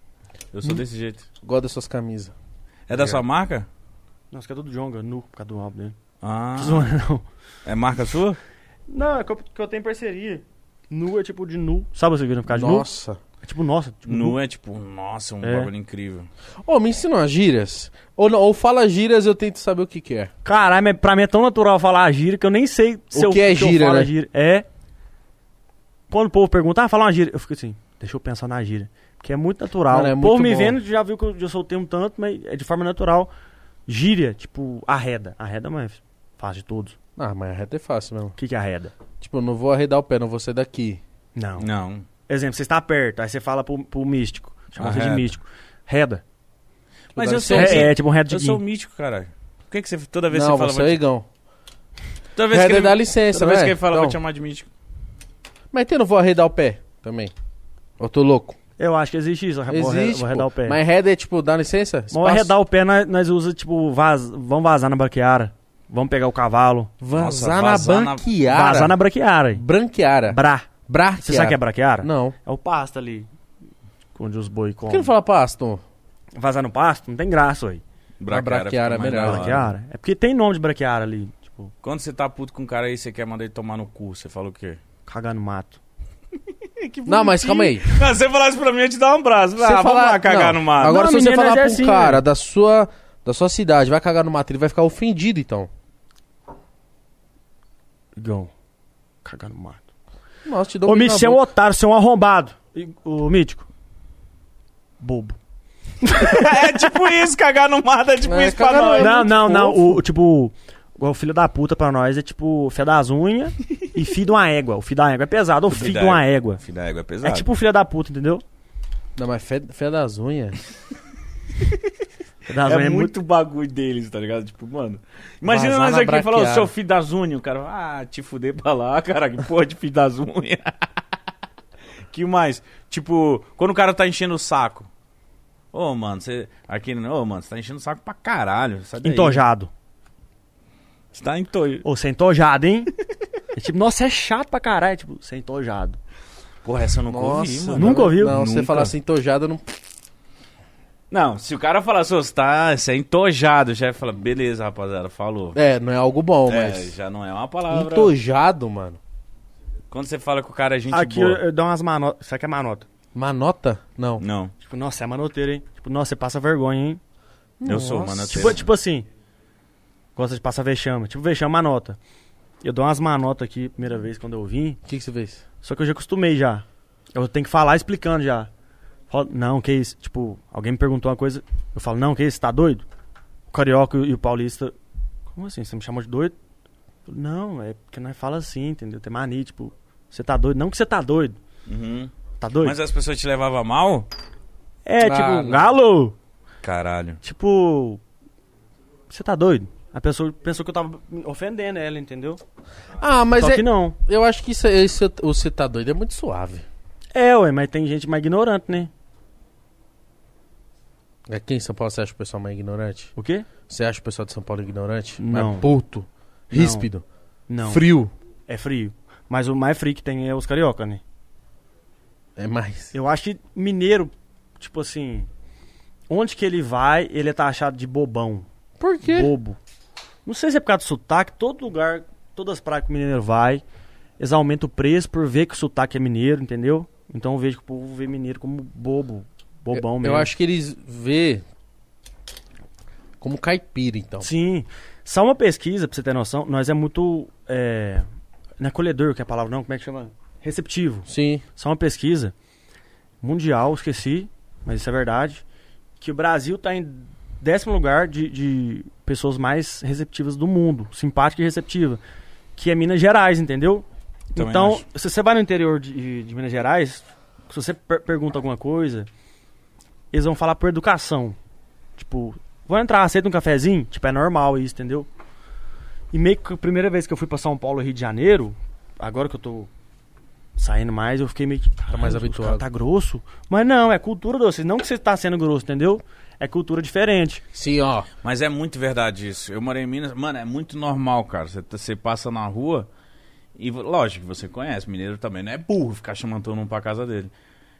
Eu sou Hum. desse jeito. Gosto das suas camisas. É da sua marca? Nossa, que é do Jonga, nu, por causa do álbum dele. Ah. Zoando, não. É marca sua? Não, é que eu, que eu tenho parceria. Nu é tipo de nu. Sabe você viram ficar de nu? Nossa. É tipo, nossa. Tipo, Nu é tipo, nossa, um É. bagulho incrível. Ô, me ensina umas gírias. Ou, não, ou fala gírias eu tento saber o que que é. Caralho, mas pra mim é tão natural falar gíria que eu nem sei se O eu, que é eu gíria, falo né? gíria. É. Quando o povo pergunta, ah, fala uma gíria. Eu fico assim, deixa eu pensar na gíria. Porque é muito natural. Mano, é o povo muito me bom. vendo já viu que eu já soltei um tanto, mas é de forma natural. Gíria, tipo, arreda. Arreda, mas fácil de todos. Ah, mas a reta é fácil mesmo. O que que é arreda? Tipo, eu não vou arredar o pé, não vou sair daqui. Não. Não. Exemplo, você está perto, aí você fala pro, pro místico. Chama você de místico. Reda. Mas dá eu sou. É, é tipo um reda de eu sou guinho. mítico, caralho. Por que, que você toda vez não, você fala. você é o Igão. Toda vez que Reda ele, dá licença, toda vez né? que ele fala, eu vou Então, te chamar de mítico. Mas então eu não vou arredar o pé também. Eu tô louco. Eu acho que existe isso. eu vou arre- Existe, vou arredar pô. o pé. Mas reda é tipo, dá licença? Vamos Espaço? arredar o pé, nós, nós usa tipo, vaz, vamos vazar na braquiara. Vamos pegar o cavalo. Vazar Nossa, na vazar na- branquiara. Vazar na braquiara. Branquiara. Bra. Braquiara. Você sabe o que é braquiara? Não. É o pasto ali. Onde os boi Por comem. que não fala pasto? Vazar no pasto? Não tem graça, aí. braquiara é melhor. Braquiara. É porque tem nome de braquiara ali. Tipo, Quando você tá puto com um cara aí, você quer mandar ele tomar no cu, você fala o quê? cagar no mato. Não, mas calma aí. Não, se você falasse pra mim, eu te dar um braço. Você Ah, vamos falar- lá cagar não. no mato. Agora, Não, se você falar é um assim, cara da sua, da sua cidade, vai cagar no mato, ele vai ficar ofendido, então. Cagar no mato. Nossa, te dou Ô, um Mítico, você é um otário, você é um arrombado. E- Ô, Mítico. Bobo. é tipo isso, cagar no mato é tipo É, isso pra cagar no- nós. É não, não, não. fofo. O, o tipo. O filho da puta pra nós é tipo fé das unhas e filho de uma égua. O filho da égua é pesado, ou filho de uma égua. Filho da égua é É pesado. tipo o filho da puta, entendeu? Não, mas fé, fé das unhas. É unhas muito bagulho deles, tá ligado? Tipo, mano. Imagina Vazar nós aqui e falar, ô, braquiara. seu filho das unhas. O cara, ah, te fuder pra lá, cara. Que porra de filho das unhas. que mais? Tipo, quando o cara tá enchendo o saco. Ô, mano, você. Aqui, ô, mano, você tá enchendo o saco pra caralho. Sai daí. Entojado. Você tá entojado. Ô, você é entojado, hein? É tipo, nossa, é chato pra caralho. Tipo, você é entojado. Porra, essa eu nunca ouvi, Nossa, mano. Nunca ouviu? Não, se você Nunca. falar assim, tojada, não. Não, se o cara falar assim, você tá. Você é entojado, já fala, beleza, rapaziada, falou. É, não é algo bom, É, mas. já não é uma palavra. Entojado, mano. Quando você fala que o cara é gente Aqui eu, boa. eu dou umas manotas. Isso aqui é manota. Manota? Não. Não, Tipo, nossa, é manoteiro, hein? Tipo, nossa, você passa vergonha, hein? eu sou, Nossa. mano. eu Tipo, tipo assim. Gosta de passar vexame. Tipo, vexame, manota. Eu dou umas manotas aqui, primeira vez quando eu vim. O que, que você fez? Só que eu já acostumei já. Eu tenho que falar explicando já. Falo, não, que isso? Tipo, alguém me perguntou uma coisa. Eu falo, não, que isso? Tá doido? O carioca e o paulista. Como assim? Você me chamou de doido? Falo, não, é porque nós fala assim, entendeu? Tem mania, tipo, você tá doido? Não que você tá doido. Uhum. Tá doido? Mas as pessoas te levavam mal? É, Ah, tipo, não. galo! Caralho. Tipo. Você tá doido? A pessoa pensou que eu tava ofendendo ela, entendeu? Ah, mas Só é, que não. eu acho que isso, é- esse, o você tá doido é muito suave. É, ué, mas tem gente mais ignorante, né? Aqui em São Paulo você acha o pessoal mais ignorante? O quê? Você acha o pessoal de São Paulo ignorante? Não. Mais puto, ríspido, Não. frio. É frio. Mas o mais frio que tem é os carioca, né? É mais. Eu acho que mineiro, tipo assim. onde que ele vai, ele é taxado de bobão. Por quê? Bobo. Não sei se é por causa do sotaque, todo lugar, todas as praias que o mineiro vai, eles aumentam o preço por ver que o sotaque é mineiro, entendeu? Então eu vejo que o povo vê mineiro como bobo, bobão eu, mesmo. eu acho que eles vê como caipira, então. Sim. Só uma pesquisa, pra você ter noção, nós é muito. É, não é acolhedor, que é a palavra, não, como é que chama? Receptivo. Sim. Só uma pesquisa mundial, esqueci, mas isso é verdade, que o Brasil está em décimo lugar de, de pessoas mais receptivas do mundo, simpática e receptiva, que é Minas Gerais, entendeu? Também então, acho. se você vai no interior de, de Minas Gerais, se você per- pergunta alguma coisa, eles vão falar por educação. Tipo, vou entrar, aceita um cafezinho? Tipo, é normal isso, entendeu? E meio que a primeira vez que eu fui pra São Paulo, Rio de Janeiro, agora que eu tô saindo mais, eu fiquei meio que. Tá mais "Caralho, os habituado." Tá grosso. Mas não, é cultura doce. Não que você tá sendo grosso, entendeu? É cultura diferente. Sim, ó. Mas é muito verdade isso. Eu morei em Minas, mano, é muito normal, cara. Você, você passa na rua e, lógico, que você conhece, mineiro também não é burro ficar chamando todo mundo pra casa dele.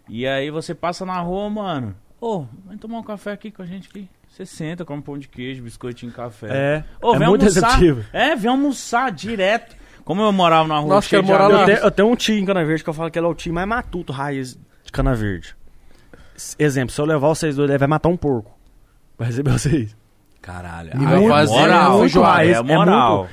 E aí você passa na rua, mano. Ô, vem tomar um café aqui com a gente aqui. Você senta, come pão de queijo, biscoitinho, café. É. Ô, é vem muito almoçar. receptivo. É, vem almoçar direto. Como eu morava na rua Nossa, amigos- lá. Eu tenho, eu tenho um tio em Cana Verde que eu falo que ele é o tio mais matuto raiz de Cana Verde. Exemplo, se eu levar vocês dois, ele vai matar um porco. Vai receber vocês. Caralho. E vai é fazer moral, muito raiz, é é moral.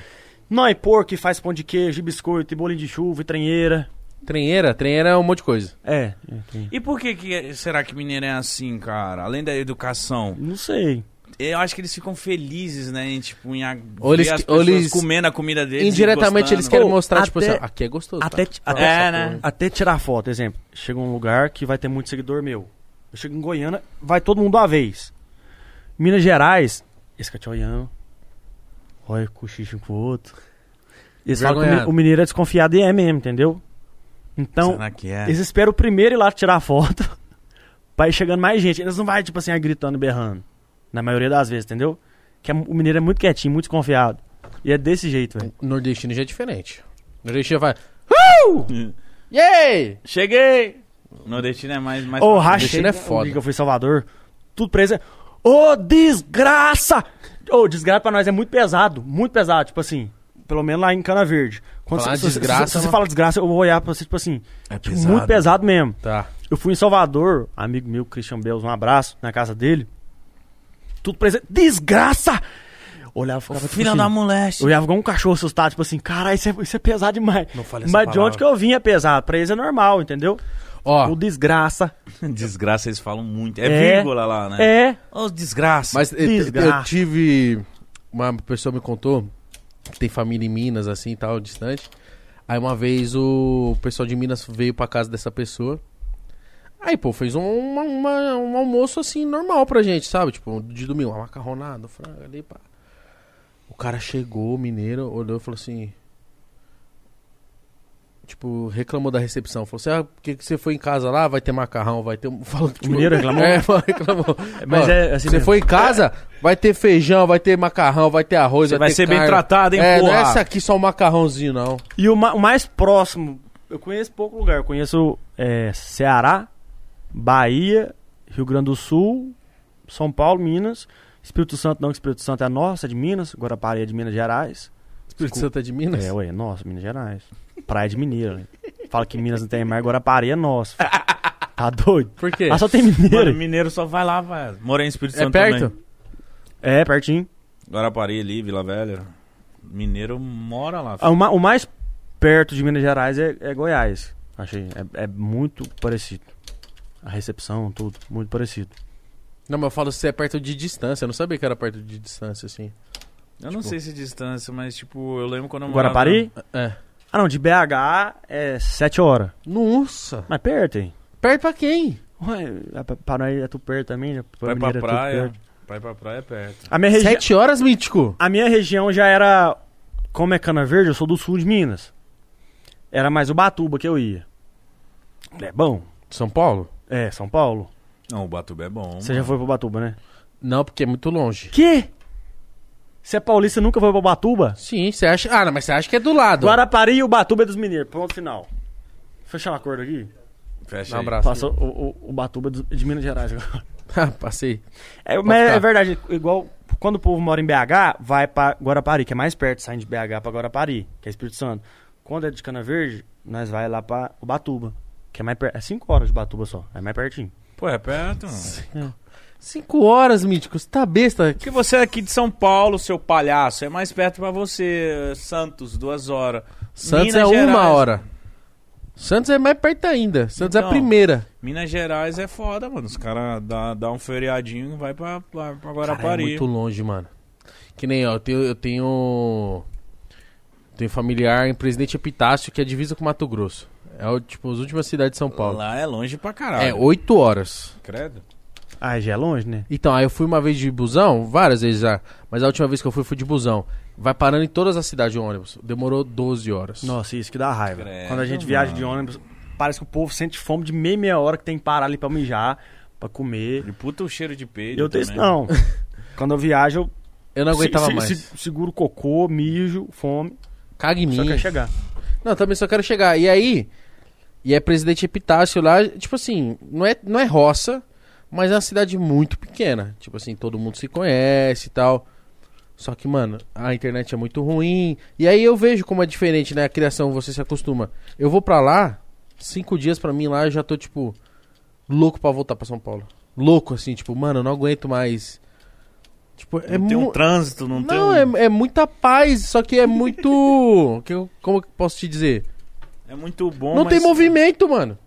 Não, e porco que faz pão de queijo, e biscoito, e bolinho de chuva, e tranheira. Trenheira, trenheira é um monte de coisa. É, é, E por que, que será que mineiro é assim, cara? Além da educação, não sei. eu acho que eles ficam felizes, né? Em, tipo, em a- Ou eles- ver as pessoas eles- comendo a comida deles. Indiretamente eles querem Pô, mostrar, tipo até- assim, ó, aqui é gostoso. Até, tá? até, É, né? até tirar foto, exemplo. Chega um lugar que vai ter muito seguidor meu. Eu chego em Goiânia, vai todo mundo uma vez. Minas Gerais, esse eu te olhando. Olha, cochicho um com o outro. Eles falam que o mineiro é desconfiado e é mesmo, entendeu? Então, Será que é? eles esperam o primeiro ir lá tirar foto pra ir chegando mais gente. Eles não vai, tipo assim, gritando e berrando. Na maioria das vezes, entendeu? Que é- o mineiro é muito quietinho, muito desconfiado. E é desse jeito, velho. O nordestino já é diferente. Nordestino vai. Uh! Yay! Cheguei! Nordestino é mais... mais rachei. Nordestino é foda. que eu fui Salvador. Tudo preso. Ô, desgraça! Ô, desgraça pra nós é muito pesado. Muito pesado. Tipo assim, pelo menos lá em Cana Verde. Quando Falar você, se- se- desgraça, se, você mano. fala desgraça, eu vou olhar pra você, tipo assim, É tipo, pesado. muito pesado mesmo. Tá. Eu fui em Salvador, amigo meu, Christian Bells, um abraço, na casa dele. Tudo preso. Desgraça! Olhava e ficava tipo Filha assim, da moleste. Eu olhava igual um cachorro assustado, tipo assim, caralho, isso é, isso é pesado demais. Não fale essa Mas de palavra. onde que eu vim é pesado? Pra eles é normal, entendeu? Ó, O desgraça. Desgraça, eles falam muito. É, É. vírgula lá, né? É. Ô, desgraça. mas eu, eu Desgraça. tive. Uma pessoa me contou tem família em Minas, assim e tal, distante. Aí uma vez o pessoal de Minas veio pra casa dessa pessoa. Aí, pô, fez um, uma- uma- um almoço assim, normal pra gente, sabe? Tipo, de domingo, uma macarronada, um frango ali, pá. O cara chegou, mineiro, olhou e falou assim. Tipo, reclamou da recepção. Falou assim: ah, por que que você foi em casa lá? Vai ter macarrão, vai ter. um-" Falou, tipo, mineiro reclamou? É, reclamou. Mas Ó, é assim Você mesmo. foi em casa, vai ter feijão, vai ter macarrão, vai ter arroz, Você vai, vai ter ser bem carne. tratado, hein, É, não é porra? essa aqui só um macarrãozinho, não. E o, ma- o mais próximo, eu conheço pouco lugar. Eu conheço é, Ceará, Bahia, Rio Grande do Sul, São Paulo, Minas. Espírito Santo não, que Espírito Santo é nossa, é de Minas. Guarapari é de Minas Gerais. Espírito Santo é de Minas? É, ué, nossa, Minas Gerais. Praia de Mineiro. né? Fala que Minas não tem mar, Guarapari é nosso. filho. Tá doido? Por quê? Ah, só tem Mano, mineiro. mineiro só vai lá, vai. Morei em Espírito é Santo perto? também. É, pertinho. Guarapari ali, Vila Velha. Mineiro mora lá. Ah, O, ma- o mais perto de Minas Gerais é, é Goiás. Achei. É, é muito parecido. A recepção, tudo, muito parecido. Não, mas eu falo se é perto de distância. Eu não sabia que era perto de distância, assim. Eu não Tipo- sei se é distância, mas tipo, eu lembro quando eu morava... Guarapari? É. Ah, não, de BH é 7 horas. Nossa! Mas perto, hein? Perto pra quem? Ué, é pra- para nós é tudo perto também. né? Vai pra Mineiro é praia. perto. Vai pra praia é perto. A minha, regi Sete horas, Mítico? a minha região já era. Como é Cana Verde, eu sou do sul de Minas. Era mais Ubatuba que eu ia. É bom? São Paulo? É, São Paulo. Não, o Batuba é bom. Você já foi pro Ubatuba, né? Não, porque é muito longe. Que? Você é paulista nunca foi pro Ubatuba? Sim, você acha... Ah, não, mas você acha que é do lado. Guarapari e Ubatuba é dos mineiros. Ponto final. Fechar um acordo aqui? Fecha um abraço. Passou o, o, Ubatuba é de Minas Gerais agora. Ah, Passei. É, mas ficar. é verdade, igual quando o povo mora em BH, vai pra Guarapari, que é mais perto, saindo de BH pra Guarapari, que é Espírito Santo. Quando é de Cana Verde, nós vai lá pra Ubatuba, que é mais perto. É 5 horas de Ubatuba só, é mais pertinho. Pô, é perto, mano. Cinco horas, Mítico. Você tá besta? Porque você é aqui de São Paulo, seu palhaço, é mais perto pra você. Santos, duas horas. Santos Minas é uma Gerais. hora. Santos é mais perto ainda. Santos é a Então. primeira. Minas Gerais é foda, mano. Os caras dá, dá um feriadinho e vai pra, pra, pra Cara, é Guarapari. muito longe, mano. Que nem, ó, eu tenho... Eu tenho, tenho familiar em Presidente Epitácio, que é divisa com Mato Grosso. É, tipo, as últimas cidades de São Paulo. Lá é longe pra caralho. É, oito horas. Credo. Ah, já é longe, né? Então, aí eu fui uma vez de busão, várias vezes já. Mas a última vez que eu fui, fui de busão. Vai parando em todas as cidades de ônibus. Demorou 12 horas. Nossa, isso que dá raiva. Credo, Quando a gente viaja de ônibus, parece que o povo sente fome de meia, meia hora que tem que parar ali pra mijar, pra comer. E puta o cheiro de peido Eu tenho não. Quando eu viajo, eu Eu não aguentava se- se- mais. se- seguro cocô, mijo, fome, Caga em só mim. quer chegar. Não, também só quero chegar. E aí, e é Presidente Epitácio lá, tipo assim, não é, não é roça, mas é uma cidade muito pequena. Tipo assim, todo mundo se conhece e tal. Só que, mano, a internet é muito ruim. E aí eu vejo como é diferente, né? A criação, você se acostuma. Eu vou pra lá, cinco dias pra mim lá, eu já tô, tipo, louco pra voltar pra São Paulo. Louco, assim, tipo, mano, eu não aguento mais. Tipo, é Não tem um trânsito, não, tem Não, um... é, é muita paz, só que é muito. que eu- como que eu posso te dizer? É muito bom, não mas... tem movimento, mano.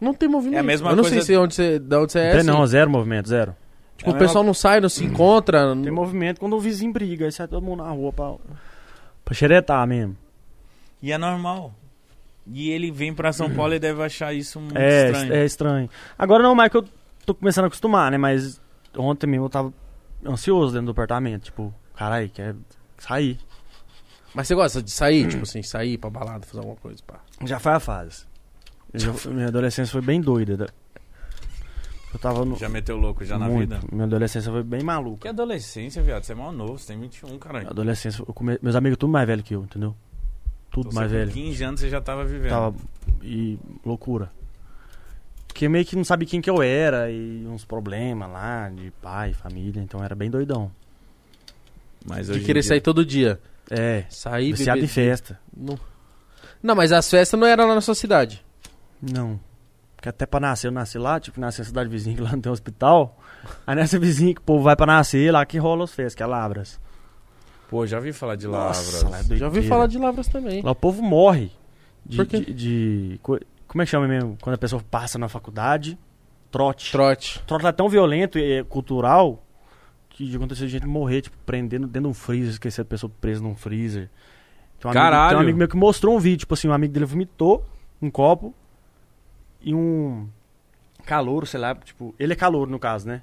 É? Não tem movimento. É a mesma eu não coisa- sei se onde você, de onde você é. Tem assim. não, zero movimento, zero. Tipo, É o pessoal não sai, não se encontra. Tem não- movimento quando o vizinho briga, aí sai todo mundo na rua pra, pra xeretar mesmo. E é normal. E ele vem pra São Paulo e deve achar isso muito É estranho. é estranho. Agora não, mais que eu tô começando a acostumar, né? Mas ontem mesmo eu tava ansioso dentro do apartamento. Tipo, caralho, quer sair. Mas você gosta de sair, tipo assim, sair pra balada, fazer alguma coisa, pá. Já foi a fase. Minha adolescência foi bem doida. da- Eu tava no. Já meteu louco já na muito. vida. Minha adolescência foi bem Que maluca. adolescência, viado. Você é mal novo, você tem 21, caralho. Minha adolescência, eu come- meus amigos tudo mais velho que eu, entendeu? Tudo Então, mais você com velho. 15 anos você já tava vivendo. Tava. E loucura. Porque meio que não sabia quem que eu era e uns problemas lá de pai, família, então era bem doidão. Mas De querer dia- sair todo dia. É, Sair, viciado beber. em festa. Não. não, mas as festas não eram lá na sua cidade. Não. Porque até pra nascer, eu nasci lá, tipo, nasci na cidade vizinha que lá não tem hospital. Aí nessa vizinha que o povo vai pra nascer, lá que rola as festas, que é Labras. Pô, já ouvi falar de Lavras. lá é Já ouvi doideira. falar de Lavras também. Lá o povo morre. De, Por quê? de, de- co- Como é que chama mesmo? Quando a pessoa passa na faculdade, trote. Trote. Trote lá é tão violento e é cultural que de gente morrer, tipo, prendendo dentro de um freezer, esquecer a pessoa presa num freezer. Tem um amigo- Caralho! tem um amigo meu que mostrou um vídeo, tipo assim, um amigo dele vomitou um copo e um calouro, sei lá, tipo, ele é calouro no caso, né?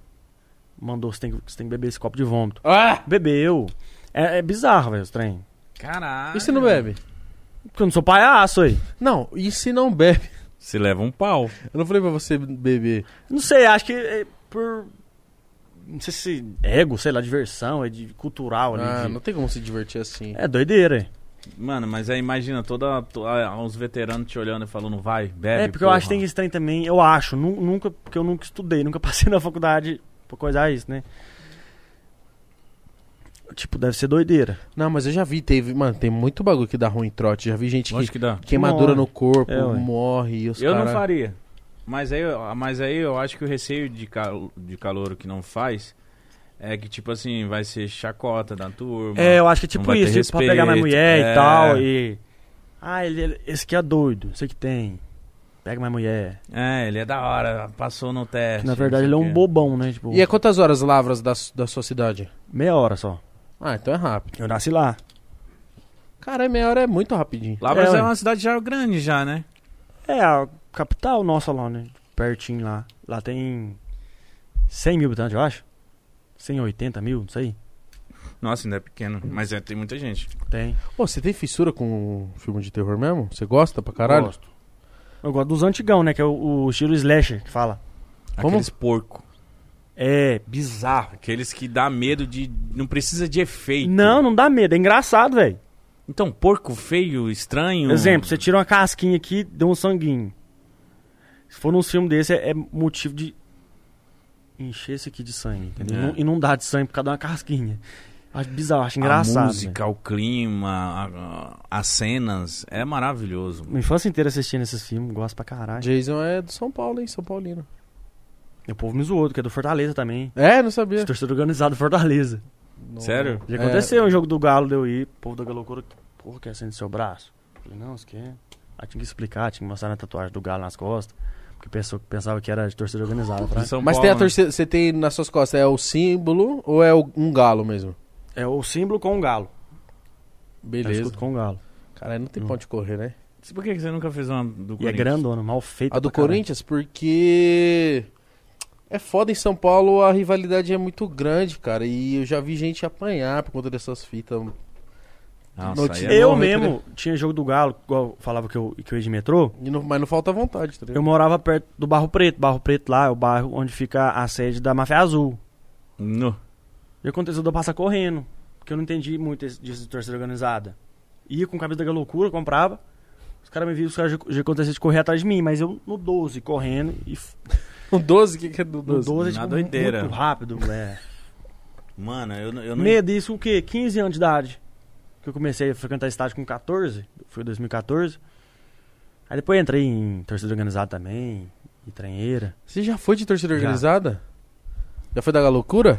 Mandou, você tem, que- você tem que beber esse copo de vômito. Ah! Bebeu. É, é bizarro, velho, os trem. Caralho. E se não bebe? Porque eu não sou palhaço aí. Não, e se não bebe? Se leva um pau. Eu não falei pra você beber. Não sei, acho que é por. Não sei se ego, sei lá, diversão, é de cultural ali. Ah, de- não tem como se divertir assim. É doideira, é. Mano, mas aí imagina toda, to- ah, uns veteranos te olhando e falando, vai, bebe. É, porque eu porra. acho que tem esse trem também, eu acho, nu- nunca, porque eu nunca estudei, nunca passei na faculdade pra coisar isso, né? Tipo, deve ser doideira. Não, mas eu já vi, teve. Mano, tem muito bagulho que dá ruim em trote. Já vi gente que. Lógico que dá. Queimadura Morre. no corpo, É, morre e os Eu não cara- faria. Mas aí, mas aí eu acho que o receio de, cal, de calouro que não faz é que, tipo assim, vai ser chacota da turma. É, eu acho que é tipo isso, tipo, pra pegar minha mulher é. e tal, e... Ah, ele, ele- esse aqui é doido, sei que tem. Pega minha mulher. É, ele é da hora, passou no teste. Na verdade, ele é um o quê. bobão, né? Tipo, E é quantas horas lavras da, da sua cidade? meia hora só. Ah, então é rápido. Eu nasci lá. Cara, meia hora é muito rapidinho. Lavras É, é, uma cidade já grande já, né? É a capital nossa lá, né? Pertinho lá. Lá tem 100 mil habitantes, eu acho. 180 mil, não sei. Nossa, ainda é pequeno, mas é, tem muita gente. Tem. Pô, você tem fissura com filme de terror mesmo? Você gosta pra caralho? Gosto. Eu gosto dos antigão, né? Que é o, o estilo slasher que fala. Como? Aqueles porco. É, bizarro. Aqueles que dá medo de... Não precisa de efeito. Não, não dá medo. É engraçado, velho. Então, porco feio, estranho... Exemplo, você tira uma casquinha aqui, deu um sanguinho. Se for num filme desse, é, é motivo de encher esse aqui de sangue, entendeu? É. E não- dá de sangue por causa de uma casquinha. Acho bizarro, acho A engraçado. música, o clima, a- a- as cenas, é maravilhoso. Minha infância inteira assistindo esses filmes, gosto pra caralho. Jason é do São Paulo, hein? São Paulino. E o povo me zoou, que é do Fortaleza também. É, não sabia. Torcedor organizado do Fortaleza. Não- Sério? Já É. aconteceu um jogo do Galo, deu ir, o povo da loucura, porra, quer acender seu braço? Falei, não, você quer? Aí tinha que explicar, tinha que mostrar na tatuagem do Galo nas costas. Porque pensou, pensava que era de torcida organizada. Pra... De São Mas Paulo, tem a né? torcida, você tem nas suas costas, é o símbolo ou é o- um galo mesmo? É o símbolo com o Galo. É o Beleza. escudo com o Galo. Caralho, não tem Hum. pra onde correr, né? Por que você nunca fez uma do E é Corinthians? grandona, mal feita. A do. Corinthians, porque é foda em São Paulo, a rivalidade é muito grande, cara. E eu já vi gente apanhar por conta dessas fitas. Nossa, é Eu né, mesmo tinha jogo do Galo, igual eu falava que eu, que eu ia de metrô. E não- mas não falta vontade, tá Eu morava perto do Barro Preto. Barro Preto lá é o bairro onde fica a sede da Máfia Azul. No. E aconteceu de eu passar correndo. Porque eu não entendi muito esse- disso de torcida organizada. Ia com camisa da loucura, comprava. Os caras me viram, os caras já, já aconteceu de correr atrás de mim, mas eu no 12 correndo e f- O 12, o que, que é do no 12? 12 Na tipo, doideira. muito rápido, é. Mano, eu, não- eu não... Medo disso o quê? 15 anos de idade. Que eu comecei a frequentar estádio com 14, foi 2014. Aí depois entrei em torcida organizada também, e trenheira. Você já foi de torcida Já. organizada? Já foi da loucura?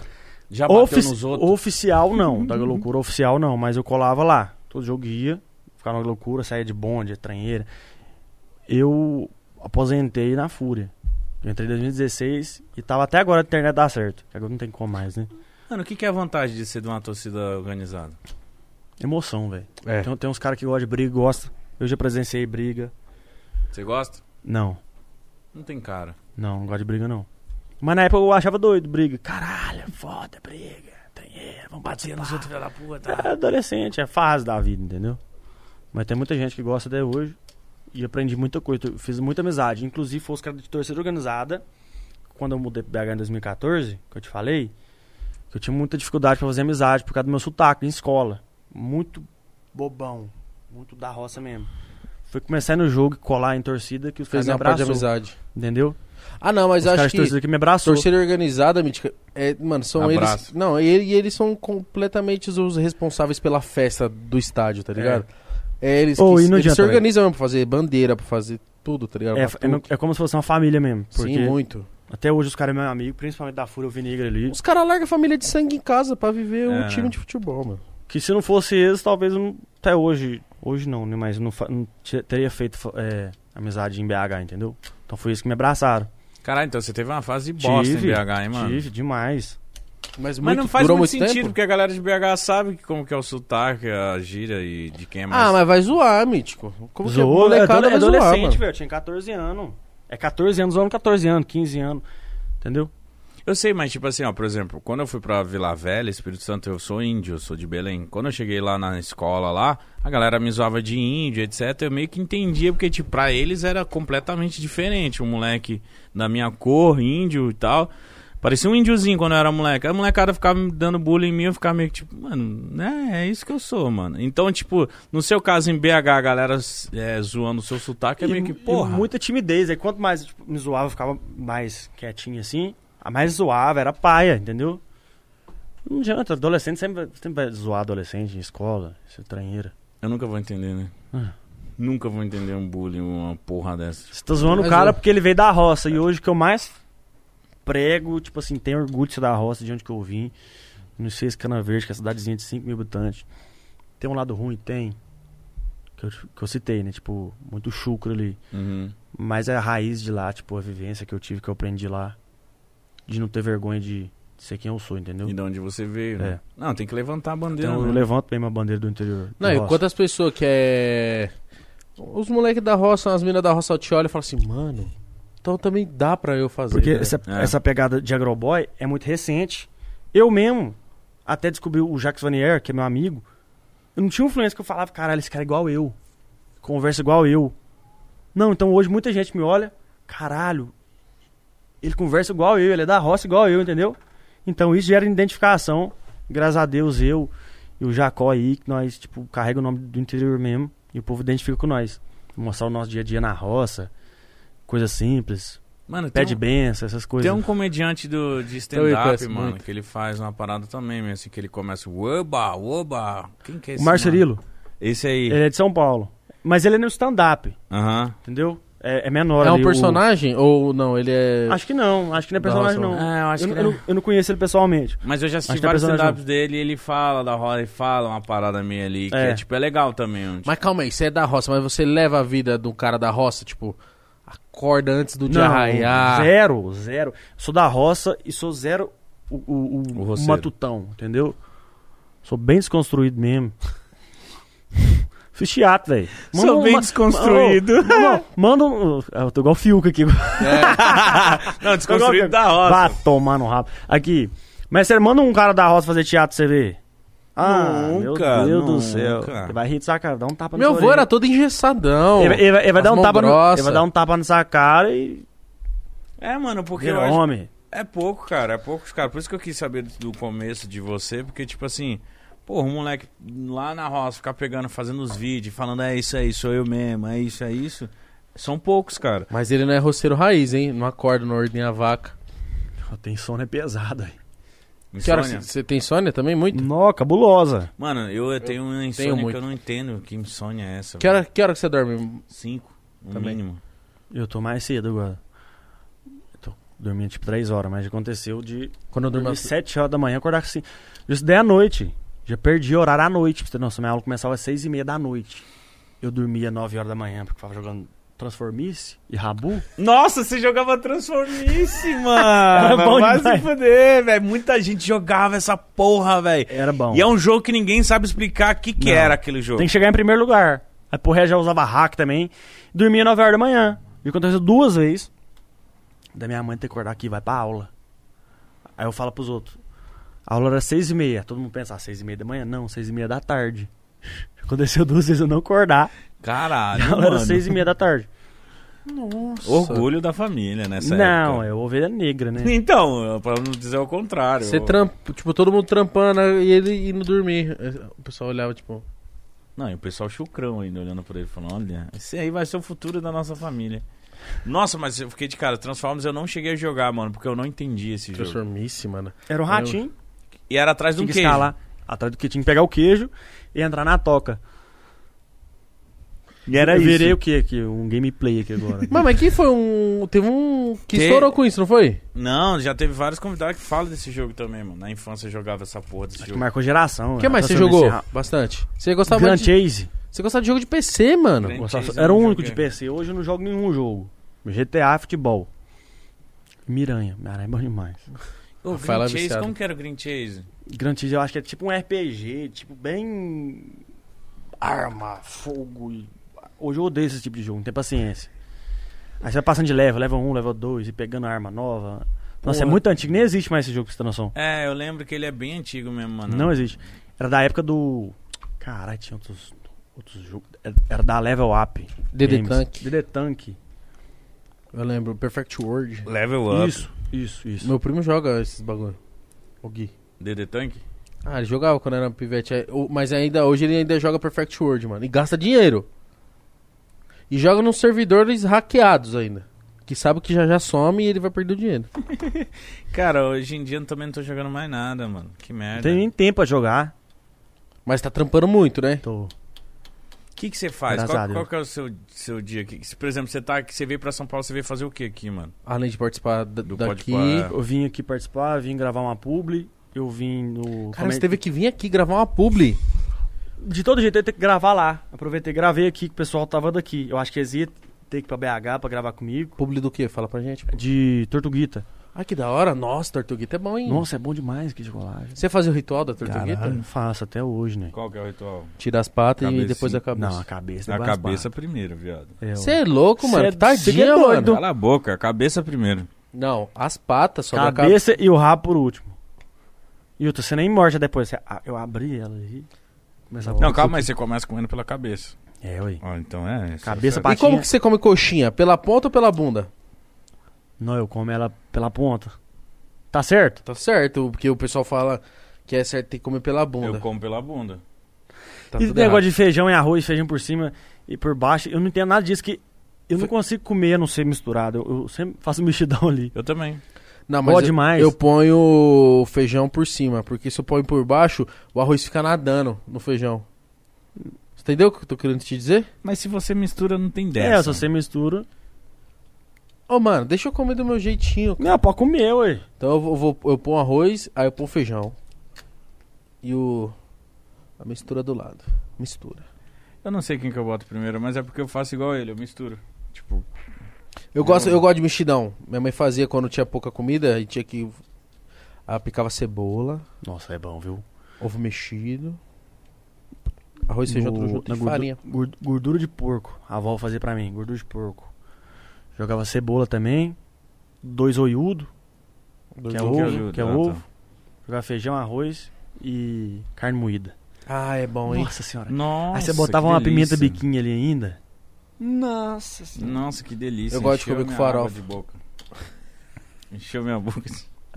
Já bateu Ofici- nos outros. Oficial não, da loucura oficial não, mas eu colava lá. Todo jogo ia, ficava na loucura, saía de bonde, tranheira. Eu aposentei na Fúria. Eu entrei em 2016 e tava até agora a internet dar certo. que Agora não tem como mais, né? Mano, o que, que é a vantagem de ser de uma torcida organizada? Emoção, velho. É. Tem, tem uns caras que gostam de briga, gostam. Eu já presenciei briga. Você gosta? Não, Não tem cara. não, não gosto de briga não. Mas na época eu achava doido briga. Caralho, foda briga. Vamos bater nos outros. filho da puta. É adolescente, é fase da vida, entendeu? Mas tem muita gente que gosta até hoje. E aprendi muita coisa. Eu fiz muita amizade. Inclusive, foi os caras de torcida organizada. Quando eu mudei pro BH em 2014, que eu te falei, que eu tinha muita dificuldade pra fazer amizade por causa do meu sotaque em escola. Muito bobão. Muito da roça mesmo. Foi começar no jogo e colar em torcida que os caras Fez me abraçou. amizade. Entendeu? Ah, não, mas os acho que torcida que me abraçou. torcida organizada, Mítica, é, mano, são Abraço. eles... Não, e, e eles são completamente os responsáveis pela festa do estádio, tá ligado? É, eles, Ô, que- e eles se adianta, organizam mesmo pra fazer bandeira, pra fazer tudo, tá ligado? É, é, tudo. é como se fosse uma família mesmo. Porque Sim, muito. até hoje os caras é meu amigo, principalmente da Fúria, o Vinegra ali. Os caras largam a família de sangue em casa pra viver É. um time de futebol, mano. Que se não fosse eles, talvez até hoje, hoje não, né? Mas não, não te- teria feito é, amizade em BH, entendeu? Então foi isso que me abraçaram. Caralho, então você teve uma fase de bosta Tive, em BH, hein, mano? Tive demais. Mas, Mas muito, não faz durou muito muito, sentido, tempo? porque a galera de BH sabe que- como que é o sotaque, a gíria e de quem é mais... Ah, mas vai zoar, Mítico. Como que Zoou, é, molecada é vai zoar, adolescente, mano? velho. Eu tinha 14 anos. É 14 anos, zoando 14 anos, 15 anos. Entendeu? Eu sei, mas tipo assim, ó, por exemplo, quando eu fui pra Vila Velha, Espírito Santo, eu sou índio, eu sou de Belém. Quando eu cheguei lá na escola lá, a galera me zoava de índio, etc. Eu meio que entendia, porque, tipo, pra eles era completamente diferente. Um moleque da minha cor, índio e tal. Parecia um índiozinho quando eu era moleque. A molecada ficava me dando bullying em mim, eu ficava meio que tipo, mano, né, é isso que eu sou, mano. Então, tipo, no seu caso em BH, a galera é, zoando o seu sotaque, é meio que, E- porra. e muita timidez. Aí quanto mais tipo, me zoava, eu ficava mais quietinho assim. A mais zoava era paia, entendeu? Não adianta, adolescente sempre, sempre vai zoar adolescente em escola, isso é tranheira. Eu nunca vou entender, né? Ah. Nunca vou entender um bullying, uma porra dessa. Você tá zoando o cara eu- porque ele veio da roça. E hoje que eu mais prego, tipo assim, tenho orgulho de ser da roça, de onde que eu vim. Não sei se Cana Verde, que é a cidadezinha de 5 mil habitantes. Tem um lado ruim? Tem. Que eu, que eu citei, né? Tipo, muito chucro ali. Uhum. Mas é a raiz de lá, tipo, a vivência que eu tive, que eu aprendi lá. De não ter vergonha de ser quem eu sou, entendeu? E de onde você veio, né? É. Não, tem que levantar a bandeira, Então eu né? levanto bem uma bandeira do interior. Não, da e roça. quantas pessoas que é. Os moleques da roça, as minas da roça te olham e falam assim, mano, então também dá pra eu fazer. Porque né? essa, É. essa pegada de agroboy é muito recente. Eu mesmo, até descobri o Jacques Vanier, que é meu amigo, eu não tinha influência que eu falava, caralho, esse cara é igual eu. Conversa igual eu. Não, então hoje muita gente me olha, caralho, ele conversa igual eu, ele é da roça igual eu, entendeu? Então isso gera identificação. Graças a Deus, eu e o Jacó aí, que nós, tipo, carrega o nome do interior mesmo, e o povo identifica com nós. Mostrar o nosso dia a dia na roça, coisa simples. Mano, Pede um, benção, essas coisas. tem um comediante do, de stand-up, mano, muito. que ele faz uma parada também, mesmo, assim, que ele começa, oba, oba. Quem que é esse O Marcelilo, mano? Esse aí. ele é de São Paulo. Mas ele é no stand-up, Aham. entendeu? É, é menor É um ali, o- personagem ou não? Ele é. Acho que não, acho que não é personagem, roça, não. É, eu acho eu, que eu, não, eu não conheço ele pessoalmente. Mas eu já assisti Acho é vários stand-ups dele e ele fala da roda, ele fala uma parada meio ali, que é, É. tipo, é legal também. um, tipo, Mas calma aí, você é da roça, mas você leva a vida do cara da roça, tipo, acorda antes do dia Não, raiar. zero, zero. Sou da roça e sou zero o, o, o- O o matutão, entendeu? Sou bem desconstruído mesmo. Fiz teatro, velho. Sou Manda bem uma- desconstruído. Manda um. Eu tô igual o Fiuca aqui. Não, desconstruído da roça. Vá tomar no rabo. Aqui. Mas você manda um cara da roça fazer teatro, você vê. Ah, Nunca, meu Deus do nunca. céu. Ele vai rir de sua cara, dá um tapa Meu avô era todo engessadão. Ele, vai- ele ele vai dar um tapa no, ele vai dar um tapa nessa cara e É, mano, porque vira eu acho... homem. É pouco, cara, é poucos, cara. Por isso que eu quis saber do começo de você, porque, tipo assim, porra, um moleque lá na roça ficar pegando, fazendo os vídeos, falando, é isso aí, sou eu mesmo, é isso, é isso. São poucos, cara. Mas ele não é roceiro raiz, hein? Não acorda, não ordem a vaca. Tem sono é pesado, velho. Que hora Insônia. você tem insônia também? Muito? Nó, cabulosa. Mano, eu tenho uma insônia muito. que eu não entendo que insônia é essa. Que hora, que hora que você dorme? Cinco, no Também. mínimo. Eu tô mais cedo agora. Eu tô dormindo tipo 3 horas, mas já aconteceu de Quando eu às 7 horas da manhã acordar assim. Isso daí à noite. Já perdi horário à noite. Noção, minha aula começava às 6 e meia da noite. Eu dormia 9 horas da manhã porque tava jogando Transformice e Rabu. Nossa, você jogava Transformice, Era mano. bom Vai se fuder, velho. Muita gente jogava essa porra, velho. Era bom. E é um jogo que ninguém sabe explicar o que, que Não. era aquele jogo. Tem que chegar em primeiro lugar. Aí por resto já usava hack também. Dormia 9 horas da manhã. E aconteceu duas vezes. Da minha mãe ter que acordar aqui, vai pra aula. Aí eu falo pros outros. A aula era 6 e meia. Todo mundo pensa, ah, 6 e meia da manhã? Não, 6 e meia da tarde. Aconteceu duas vezes eu não acordar. Caralho, A aula era mano. 6 e meia da tarde. Nossa. Orgulho da família nessa não, época. é ovelha negra, né? Então, pra não dizer o contrário. Você trampa, tipo, todo mundo trampando e ele indo dormir. O pessoal olhava, tipo, Não, e o pessoal chucrão ainda olhando por ele, falando, olha, esse aí vai ser o futuro da nossa família. Nossa, mas eu fiquei de cara, Transformers eu não cheguei a jogar, mano, porque eu não entendi esse jogo. transformice, mano. Era um ratinho, E era atrás de um tinha que queijo. escalar. Atrás do que tinha que pegar o queijo e entrar na toca. E era eu isso. virei o que aqui? Um gameplay aqui agora. Mas, mas quem foi um. Teve um. Que Que- estourou com isso, não foi? Não, já teve vários convidados que falam desse jogo também, mano. Na infância eu jogava essa porra desse que jogo. marcou geração. O que né? mais você jogou? Bastante. Você gostava Grand de. Chase. Você gostava de jogo de PC, mano. Gostava- Chase Era o único de joguei. PC. Hoje eu não jogo nenhum jogo. GTA, futebol. Miranha. Miranha é bom demais. Ô, Rafael Green é Chase, viciado. como que era o Green Chase? Grand Chase eu acho que é tipo um RPG, tipo bem... Arma, fogo. Hoje eu odeio esse tipo de jogo, não tem paciência. Aí você vai passando de level, level 1, level 2 e pegando arma nova. Nossa, é Porra. muito antigo, nem existe mais esse jogo, pra você ter noção. É, eu lembro que ele é bem antigo mesmo, mano. Não existe. Era da época do... Caralho, tinha outros, outros jogos. Era- da Level Up. DD. Tank. DD Tank. Eu lembro. Perfect World. Level Up. Isso, isso, isso. Meu primo joga esses bagulho. O Gui. DD Tank? Ah, ele jogava quando era pivete. é, Mas ainda hoje ele ainda joga Perfect World, mano. E gasta dinheiro. E joga nos servidores hackeados ainda. Que sabe que já já some e ele vai perder o dinheiro. Cara, hoje em dia eu também não tô jogando mais nada, mano. Que Não merda. tem nem tempo a jogar. Mas tá trampando muito, né? Tô... O que que você faz? Qual, qual que é o seu, seu dia aqui? Se, por exemplo, você tá aqui, você veio pra São Paulo, você veio fazer o que aqui, mano? Além de participar da- Do daqui. É. Eu vim aqui participar, vim gravar uma publi. Eu vim no. Cara, você teve que vir aqui gravar uma publi. De todo jeito eu ia ter que gravar lá. Aproveitei e gravei aqui que o pessoal tava daqui. Eu acho que eles iam ter que ir pra BH pra gravar comigo. Publi do quê? Fala pra gente. De Tortuguita. Ah, que da hora. Nossa, Tortuguita é bom, hein? Nossa, é bom demais que chocolate. Você fazia o ritual da Tortuguita? Caralho, não faço até hoje, né? Qual que é o ritual? Tira as patas e Cabecinha. depois a cabeça. Não, a cabeça. A as cabeça patas. primeiro, viado. É, Você é louco, mano. Cê é- Tadinha, cê que é doido. mano. Cala a boca, a cabeça primeiro. Não, as patas só da cabeça. cabeça e o rabo por último. E outra, você nem morde depois. Você- ah, eu abri ela e. Começava Não, calma aí, você começa comendo pela cabeça. É, ué. Ó, então é. Cabeça pra... E como patinha. que você come coxinha? Pela ponta ou pela bunda? Não, eu como ela pela ponta. Tá certo? Tá certo, porque o pessoal fala que é certo ter que comer pela bunda. Eu como pela bunda. Tá e tudo negócio errado. de feijão e arroz, feijão por cima e por baixo, eu não entendo nada disso que Eu não consigo comer, a não ser misturado. Eu, eu sempre faço mexidão ali. Eu também. Não, Boa eu, demais. eu ponho o feijão por cima, porque se eu ponho por baixo, o arroz fica nadando no feijão. Você entendeu o que eu tô querendo te dizer? Mas se você mistura, não tem É, dessa. se você mistura. Ô, mano, deixa eu comer do meu jeitinho. Não, pode comer, ué. Então eu vou, vou- eu ponho arroz, aí eu ponho feijão. E o. A mistura do lado. Mistura. Eu não sei quem que eu boto primeiro, mas é porque eu faço igual ele, eu misturo. Tipo, Eu gosto, eu gosto de mexidão. Minha mãe fazia quando tinha pouca comida e tinha que. Ela picava cebola, Nossa, é bom, viu? ovo mexido. Arroz, feijão, tudo junto e farinha. Gordura de porco. A avó fazia pra mim, gordura de porco. Jogava cebola também. Dois oiudo, que é que ovo. ajuda, que é ah, tá. ovo. Jogava feijão, arroz e carne moída. Ah, é bom, hein? Nossa senhora. Nossa, Aí você botava que uma pimenta biquinha ali ainda. Nossa senhora. Nossa, que delícia. Eu gosto de Encheu comer com minha farofa. de boca. Encheu minha boca.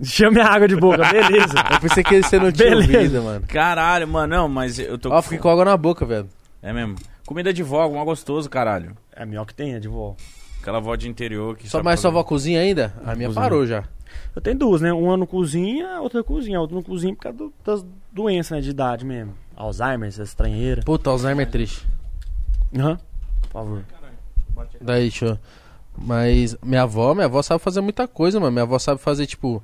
Chame a água de boca, beleza. Eu pensei que você não tinha Beleza. ouvido, mano. Caralho, mano, não, mas eu tô Ó, fiquei com água na boca, velho. É mesmo. Comida de vó, uma gostoso, caralho. é melhor que tem, é de vó. Aquela vó de interior que Só mais sua avó cozinha ainda? A minha Cozinha. parou já. Eu tenho duas, né? Uma no cozinha, a outra cozinha. A outra no cozinha por causa do- das doenças, né? De idade mesmo. Alzheimer, essa estranheira. Puta, Alzheimer é triste. Aham. Por favor. Daí, deixa eu... Mas minha avó, minha avó sabe fazer muita coisa, mano. Minha avó sabe fazer, tipo,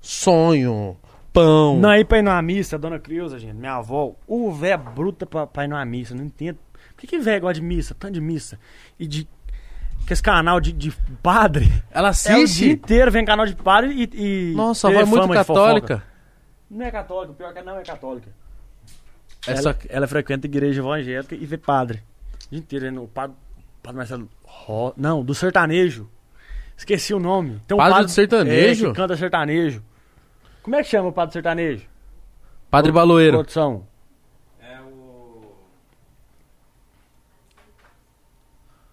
sonho, pão. Não, aí pra ir numa missa, dona Creuza, gente, minha avó, o véia bruta pra, pra ir numa missa, não entendo. Por que, que véia gosta de missa, tanto de missa? E de. Que esse canal de, de padre. Ela É o dia assiste. inteiro vem canal de padre e. e Nossa, a ter avó é muito católica. Não é católica, pior que não é católica. É ela, só... ela frequenta igreja evangélica e vê padre. O dia inteiro, né? o padre, padre Marcelo. Ro- não, do sertanejo. Esqueci o nome. Tem um Padre do sertanejo? É, que canta sertanejo. Como é que chama o padre sertanejo? Padre Baloeiro. Produção. É o.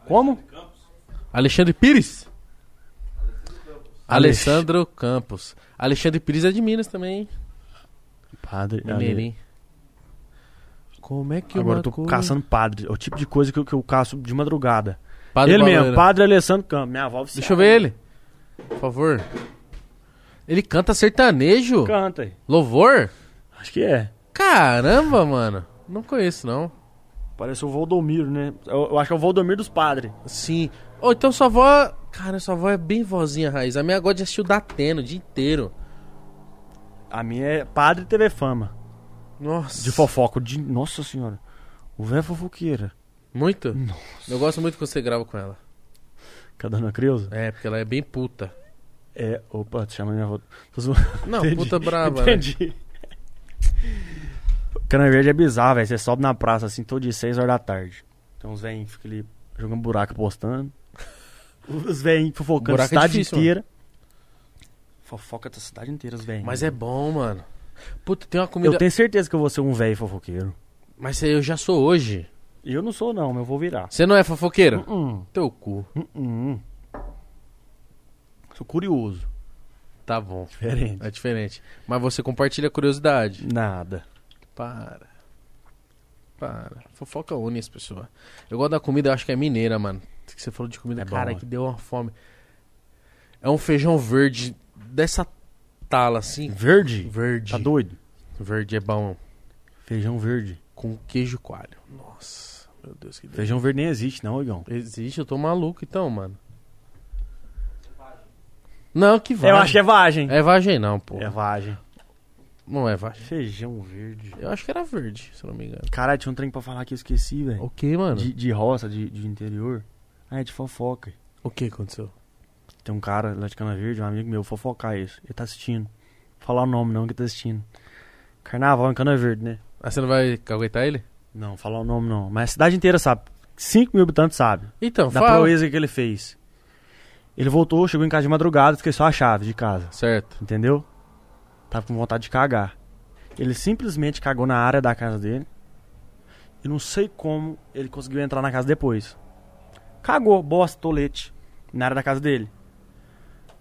Como? Alexandre Pires. Alessandro Campos. Alexandre Pires é de Minas também, hein? Padre. Mineirinho. Como é que Agora eu tô coisa- caçando padre. É o tipo de coisa que eu, que eu caço de madrugada. Padre ele mesmo, padre Alessandro Campos. Minha avó oficial. Deixa eu ver ele. Por favor. Ele canta sertanejo? Canta aí. Louvor? Acho que é. Caramba, mano. Não conheço, não. Parece o Valdomiro, né? Eu, eu acho que é o Valdomiro dos padres. Sim. Ou então sua avó. Cara, sua avó é bem vozinha raiz. A minha gosta de assistir o Datena o dia inteiro. A minha é padre TV Fama. Nossa. De fofoca. De... Nossa senhora. O velho é fofoqueira. Muito? Eu gosto muito quando você grava com ela. Com a dona Creuza? É, porque ela é bem puta. É. Opa, te chama minha avó. Não, Entendi. puta brava. né? Entendi. Cana Verde é bizarro, velho. Você sobe na praça assim todo dia, 6 horas da tarde. Tem uns velhinhos que ficam ali jogando buraco postando. Os velhinhos fofocando a Buraco é cidade difícil, inteira. Fofoca da cidade inteira, os velhinhos. Mas é bom, mano. Puta, tem uma comida. Eu tenho certeza que eu vou ser um velho fofoqueiro. Mas eu já sou hoje. E eu não sou, não, mas eu vou virar. Você não é fofoqueiro? Hum, Teu cu. hum. Sou curioso. Tá bom. Diferente. É diferente. Mas você compartilha a curiosidade. Nada. Para. Para. Fofoca une as pessoas. Eu gosto da comida, eu acho que é mineira, mano. Que você falou de comida, É bom, cara, é. que deu uma fome. É um feijão verde dessa tala assim. Verde? Verde. Tá doido? Verde é bom. Feijão verde. Com queijo coalho. Nossa, meu Deus, que. Feijão verde nem existe, não, Igão. Existe, eu tô maluco então, mano. Não, que vai. Eu acho que é vagem. É vagem não, pô. É vagem. Não é vagem. Feijão verde. Eu acho que era verde, se eu não me engano. Caralho, tinha um trem pra falar que eu esqueci, velho. O que, mano? De, de roça, de, de interior. Ah, é de fofoca. O que aconteceu? Tem um cara lá de Cana Verde, um amigo meu, fofocar isso. Ele tá assistindo. Vou falar o nome não, que tá assistindo. Carnaval em Cana Verde, né? Ah, você não vai caguetar ele? Não, falar o nome não. Mas a cidade inteira sabe. 5 mil habitantes sabe. Então, Da fala. proeza que ele fez. Ele voltou, chegou em casa de madrugada, esqueceu a chave de casa. Certo. Entendeu? Tava com vontade de cagar. Ele simplesmente cagou na área da casa dele. E não sei como ele conseguiu entrar na casa depois. Cagou, bosta, tolete, na área da casa dele.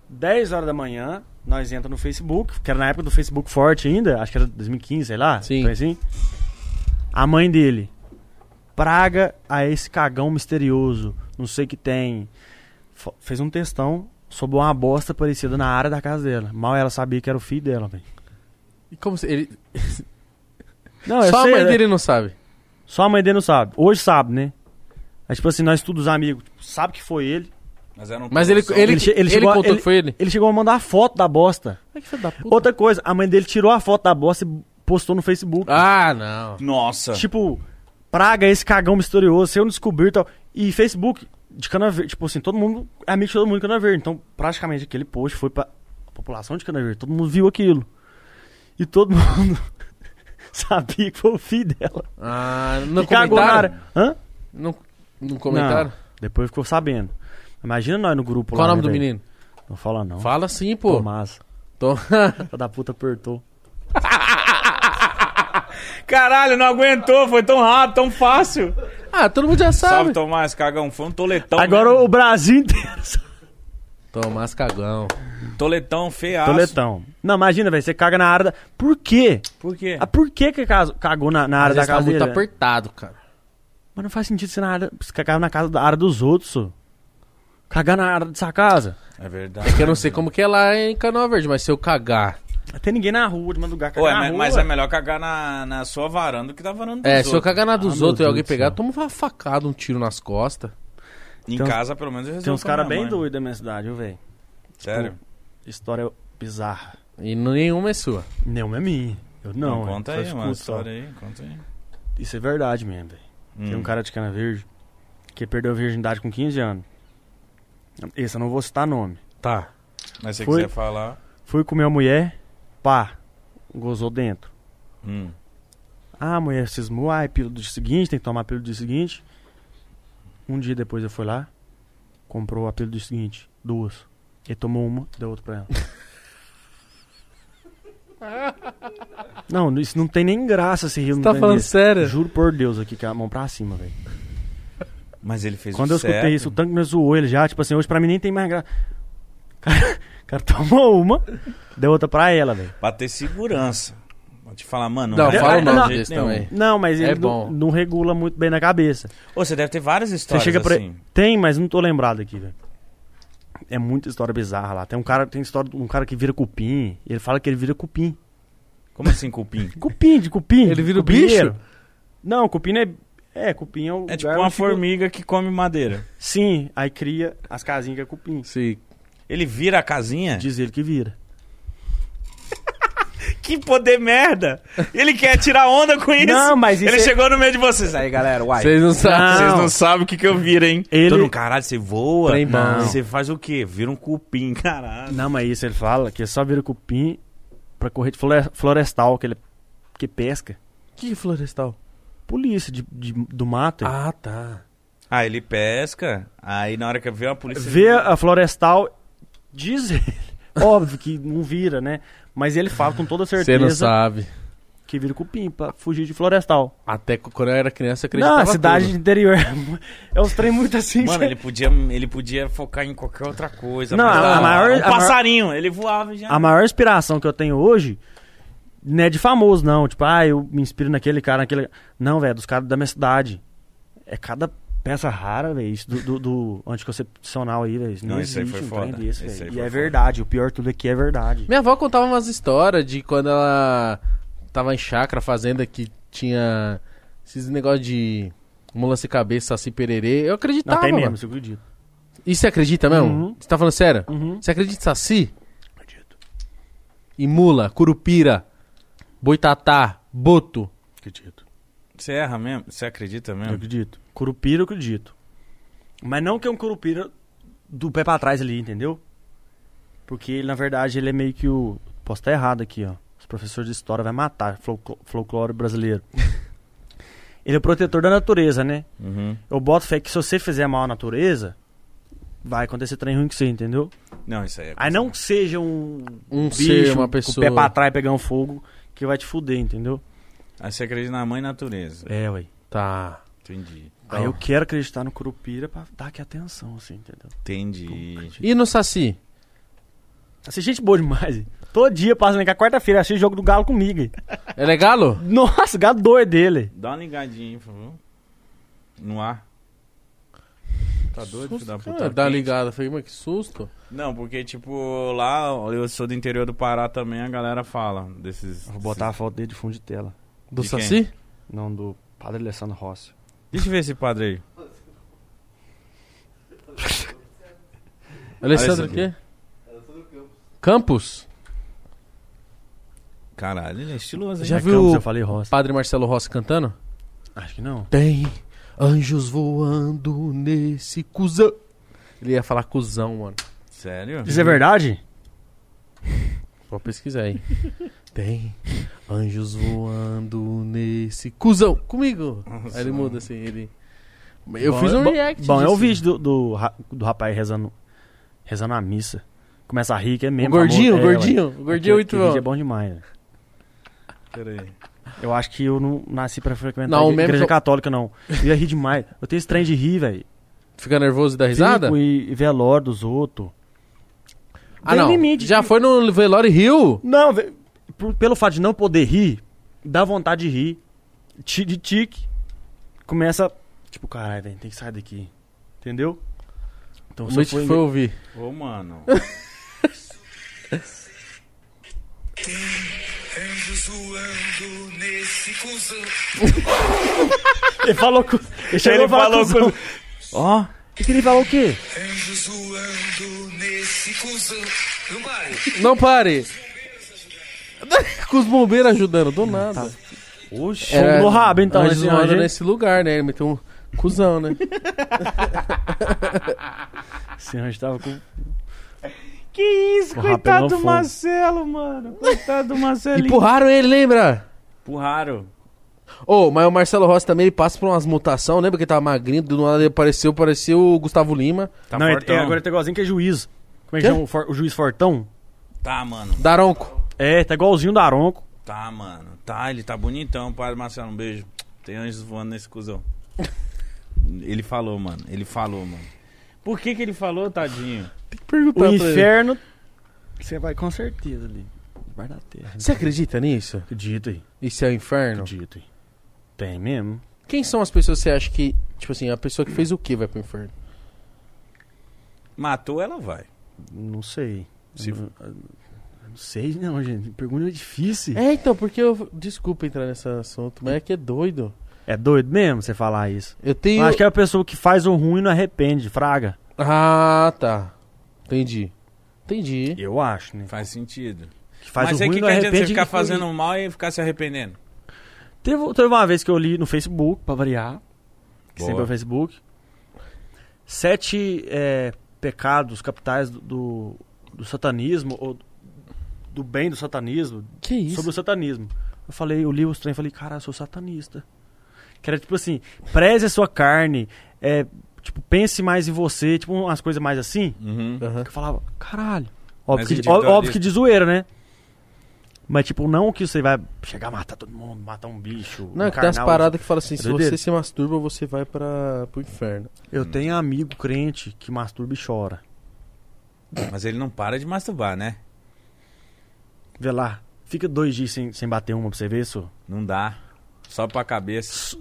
10 horas da manhã, nós entramos no Facebook, que era na época do Facebook forte ainda, acho que era 2015, sei lá. Sim. Foi assim. A mãe dele praga a esse cagão misterioso. Não sei o que tem. Fo- Fez um textão sobre uma bosta parecida na área da casa dela. Mal ela sabia que era o filho dela, velho. E como se ele... Não, Só sei, a mãe né? dele não sabe. Só a mãe dele não sabe. Hoje sabe, né? Aí, tipo assim, nós todos os amigos, tipo, sabe que foi ele. Mas, era um Mas ele, ele, Ele ele chegou contou ele- que foi ele. Ele chegou a mandar a foto da bosta. Filho da puta. Outra coisa, a mãe dele tirou a foto da bosta e postou no Facebook. Ah, não. Nossa. Tipo, praga esse cagão misterioso, se eu não descobrir e tal. E Facebook de Cana Verde, tipo assim, todo mundo é amigo de todo mundo de Cana Verde. Então, praticamente aquele post foi pra população de Cana Verde. Todo mundo viu aquilo. E todo mundo sabia que foi o filho dela. Ah, no e cagou na área. Hã? No, no comentário? Não, depois ficou sabendo. Imagina nós no grupo Qual o lá. nome né, do menino? Não fala não. Fala sim, pô. Tomás. Tô- Filha da puta apertou. Caralho, não aguentou. Foi tão rápido, tão fácil. ah, todo mundo já Salve, sabe. Tomás, cagão. Foi um toletão. Agora mesmo. o Brasil inteiro. Tomás Cagão. Toletão feiaço. Toletão. Não, imagina, velho, você caga na área da... Por quê? Por quê? Ah, por que que caso- cagou na, na área da tá casa muito dele? apertado, cara. Mas não faz sentido você, na área, você cagar na casa da área dos outros, só. Cagar na área dessa casa. É verdade. É que eu não sei como que é lá em Canoa Verde, mas se eu cagar... Tem ninguém na rua de madrugada cagar Ué, na mas, rua. mas é melhor cagar na, na sua varanda do que na varanda dos É, outros. se eu cagar na dos Ah, outros e alguém pegar, toma uma facada, um tiro nas costas. Em Tem casa, pelo menos, eu Tem uns caras bem doidos da minha cidade, viu, velho? Sério? História bizarra. E nenhuma é sua. Nenhuma é minha. Eu não, Não, conta aí, mano. História aí, conta aí. Isso é verdade mesmo, velho. Tem um Hum. cara de Cana Verde que perdeu a virgindade com 15 anos. Esse eu não vou citar nome. Tá. Mas se quiser falar... Fui comer a mulher, pá, gozou dentro. Hum. Ah, a mulher cismou, ah, é pílula do dia seguinte, tem que tomar a pílula do dia seguinte. Um dia depois eu fui lá, comprou a pílula do dia seguinte, duas. Ele tomou uma, deu outra pra ela. não, isso não tem nem graça se rir. Você tá falando sério? Juro por Deus aqui, com a mão pra cima, velho. Mas ele fez Quando o eu escutei certo. isso, o tanque me zoou ele já, tipo assim, hoje pra mim nem tem mais graça. O cara, tomou uma, deu outra pra ela, velho. Pra ter segurança. Vou te falar, mano... Não, é fala o de nome jeito desse nenhum. também. Não, mas É ele bom. não, não regula muito bem na cabeça. Ô, você deve ter várias Você histórias chega pra assim. Tem, mas não tô lembrado aqui, velho. É muita história bizarra lá. Tem um cara, tem história de um cara que vira cupim. E ele fala que ele vira cupim. Como assim, cupim? Cupim, de cupim. Ele vira o cupinheiro. bicho? Não, cupim é. É, cupim é o. É tipo lugar uma formiga que come madeira. Sim, aí cria as casinhas que é cupim. Sim. Ele vira a casinha? Diz ele que vira. Que poder merda! Ele quer tirar onda com isso. Não, mas isso Ele é- chegou no meio de vocês. Aí, galera, uai. Vocês não sabem. Vocês Não. sabem o que, que eu viro, hein? Ele- Todo caralho, você voa? Trem bom. Você faz o quê? Vira um cupim, caralho. Não, mas isso ele fala que só vira cupim pra correr de flore- florestal, que ele que pesca. Que florestal? Polícia de, de- do mato. Ah, tá. Ah, ele pesca, aí na hora que vê a polícia... Vê a florestal, diz ele. Óbvio que não vira, né? Mas ele fala com toda Você certeza não sabe. que vira cupim pra fugir de florestal. Até que quando eu era criança eu acreditava Não, a cidade tudo. interior. É uns trem muito assim. Mano, que- ele podia, ele podia focar em qualquer outra coisa. Não, mas, a ah, maior- Um a maior- passarinho, ele voava já. A maior inspiração que eu tenho hoje não é de famoso, não. Tipo, ah, eu me inspiro naquele cara, naquele. Não, velho, dos caras da minha cidade. É cada peça rara, velho. Isso do, do, do anticoncepcional aí, velho. Não, Não, isso aí existe foi um trem foda. desse, aí E foi é foda. verdade. O pior tudo aqui é verdade. Minha avó contava umas histórias de quando ela tava em chácara, fazenda, que tinha esses negócios de mula sem cabeça, saci pererê. Eu Não, acreditava, tem mano. mesmo, você acredita. E você acredita mesmo? Uhum. Você tá falando sério? Uhum. Você acredita em saci? Acredito. E mula, curupira, boitatá, boto. Acredito. Você erra mesmo? Você acredita Eu mesmo? acredito. Curupira, eu acredito. Mas não que é um curupira do pé pra trás ali, entendeu? Porque ele, na verdade, ele é meio que o. Posso estar errado aqui, ó. Os professores de história vai matar folclo- folclore brasileiro. ele é o protetor da natureza, né? Uhum. Eu boto fé que se você fizer mal à natureza, vai acontecer trem ruim com você, entendeu? Não, isso aí é... Aí não que seja um, Um bicho ser, uma com o pessoa. pé pra trás pegando fogo que vai te fuder, entendeu? Aí você acredita na mãe natureza. É, ué. Tá. Entendi. Aí eu quero acreditar no curupira pra dar aqui atenção, assim, entendeu? Entendi. E no saci? Assiste gente boa demais. Todo dia passa na quarta-feira, assiste jogo do Galo comigo. É legal? Nossa, o gado doido dele. Dá uma ligadinha aí, por favor. no ar. Tá doido, filho da puta? Tá dá quente. ligada. Falei, mas que susto. Não, porque, tipo, lá, eu sou do interior do Pará também, a galera fala desses... Vou botar a foto dele de fundo de tela. Do De quem? Saci? Não, do Padre Alessandro Rossi. Deixa eu ver esse padre aí. Alessandro o quê? Campos? Caralho, ele é estiloso, hein? Já É viu Campos, o eu falei Rossi. Padre Marcelo Rossi cantando? Acho que não. Tem anjos voando nesse cuzão. Ele ia falar cuzão, mano. Sério? Isso é verdade? Vou pesquisar aí. Tem anjos voando nesse cuzão. Comigo. Nossa, aí ele muda assim, ele... Eu Bom, fiz um bom- react Bom, é o disso. vídeo do, do, do rapaz rezando, rezando a missa. Começa a rir, que é O mesmo. gordinho, o famoso. É, gordinho. ué. O gordinho é muito vídeo é bom. bom demais, né? Peraí. Eu acho que eu não nasci pra frequentar Não, a o igreja que católica, não. Eu ia rir demais. Eu tenho esse trem de rir, velho. Fica nervoso e dá risada? Fico E, e velório dos outros. Ah, Tem não. limite Já de- foi no Velório Rio? Não, velho. Por- Pelo fato de não poder rir, dá vontade de rir. De tique. Começa. Tipo, caralho, velho, tem que sair daqui. Entendeu? Então Mitch for foi ouvir. Ô, mano. Anjos voando nesse cuzão. Ele falou com. Ele, Ele falou com... Ó, E que ele falou o quê? Anjos voando nesse cuzão. Não pare. Não pare. Com os bombeiros ajudando, do nada. Oxe, Era no rabo, então. anjos esse anjo, hein? nesse lugar, né? Ele meteu um cuzão, né? Esse anjo tava com. que isso, Com o coitado do. Marcelo, mano. Coitado do Marcelinho. Empurraram ele, lembra? Empurraram. Ô, mas o Marcelo Rossi também ele passa por umas mutações. Lembra que ele tava magrinho? Do nada ele apareceu, parecia o Gustavo Lima. Tá não, ele- fortão. é, agora ele tá igualzinho que é juiz. Como é que Quê? chama o, for- o juiz Fortão? Tá, mano. Daronco. É, tá igualzinho o Daronco. Tá, mano. Tá, ele tá bonitão. Padre Marcelo, um beijo. Tem anjos voando nesse cuzão. ele falou, mano. Ele falou, mano. Por que que ele falou, tadinho? Tem que perguntar O pra ele. inferno. Você vai com certeza ali. Vai da terra. Você acredita nisso? Acredito aí. Isso é o inferno? Acredito aí. Tem mesmo. Quem são as pessoas que você acha que, tipo assim, a pessoa que fez o que vai pro inferno? Matou, ela vai. Não sei. Se- sei, não, gente. Pergunta é difícil. É, então, porque eu. Desculpa entrar nesse assunto, mas é que é doido. É doido mesmo você falar isso. Eu tenho. Eu acho que é a pessoa que faz o ruim e não arrepende, fraga. Ah, tá. Entendi. Entendi. Eu acho, né? Faz sentido. Que faz Mas o aí ruim que, que adianta você arrepende. ficar e- fazendo mal e ficar se arrependendo? Teve, teve uma vez que eu li no Facebook, pra variar, que Boa. sempre é o Facebook, sete é, pecados capitais do, do, do satanismo, ou do bem do satanismo, Que isso? sobre o satanismo. Eu falei, eu li os trem e falei, cara, eu sou satanista. Que era tipo assim, preze a sua carne, é, tipo, pense mais em você, tipo umas coisas mais assim. Uhum. Que eu falava, caralho. Óbvio que, óbvio que de zoeira, né? Mas, tipo, não que você vai chegar a matar todo mundo, matar um bicho. Não, é um que tem umas carnal. paradas que falam assim: É se você se masturba, você vai para pro inferno. Eu tenho amigo crente que masturba e chora. Mas ele não para de masturbar, né? Vê lá, fica dois dias sem, sem bater uma pra você ver, isso. Não dá. Só pra cabeça.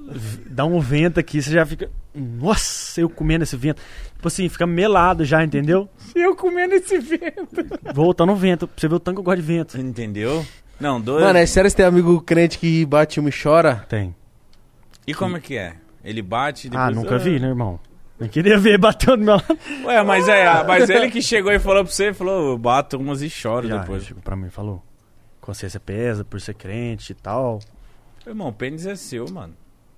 Dá um vento aqui, você já fica. Nossa, eu comendo esse vento. Tipo assim, fica melado já, entendeu? Eu comendo esse vento. Voltando o vento, pra você ver o tanto que eu gosto de vento. Entendeu? Não, dois. Mano, é sério você tem amigo crente que bate uma e chora? Tem. E como é que é? Ele bate e Ah, depois... nunca vi, né, irmão? Nem queria ver batendo do meu lado. Ué, mas é, ah, mas ele que chegou e falou pra você, falou, eu bato umas e choro Já, depois. ele chegou pra mim e falou. Consciência pesa por ser crente e tal. Irmão, o pênis é seu, mano.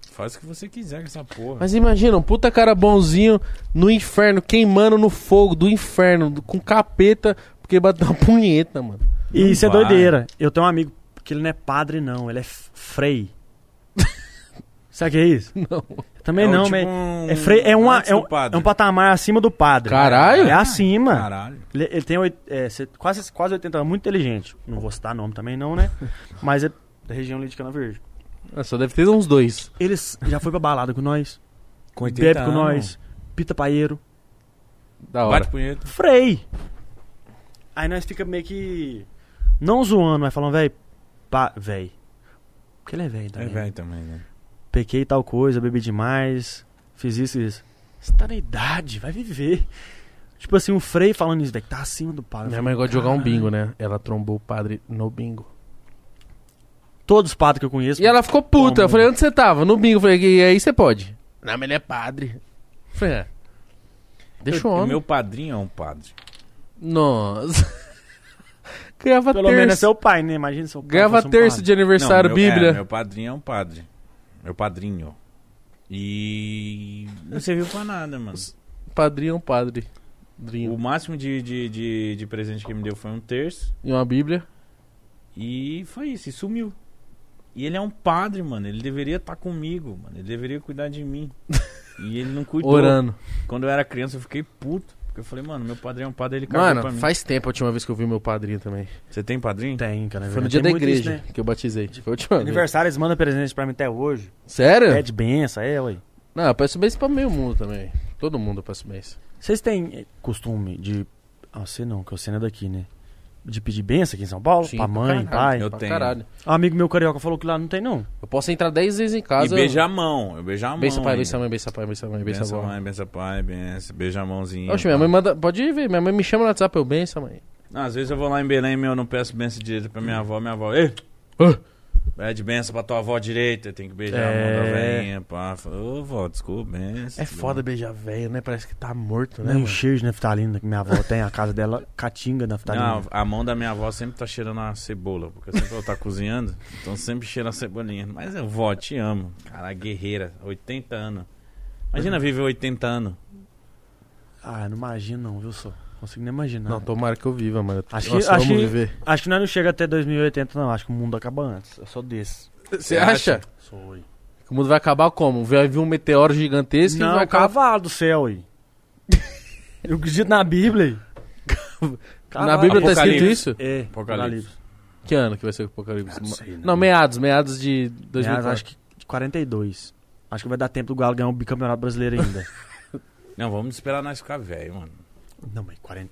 Faz o que você quiser com essa porra. Mas imagina, um puta cara bonzinho no inferno, queimando no fogo do inferno, com capeta, porque bateu uma punheta, mano. E Não isso é vai. doideira. Eu tenho um amigo que ele não é padre, não. Ele é frei. Sabe o que é isso? Não. Também É não, tipo mas. um- É, frei, é, uma, é, um, é um patamar acima do padre. Caralho! É acima. Caralho. Ele, ele tem oit- é, quase, quase 80 anos, muito inteligente. Não vou citar nome também, não, né? Mas é da região ali de Cana Verde. Ah, Só deve ter uns dois. Eles já foi pra balada com nós, Com 80 bebe com anos. nós, pita paeiro. Da hora. Bate punheta. Frei. Aí nós fica meio que. Não zoando, mas falando, véi. Pá, véi. Porque ele é velho É também. velho também, né? Pequei tal coisa, bebi demais. Fiz isso e isso. Você tá na idade, vai viver. Tipo assim, um freio falando isso, velho, que tá acima do padre. Minha mãe gosta de jogar um bingo, né? Ela trombou o padre no bingo. Todos os padres que eu conheço. E ela ficou puta. Eu falei, onde você tava? No bingo. Eu falei, e aí você pode. Não, mas ele é padre. Eu falei, é. Deixa o homem. Meu padrinho é um padre. Nossa. Ganhava Pelo menos é terço. seu pai, né? Imagina seu pai. Ganhava fosse um terço padre. de aniversário, Não, meu, Bíblia. É, meu padrinho é um padre. Meu padrinho. E não serviu pra nada, mano. Padrinho é um padre. O Padrinho. máximo de, de, de, de presente que ele me deu foi um terço. E uma Bíblia. E foi isso, e sumiu. E ele é um padre, mano. Ele deveria estar comigo, mano. Ele deveria cuidar de mim. e ele não cuidou. Orando. Quando eu era criança, eu fiquei puto. Porque eu falei, mano, meu padrinho é um padre, ele cagou pra Mano, mim. faz tempo a última vez que eu vi meu padrinho também. Você tem padrinho? Tem, cara. Foi no dia da muito isso, igreja né? que eu batizei. Foi a última vez. Aniversário, eles mandam presente pra mim até hoje. Sério? Pede benção, é, ué. Não, eu peço bênção pra meio mundo também. Todo mundo eu peço bênção. Vocês têm eh, costume de. Ah, você não, que você não é daqui, né? De pedir benção aqui em São Paulo? Sim, pra mãe, caralho, pai? Eu pra tenho. caralho. Um amigo meu carioca falou que lá não tem, não. Eu posso entrar 10 vezes em E casa. beija a mão. Eu beijo a mão. Benção pai, benção mãe, benção pai, benção mãe, Benção avó. mãe, benção pai, benção. Beija a mãozinha. Oxe, minha mãe manda. Pode ir ver, minha mãe me chama no WhatsApp, eu benção, mãe. Não, às vezes eu vou lá em Belém e eu não peço benção direita pra minha avó. Minha avó, ei, Ah. Pede benção pra tua avó direita. Tenho que beijar É. a mão da velhinha, pá. Ô, vó, desculpa, benção. É foda beijar velho, né? Parece que tá morto, né? Um cheiro de naftalina que minha avó tem. A casa dela, catinga naftalina. Não, a mão da minha avó sempre tá cheirando a cebola, porque sempre ela tá cozinhando, então sempre cheira a cebolinha. Mas eu, vó, te amo. Cara, guerreira, 80 anos. Imagina viver 80 anos. Ah, não imagino não, viu, só? Consigo nem imaginar. Não, tomara que eu viva, mano. Acho que- Nossa, acho vamos viver. Acho que nós não chega até 2080, não. Acho que o mundo acaba antes. Eu sou desse. Você acha? Sou. O mundo vai acabar como? Vai vir um meteoro gigantesco e Não, vai o acabar. cavalo do céu aí. Eu acredito na Bíblia aí. Na Bíblia tá escrito isso? É, Apocalipse. Que ano que vai ser o Apocalipse? Não sei, não, meados, meados de 2004. Aliás, acho que de 42. Acho que vai dar tempo do Galo ganhar um bicampeonato brasileiro ainda. Não, vamos esperar nós ficar velho, mano. Não, mas 40,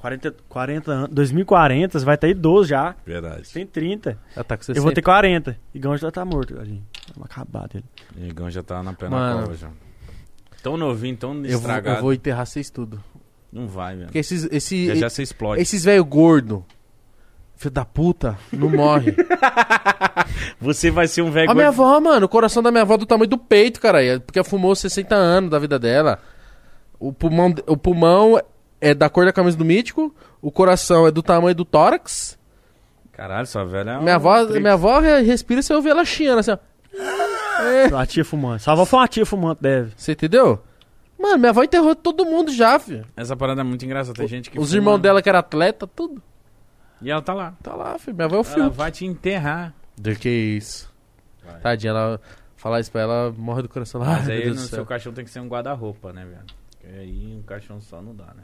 40, 40 anos. 2040, você vai ter idoso já. Verdade. Você tem 30. Ah, tá com 60. Eu vou ter 40. Igão já tá morto, tadinho. Vamos acabar dele. O Negão já tá na pé Mano. na cova já. Tão novinho, tão eu vou, estragado. eu vou enterrar vocês tudo. Não vai, velho. Porque esses, esse, Já já você explode. esses velho gordo, filho da puta, não morre. Você vai ser um velho a minha gordo- avó, mano, o coração da minha avó é do tamanho do peito, cara. Porque fumou 60 anos da vida dela. O pulmão, o pulmão é da cor da camisa do mítico. O coração é do tamanho do tórax. Caralho, sua velha é minha, avó, minha avó re- respira e você ouve ela chiando assim, ó. A tia fumante. Sua avó foi uma tia fumante, deve. Você entendeu? Mano, minha avó enterrou todo mundo já, filho. Essa parada é muito engraçada. Tem gente que Os irmãos dela que era atleta, tudo. E ela tá lá. Tá lá, filho. Minha avó é o Ela filho. vai te enterrar. Do que isso? Vai. Tadinha, ela falar isso pra ela, morre do coração. Mas Ai, aí meu no seu caixão tem que ser um guarda-roupa, né, velho? Porque aí um caixão só não dá, né?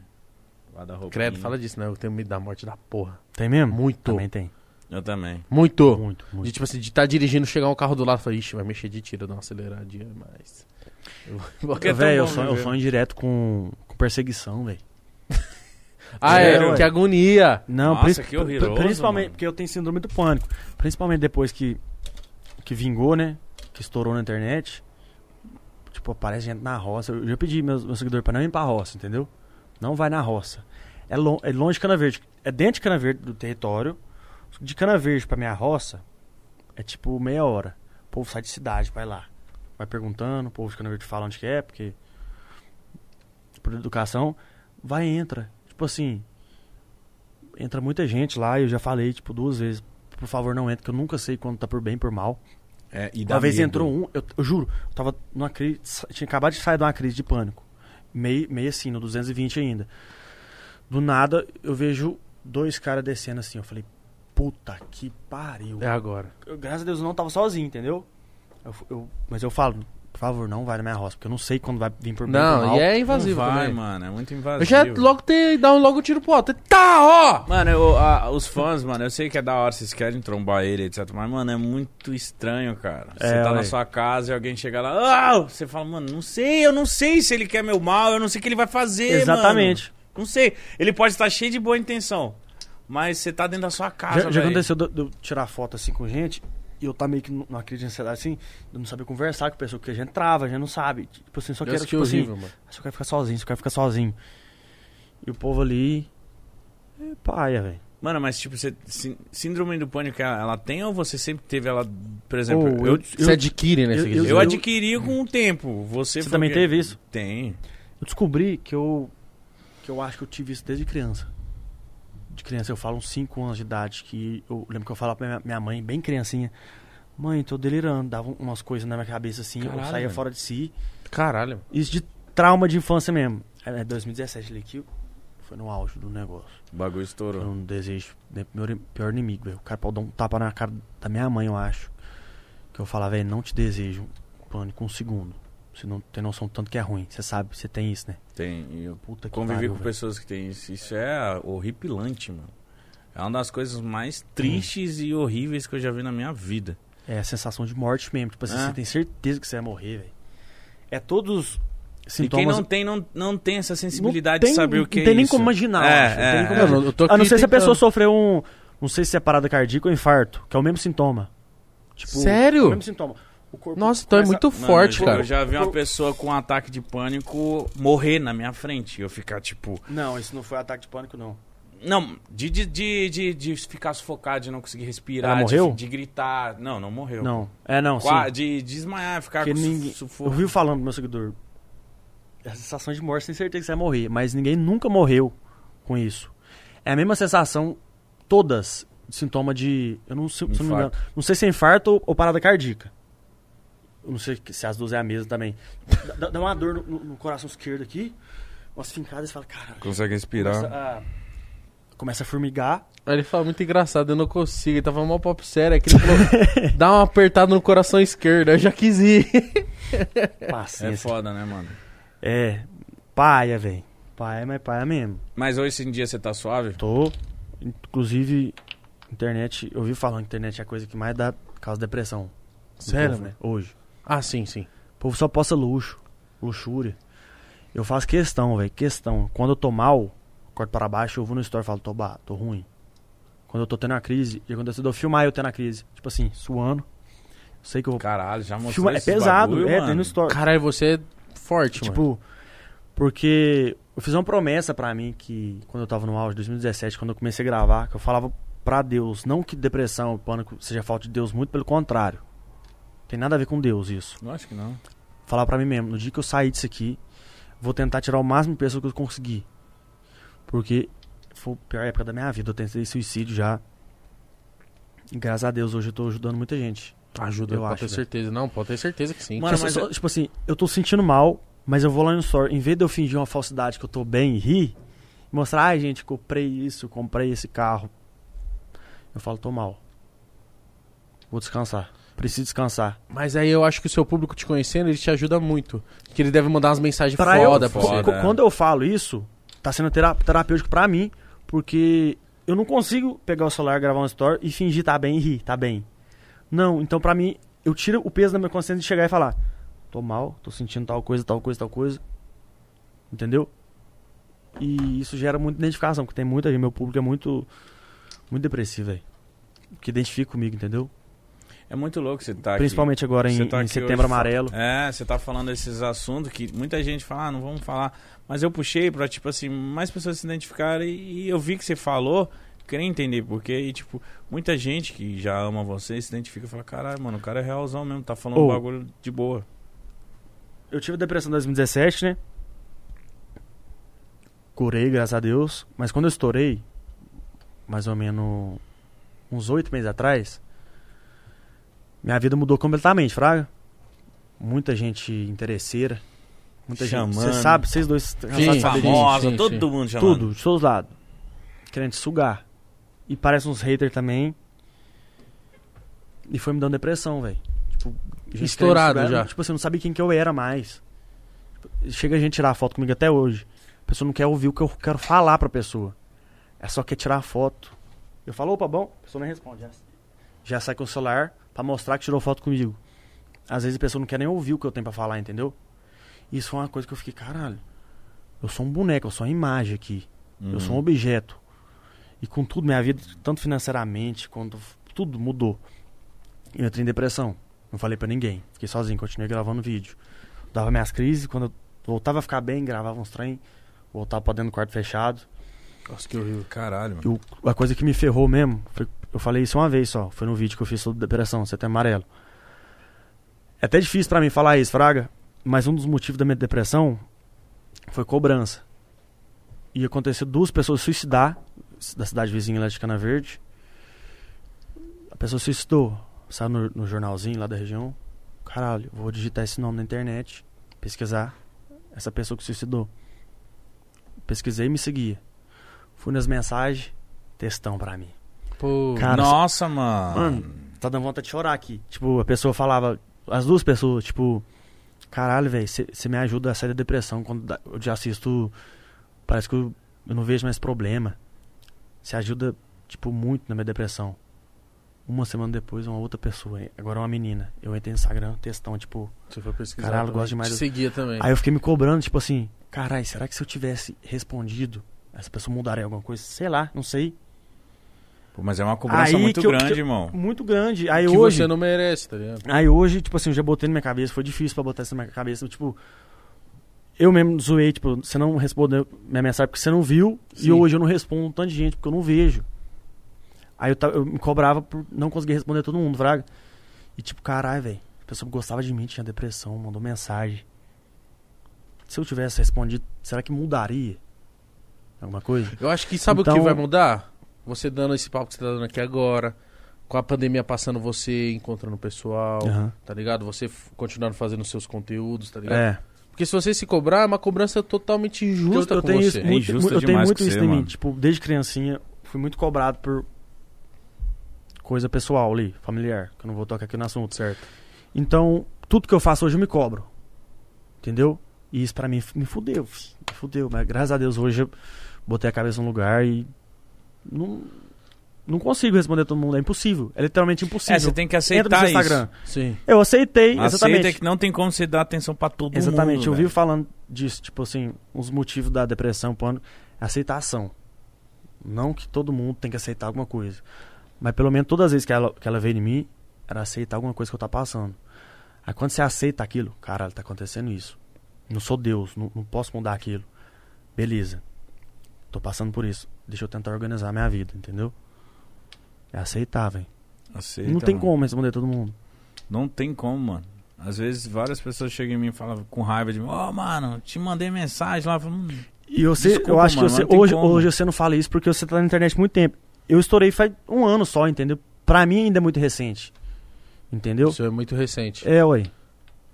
Guarda-roupa. Credo, fala disso, né? Eu tenho medo da morte da porra. Tem mesmo? Muito. Também tem. Eu também. Muito. Muito, muito. De tipo assim, de estar dirigindo, chegar um carro do lado e falar, ixi, vai mexer de tiro, dar uma aceleradinha, mas. Eu vou- Porque é tão Velho, eu sonho, eu sonho direto com, com perseguição, velho. Ah, é, Sério, que agonia. Não, Nossa, princi- que horroroso, pri- Principalmente mano. porque eu tenho síndrome do pânico. Principalmente depois que, que vingou, né? Que estourou na internet. Tipo, aparece gente na roça. Eu já pedi meus, meus seguidores pra não ir pra roça, entendeu? Não vai na roça. É, lo- é longe de Cana Verde. É dentro de Cana Verde do território. De Cana Verde pra minha roça é tipo meia hora. O povo sai de cidade, vai lá. Vai perguntando, o povo de Cana Verde fala onde que é, porque. Por educação. Vai e entra. Tipo assim. Entra muita gente lá eu já falei, tipo, duas vezes. Por favor, não entre, que eu nunca sei quando tá por bem por mal. É, e Uma vez entrou um, eu, eu juro, eu tava numa crise, tinha acabado de sair de uma crise de pânico. Meio, meio assim, no 220 ainda. Do nada, eu vejo dois caras descendo assim. Eu falei, puta que pariu. É agora. Eu, graças a Deus eu não tava sozinho, entendeu? Eu- eu- mas eu falo, por favor, não vai na minha roça, porque eu não sei quando vai vir por por Não, e é Não invasivo vai, também. mano. É muito invasivo. Eu já logo te, dá um logo tiro pro alto. Tá, ó! Mano, eu- a- os fãs, mano, eu sei que é da hora, vocês querem trombar ele, etc. Mas, mano, é muito estranho, cara. Você É, tá na sua casa e alguém chega lá, ah! Você fala, mano, não sei, eu não sei se ele quer meu mal, eu não sei o que ele vai fazer, Exatamente. mano. Não sei. Ele pode estar cheio de boa intenção, mas você tá dentro da sua casa, Já, já aconteceu de eu- eu tirar foto assim com gente E eu tá meio que numa crise de ansiedade, assim, eu não sabia conversar com a pessoa, porque a gente trava, a gente não sabe. Tipo assim, só Deus, quero, que tipo assim, horrível, mano. só quero ficar sozinho, só quero ficar sozinho. E o povo ali. É paia, velho. Mano, mas tipo, você, sí- síndrome do pânico, ela, ela tem ou você sempre teve ela, por exemplo, Ou eu, eu- Você adquire, né? eu- eu- eu adquiri com o tempo. Você, Você também que- teve isso? Tem. Eu descobri que eu. Que eu acho que eu tive isso desde criança. De criança, eu falo uns 5 anos de idade, que eu lembro que eu falava pra minha- mãe, bem criancinha, mãe, tô delirando, dava umas coisas na minha cabeça assim, eu Caralho, saía velho. fora de si. Caralho. Isso de trauma de infância mesmo. É 2017 ali que foi no auge do negócio. O bagulho Eu estourou. não desejo né, meu pior inimigo, velho. O cara pode dar um tapa na cara da minha mãe, eu acho. Que eu falava, velho, não te desejo pânico um segundo. Você não tem noção do tanto que é ruim. Você sabe, você tem isso, né? Tem. E eu Puta que convivi pariu, com velho. pessoas que têm isso. Isso é horripilante, mano. É uma das coisas mais tristes e horríveis que eu já vi na minha vida. É a sensação de morte mesmo. Tipo assim, É. você tem certeza que você vai morrer, velho. É todos E sintomas. quem não tem, não, não tem essa sensibilidade tem- de saber o que não é tem nem isso. como imaginar, É, acho. Não tem é, nem como é. Eu, não- A não ser se a pessoa sofreu um. Não sei se é parada cardíaca ou infarto, que é o mesmo sintoma. Tipo, Sério? É o mesmo sintoma. O corpo Nossa, então é muito Mano, forte, eu, cara. Eu já vi uma pessoa com um ataque de pânico morrer na minha frente. Eu ficar tipo. Não, isso não foi ataque de pânico, não. Não, de, de, de, de, de ficar sufocado, de não conseguir respirar, Ela de- morreu? De, gritar. Não, não morreu. Não. É, não, Qua- sim. de desmaiar, ficar Porque com ninguém- sufoco. Eu vi falando pro meu seguidor. A sensação de morte, sem certeza que você vai morrer. Mas ninguém nunca morreu com isso. É a mesma sensação, todas, de sintoma de. Eu não, sei- se não, me engano, não sei se é infarto ou, ou parada cardíaca. Eu não sei se as duas é a mesma também. Dá, dá uma dor no, no- no coração esquerdo aqui, umas fincadas e fala, caralho. Consegue respirar. Começa a, começa a formigar. Aí ele fala muito engraçado, eu não consigo. Ele tava mal papo sério. É que ele falou, dá uma apertada no coração esquerdo. Eu já quis ir. É Paciência. foda, né, mano? É, paia, velho. Paia, mas paia mesmo. Mas hoje em dia você tá suave? Tô. Inclusive, internet. Eu ouvi falando que internet é a coisa que mais dá causa depressão. Sério, né? Hoje. Ah, sim, sim. O povo só posta luxo. Luxúria. Eu faço questão, velho. Questão. Quando eu tô mal, corto para baixo, eu vou no store e falo, tô, ba tô ruim. Quando eu tô tendo a crise, e acontece de eu filmar eu tendo a crise. Tipo assim, suando. Sei que eu vou. Caralho, já mostrou Filma... É pesado, bagulho, é, mano. tem no store. Caralho, você é forte, mano. Tipo, porque eu fiz uma promessa pra mim que quando eu tava no auge, 2017, quando eu comecei a gravar, que eu falava pra Deus, não que depressão, pânico seja falta de Deus, muito pelo contrário. Tem nada a ver com Deus isso. Eu acho que não. Falar pra mim mesmo, no dia que eu sair disso aqui, vou tentar tirar o máximo de pessoas que eu conseguir. Porque foi a pior época da minha vida, eu tentei suicídio já. E graças a Deus hoje eu tô ajudando muita gente. Ajuda, eu pode acho, ter velho. certeza. Não, pode ter certeza que sim. Mano, Tipo, mas tipo assim, eu tô sentindo mal, mas eu vou lá no store, em vez de eu fingir uma falsidade que eu tô bem e rir, mostrar, ai gente, comprei isso, comprei esse carro. Eu falo, tô mal. Vou descansar. Preciso descansar. Mas aí eu acho que o seu público te conhecendo, ele te ajuda muito. Que ele deve mandar umas mensagens Pra foda eu, pra você. Quando eu falo isso, tá sendo tera- terapêutico pra mim, porque eu não consigo pegar o celular, gravar um story e fingir tá bem e rir, tá bem. Não, então pra mim, eu tiro o peso da minha consciência de chegar e falar, tô mal, tô sentindo tal coisa, tal coisa, tal coisa. Entendeu? E isso gera muita identificação, porque tem muita gente, meu público é muito muito depressivo, velho. Que identifica comigo, entendeu? É muito louco você tá aqui. Principalmente agora em, tá em aqui setembro hoje amarelo. É, você tá falando desses assuntos que muita gente fala, ah, não vamos falar. Mas eu puxei pra, tipo assim, mais pessoas se identificarem e, e eu vi que você falou, queria entender porquê. E, tipo, muita gente que já ama você se identifica e fala, caralho, mano, o cara é realzão mesmo, tá falando um Ô. bagulho de boa. Eu tive depressão em 2017, né? Curei, graças a Deus. Mas quando eu estourei, mais ou menos uns oito meses atrás, minha vida mudou completamente, Fraga. Muita gente interesseira. Muita gente. Chamando. Você sabe, vocês dois disso. Famosa, sim, todo sim. mundo chamando. Tudo, de todos os lados. Querendo te sugar. E parece uns haters também. E foi me dando depressão, velho. Tipo, gente Estourado sugar. já. Tipo assim, eu não sabia quem que eu era mais. Chega a gente tirar foto comigo até hoje. A pessoa não quer ouvir o que eu quero falar pra pessoa. É só quer tirar a foto. Eu falo, opa, bom? A pessoa nem responde. Já, já sai com o celular pra mostrar que tirou foto comigo. Às vezes a pessoa não quer nem ouvir o que eu tenho pra falar, entendeu? Isso foi uma coisa que eu fiquei, caralho. Eu sou um boneco, eu sou uma imagem aqui. Uhum. Eu sou um objeto. E com tudo, minha vida, tanto financeiramente quanto tudo mudou. Eu entrei em depressão. Não falei pra ninguém. Fiquei sozinho, continuei gravando vídeo. Dava minhas crises, quando eu voltava a ficar bem, gravava uns trem, voltava pra dentro do quarto fechado. Nossa, que horrível. Caralho, mano. E o- a coisa que me ferrou mesmo, foi- eu falei isso uma vez só, foi no vídeo que eu fiz sobre depressão, setembro amarelo. É até difícil pra mim falar isso, Fraga, mas um dos motivos da minha depressão foi cobrança. E aconteceu duas pessoas suicidar, da cidade vizinha lá de Cana Verde. A pessoa suicidou, saiu no, no jornalzinho lá da região. Caralho, vou digitar esse nome na internet, pesquisar essa pessoa que suicidou. Pesquisei e me seguia. Fui nas mensagens, textão pra mim. Pô, Cara, Nossa, mano. Mano, tá dando vontade de chorar aqui. Tipo, a pessoa falava, as duas pessoas, tipo, caralho, velho, você me ajuda a sair da depressão. Quando eu já assisto, parece que eu, eu não vejo mais problema. Você ajuda, tipo, muito na minha depressão. Uma semana depois, uma outra pessoa, agora uma menina. Eu entrei no Instagram, textão, tipo. você foi pesquisar. Caralho, gosto demais Te seguia também. Aí eu fiquei me cobrando, tipo assim, caralho, será que se eu tivesse respondido, essa pessoa mudaria alguma coisa? Sei lá, não sei. Pô, mas é uma cobrança Aí muito que eu- grande, que eu- irmão. Muito grande. Aí que hoje. você não merece, tá ligado? Aí hoje, tipo assim, eu já botei na minha cabeça, foi difícil pra botar isso na minha cabeça, tipo, eu mesmo zoei, tipo, você não respondeu minha mensagem porque você não viu, Sim. e hoje eu não respondo um tanto de gente porque eu não vejo. Aí eu, eu me cobrava por não conseguir responder todo mundo, fraga. E tipo, caralho, velho, a pessoa gostava de mim, tinha depressão, mandou mensagem. Se eu tivesse respondido, será que mudaria alguma coisa? Eu acho que sabe o Então- que vai mudar? Você dando esse papo que você tá dando aqui agora, com a pandemia passando, você encontrando o pessoal, Aham. tá ligado? Você continuando fazendo seus conteúdos, tá ligado? É. Porque se você se cobrar, é uma cobrança totalmente injusta eu, eu com tenho você. isso muito, injusto eu tenho muito isso você, em mim. Tipo, desde criancinha, fui muito cobrado por coisa pessoal ali, familiar, que eu não vou tocar aqui no assunto. Certo. Então, tudo que eu faço hoje eu me cobro. Entendeu? E isso pra mim me fudeu, me fudeu. Mas graças a Deus hoje eu botei a cabeça no lugar e não, não consigo responder todo mundo. É impossível. É literalmente impossível. É, você tem que Entra no aceitar seu isso. Instagram. Sim. Eu aceitei, Aceita exatamente. que não tem como você dar atenção pra todo Exatamente, mundo. eu velho. vivo falando disso, tipo assim, os motivos da depressão, pano, é aceitação. Não que todo mundo tem que aceitar alguma coisa. Mas pelo menos todas as vezes que ela, que ela veio em mim, era aceitar alguma coisa que eu tá passando. Aí quando você aceita aquilo, caralho, tá acontecendo isso. Não sou Deus, não, não posso mudar aquilo. Beleza. Tô passando por isso. Deixa eu tentar organizar minha vida, entendeu? É aceitar, velho. Aceita, Não tem mano. como responder todo mundo. Não tem como, mano. Às vezes várias pessoas chegam em mim e falam com raiva de mim, ó, mano, te mandei mensagem lá. Falo, "Hum, E você, Desculpa, eu acho mano, que você, hoje, como. hoje você não fala isso porque você tá na internet há muito tempo. Eu estourei faz um ano só, entendeu? Pra mim ainda é muito recente. Entendeu? Isso é muito recente. É, ué.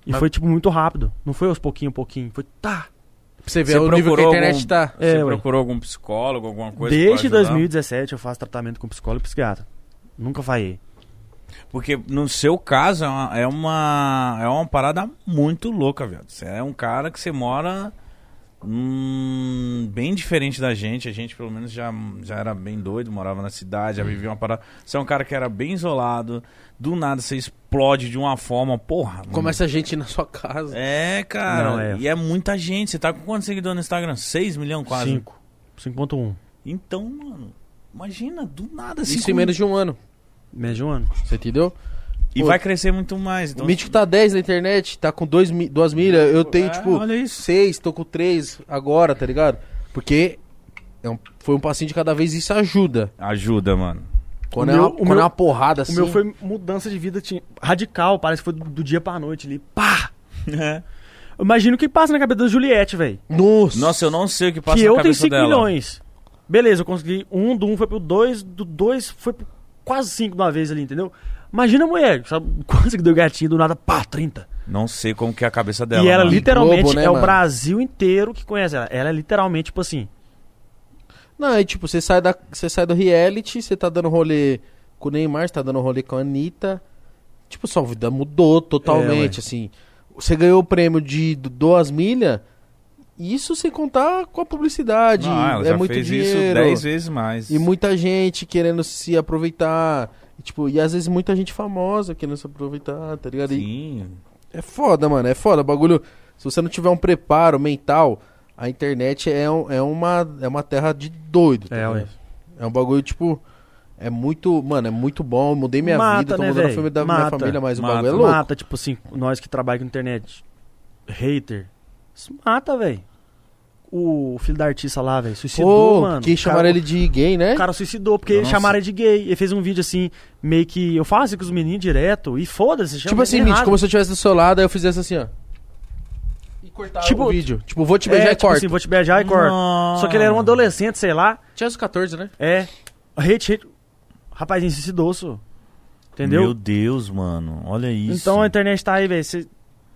E Mas- foi, tipo, muito rápido. Não foi aos pouquinho, pouquinho. Foi, tá. Pra você ver Você o nível que a procurou internet algum- tá. É, você ué. procurou algum psicólogo, alguma coisa? Desde pra ajudar? 2017 eu faço tratamento com psicólogo e psiquiatra. Nunca falhei. Porque no seu caso é uma, é uma, é uma parada muito louca, velho. Você é um cara que você mora hum, bem diferente da gente. A gente, pelo menos, já, já era bem doido, morava na cidade, já vivia uma parada. Você é um cara que era bem isolado. Do nada você explode de uma forma, porra. Começa a gente na sua casa. É, cara. Não, é. E é muita gente. Você tá com quantos seguidores no Instagram? 6 milhões quase? 5. 5.1. Então, mano, imagina, do nada assim. Isso em menos de um ano. Menos de um ano. Você entendeu? E Pô, vai crescer muito mais. Então, o Mítico tá 10 na internet, tá com 2 mi duas milhas. Eu tenho, É, tipo, olha isso. 6, tô com 3 agora, tá ligado? Porque é um- foi um passinho de cada vez e isso ajuda. Ajuda, mano. Quando, O é, meu- uma, o quando meu- é uma porrada assim. O meu foi mudança de vida tinha- radical. Parece que foi do, do dia pra noite ali. Pá! Eu imagino o que passa na cabeça da Juliette, velho. Nossa! Nossa, eu não sei o que passa que na eu tenho cabeça 5 dela. milhões. Beleza, eu consegui um, do um foi pro dois, do dois foi pro quase cinco de uma vez ali, entendeu? Imagina a mulher, sabe? Quase que deu gatinho do nada, pá, 30. Não sei como que é a cabeça dela. e ela mano. literalmente Globo, né, é o mano? Brasil inteiro que conhece ela. Ela é literalmente, tipo assim, Não, aí tipo, você sai, da, você sai do reality, você tá dando rolê com o Neymar, você tá dando rolê com a Anitta. Tipo, sua vida mudou totalmente, É, assim. Você ganhou o prêmio de duas milhas, isso sem contar com a publicidade. Não, ela é já muito fez dinheiro. isso 10 vezes mais. E muita gente querendo se aproveitar. E, tipo, e às vezes muita gente famosa querendo se aproveitar, tá ligado? E Sim. é foda, mano, é foda. Bagulho. Se você não tiver um preparo mental, a internet é, um- é, uma, é uma terra de doido. tá É, ligado? ué. É um bagulho, tipo. É muito, mano, é muito bom. Eu mudei minha Mata, vida, tô né, mudando a velho? família da minha Mata. família, mas o Mata. bagulho é louco. Mata, tipo assim, nós que trabalhamos com internet. Hater. Isso mata, velho. O filho da artista lá, velho, suicidou, Pô, mano. que chamaram cara- ele de gay, né? O cara suicidou porque Nossa. chamaram ele de gay. Ele fez um vídeo assim, meio que. Eu faço assim com os meninos direto e foda-se. chama tipo assim, Mitch, como se eu estivesse do seu lado, aí eu fizesse assim, ó. E cortava Tipo- o vídeo. Tipo, vou te beijar é, e tipo corta. assim, vou te beijar e corta. Só que ele era um adolescente, sei lá. Tinha os 14, né? É. Hate, hate. Rapazinho suicidou. Entendeu? Meu Deus, mano. Olha isso. Então a internet tá aí, velho.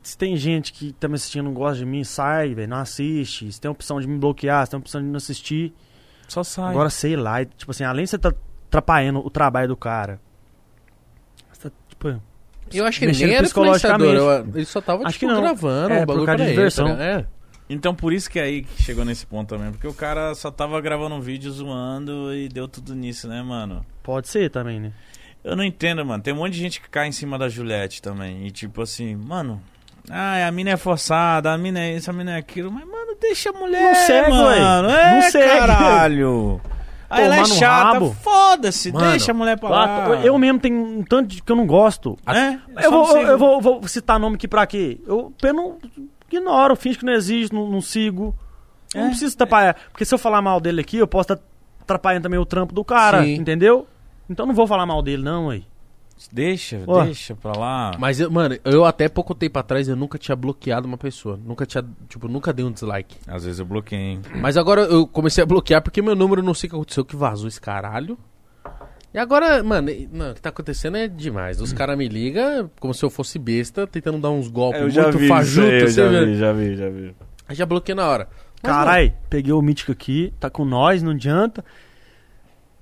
Se, tem gente que tá me assistindo e não gosta de mim, sai, velho. Não assiste. Se tem a opção de me bloquear, se tem a opção de não assistir. Só sai. Agora, sei lá. e, Tipo assim, além de você tá atrapalhando o trabalho do cara. Você tá, tipo, Eu acho que ele nem era psicologicamente. eu- ele só tava, Acho tipo, que não. gravando É, o por bagulho causa pra de ele, diversão. tá ligado? É. Então por isso que é aí que chegou nesse ponto também. Porque o cara só tava gravando um vídeo zoando e deu tudo nisso, né, mano? pode ser também, né? Eu não entendo, mano. Tem um monte de gente que cai em cima da Juliette também. E tipo assim, mano. Ah, a mina é forçada, a mina é isso, a mina é aquilo. Mas, mano, deixa a mulher. Não segue, mano. É, Não segue. caralho. Aí ela é chata, foda-se, deixa a mulher pra Lá, eu mesmo tenho um tanto de que eu não gosto. É? É Eu vou, eu, eu vou, vou citar nome aqui pra quê? Eu, eu não ignoro, finge que não existe, não, não sigo. Eu não É. preciso atrapalhar. Porque se eu falar mal dele aqui, eu posso estar atrapalhando também o trampo do cara, Sim. entendeu? Então não vou falar mal dele, não, aí. Deixa, Ó. deixa pra lá. Mas, eu, mano, eu até pouco tempo atrás, eu nunca tinha bloqueado uma pessoa. Nunca tinha, tipo, nunca dei um dislike. Às vezes eu bloqueio, hein? Mas agora eu comecei a bloquear porque meu número, não sei o que aconteceu, que vazou esse caralho. E agora, mano, não, o que tá acontecendo é demais. Os caras me ligam como se eu fosse besta, tentando dar uns golpes muito fajutos. você vê? já vi, já vi. Aí já bloqueei na hora. Mas, Carai, peguei o mítico aqui, tá com nós, não adianta.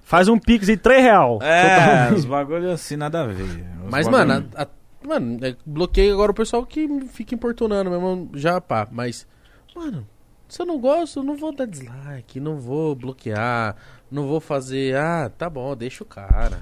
Faz um pix aí, 3 real. É, os bagulhos assim, nada a ver. Os Mas, bagulho- mano, a- a- mano, é, bloqueei agora o pessoal que me fica importunando mesmo, já pá. Mas, mano, se eu não gosto, eu não vou dar dislike, não vou bloquear, não vou fazer, ah, tá bom, deixa o cara.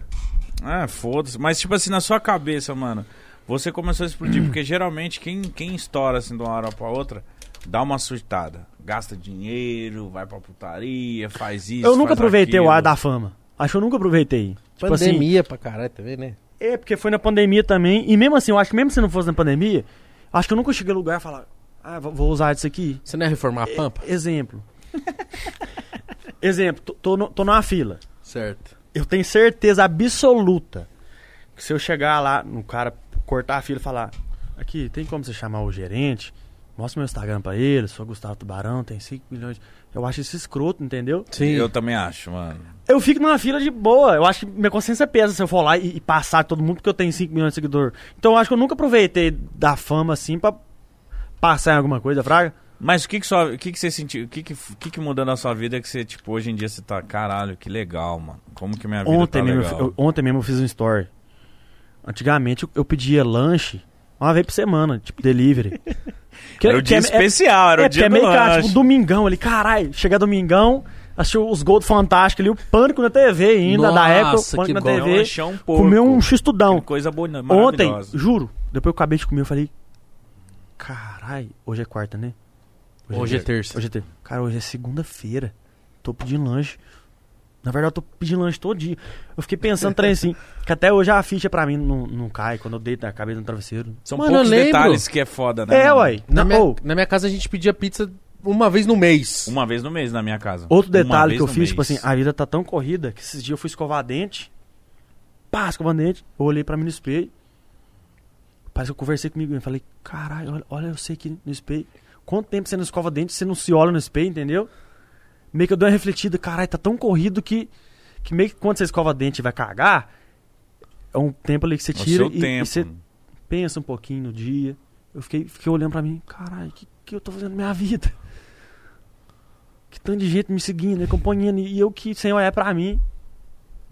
Ah, foda-se. Mas, tipo assim, na sua cabeça, mano, você começou a explodir. porque geralmente quem, quem estoura assim de uma hora pra outra dá uma surtada. Gasta dinheiro, vai pra putaria, faz isso. Eu nunca faz aproveitei o aquilo. ar da fama. Acho que eu nunca aproveitei. Tipo assim, Pandemia pra caralho, tá vendo, né? É, porque foi na pandemia também. E mesmo assim, eu acho que mesmo se não fosse na pandemia, acho que eu nunca cheguei a lugar e falar, ah, vou usar isso aqui. Você não ia reformar a pampa? Exemplo. Exemplo, tô, tô, no- tô numa fila. Certo. Eu tenho certeza absoluta que se eu chegar lá no cara, cortar a fila e falar, aqui, tem como você chamar o gerente? Mostra meu Instagram pra ele, sou Gustavo Tubarão, tem 5 milhões. Eu acho isso escroto, entendeu? Sim. Eu também acho, mano. Eu fico numa fila de boa. Eu acho que minha consciência pesa se eu for lá e, e passar todo mundo porque eu tenho 5 milhões de seguidor. Então eu acho que eu nunca aproveitei da fama assim pra passar em alguma coisa, Fraga. Mas o que que, sua, o que, que você sentiu? O que que, o que que mudou na sua vida que você, tipo, hoje em dia você tá, caralho, que legal, mano. Como que minha vida Ontem, tá mesmo, eu legal? eu- ontem mesmo eu fiz um story. Antigamente eu, eu pedia lanche uma vez por semana, tipo delivery. Que- Era o dia é- especial, era é, o dia é do meio caro, lanche. tipo, domingão ali, caralho. Chega domingão, assistiu os gols do Fantástico ali, o Pânico na TV ainda, da época, o Nossa, Pânico na bom. É um TV. lanchão porco. Comeu um. Que Coisa boa, Ontem, juro, depois eu acabei de comer, eu falei, caralho, hoje é quarta, né? Hoje é terça. Hoje é terça. Cara, hoje é segunda-feira. Tô pedindo lanche. Na verdade, eu tô pedindo lanche todo dia. Eu fiquei pensando trem assim, que até hoje a ficha pra mim não, não cai quando eu deito na cabeça no travesseiro. São Mano, poucos detalhes que é foda, né? É, mano? uai. Na, Na, minha, ou, na minha casa a gente pedia pizza uma vez no mês. Uma vez no mês na minha casa. outro detalhe que eu fiz, tipo mês. assim, a vida tá tão corrida que esses dias eu fui escovar dente. Pá, escovando dente. Eu olhei pra mim no espelho. Parece que eu conversei comigo e falei, caralho, olha, olha eu sei que no espelho. Quanto tempo você não escova dente, você não se olha no espelho, entendeu? Meio que eu dei uma refletida, caralho, tá tão corrido que, que meio que quando você escova dente e vai cagar, é um tempo ali que você O tira e, e você pensa um pouquinho no dia. Eu fiquei, fiquei olhando pra mim, caralho, o que, que eu tô fazendo na minha vida? Que tanto de gente me seguindo, me acompanhando, e eu que sem olhar pra mim.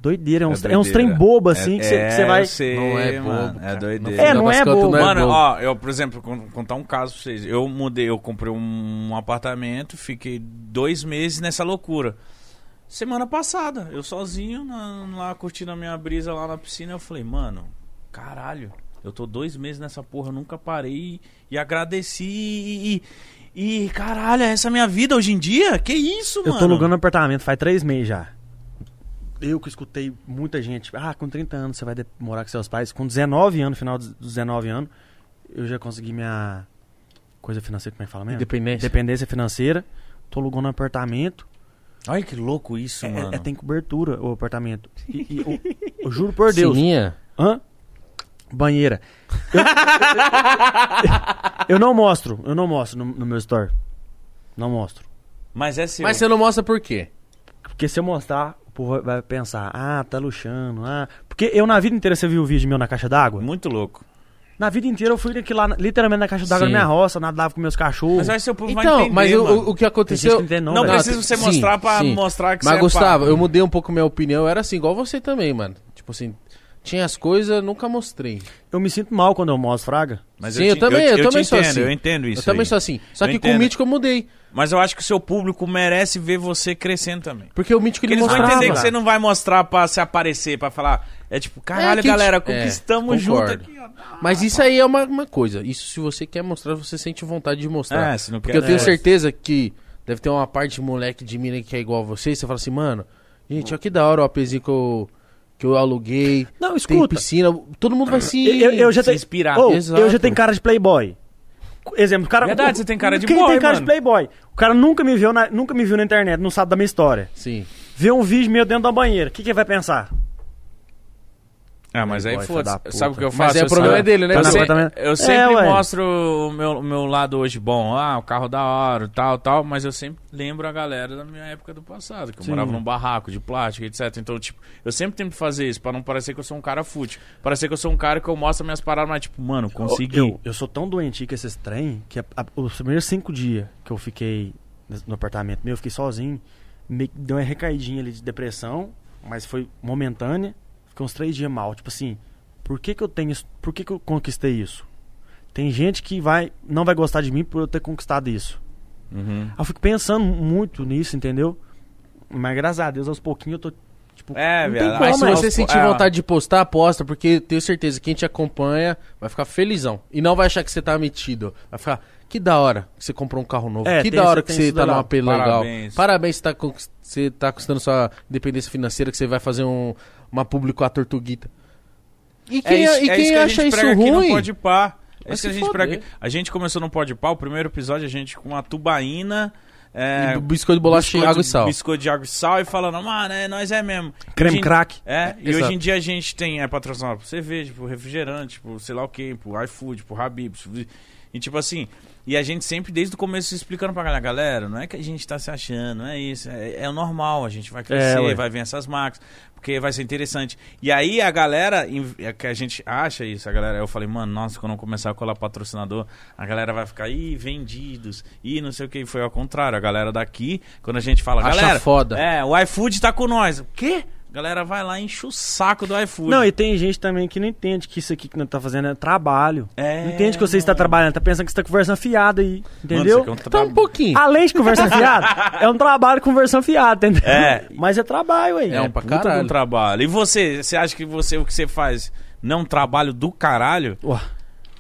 Doideira, é uns, é uns trem bobo assim, É- que você é, vai. eu sei, Não é mano, bobo, É cara. doideira. É, não é bobo. Mano, bobo. ó, eu, por exemplo, con- contar um caso pra vocês. Eu mudei, eu comprei um apartamento, fiquei dois meses nessa loucura. Semana passada, eu sozinho, na- lá curtindo a minha brisa lá na piscina, eu falei, mano, caralho, eu tô dois meses nessa porra, eu nunca parei e agradeci e, e, e, caralho, essa é a minha vida hoje em dia? Que isso, Eu mano? tô alugando um apartamento faz três meses já. Eu que escutei muita gente, ah, com 30 anos você vai morar com seus pais. Com 19 anos, final dos 19 anos, eu já consegui minha coisa financeira, como é que fala mesmo? Independência. Dependência financeira. Tô alugando um apartamento. Olha que louco isso, É, mano. é, tem cobertura o apartamento. E, e eu, eu juro por Deus. Sininha? Hã? Banheira. Eu, eu não mostro, eu não mostro no, no meu store. Não mostro. Mas é seu. Mas você não mostra por quê? Porque se eu mostrar, povo vai- vai pensar, ah, tá luxando, ah. Porque eu na vida inteira, você viu o vídeo meu na caixa d'água? Muito louco. Na vida inteira eu fui aqui lá, literalmente na caixa d'água Sim. na minha roça, nadava com meus cachorros. Mas aí seu povo vai Então, entender, mas o- mano. o, o que aconteceu... não entende não, Não precisa você mostrar pra mostrar que Mas, você é Gustavo, eu mudei um pouco minha opinião. Eu era assim, igual você também, mano. Tipo assim, tinha as coisas, nunca mostrei. Eu me sinto mal quando eu mostro fraga. Mas Sim, eu te- também, eu te também sou entendo, assim. Eu entendo isso eu também aí. sou assim. Só Eu que com o entendo. Mítico eu mudei. Mas eu acho que o seu público merece ver você crescendo também. Porque o Mítico Porque ele eles vão mostrava. entender que você não vai mostrar pra se aparecer, pra falar. É tipo, caralho, É, que- galera, é, conquistamos junto concordo. aqui, ó. Mas isso aí é uma, uma coisa. Isso se você quer mostrar, você sente vontade de mostrar. É, se não Porque quer, eu tenho é. certeza que deve ter uma parte de moleque de mina que é igual a você. E você fala assim, mano, gente, olha que da hora o APzinho que eu, que eu aluguei. Não, Tem escuta. piscina. Todo mundo vai se. Eu, eu já se tenho. inspirar. Exato. eu já tenho cara de playboy. Exemplo, cara. Verdade, o- você tem cara de quem boy, tem cara mano. de playboy? O cara nunca me viu na, nunca me viu na internet, não sabe da minha história. Sim. Vê um vídeo meu dentro da banheira, o que que ele vai pensar? Ah, mas aí Playboy, filho da foda-se. puta. Sabe o que eu Mas faço? é, o Eu problema é dele, né? Eu, Tá no se- eu É, sempre ué. mostro o meu, o meu lado hoje bom. Ah, o carro da hora, tal, tal. Mas eu sempre lembro a galera da minha época do passado. Que eu Sim. morava num barraco de plástico, etc. Então, tipo, eu sempre tento fazer isso pra não parecer que eu sou um cara fútil. Parecer que eu sou um cara que eu mostro minhas paradas, mas tipo, mano, consegui. Eu, eu sou tão doentio com esses trem que a- a- os primeiros cinco dias que eu fiquei no apartamento meu, eu fiquei sozinho, meio que deu uma recaidinha ali de depressão, mas foi momentânea. Fiquei uns três dias mal. Tipo assim, por que, que eu tenho isso? Por que, que eu conquistei isso? Tem gente que vai não vai gostar de mim por eu ter conquistado isso. Uhum. Aí eu fico pensando muito nisso, entendeu? Mas graças a Deus, aos pouquinhos eu tô. Tipo, É, tem Mas Mas se você é. sentir é. vontade de postar, posta, porque tenho certeza que quem te acompanha vai ficar felizão. E não vai achar que você tá metido. Vai ficar, que da hora que você comprou um carro novo. É, que da hora que você tá lá. num AP legal. Parabéns. Parabéns, você tá, você tá conquistando sua independência financeira, que você vai fazer um, uma público com a Tortuguita. E quem, é isso, e é quem isso que a acha gente isso prega aqui no ruim? Pode Pá. É isso que a gente prega aqui. A gente começou no Pode Pá, o primeiro episódio a gente com a tubaína. É, biscoito de bolacha, biscoito- água e sal. Biscoito de água e sal e falando, mano, é, nós é mesmo. Creme Hoje crack. É, e Exato. hoje em dia a gente tem é patrocinado por cerveja, por refrigerante, por sei lá o que, por iFood, por Habib's. E tipo assim, e a gente sempre desde o começo explicando pra galera, galera, não é que a gente tá se achando, não é isso, é, é o normal, a gente vai crescer, ué. vai ver essas marcas, porque vai ser interessante. E aí a galera, é que a gente acha isso, a galera, eu falei, mano, nossa, quando eu começar a colar patrocinador, a galera vai ficar, ih, vendidos, ih, não sei o que, e foi ao contrário, a galera daqui, quando a gente fala, Acha galera, foda. é, o iFood tá com nós, o quê? Galera vai lá e enche o saco do iFood. Não, e tem gente também que não entende que isso aqui que nós tá fazendo é trabalho. É, Não entende que você está trabalhando, tá pensando que você tá conversando fiada aí, Mano, entendeu? aqui é um Tá um pouquinho. Além de conversa fiada, é um trabalho conversão fiada, entendeu? É. Mas é trabalho, aí. É um pra puta de caralho. um trabalho. E você, você acha que você o que você faz não é um trabalho do caralho? Ué,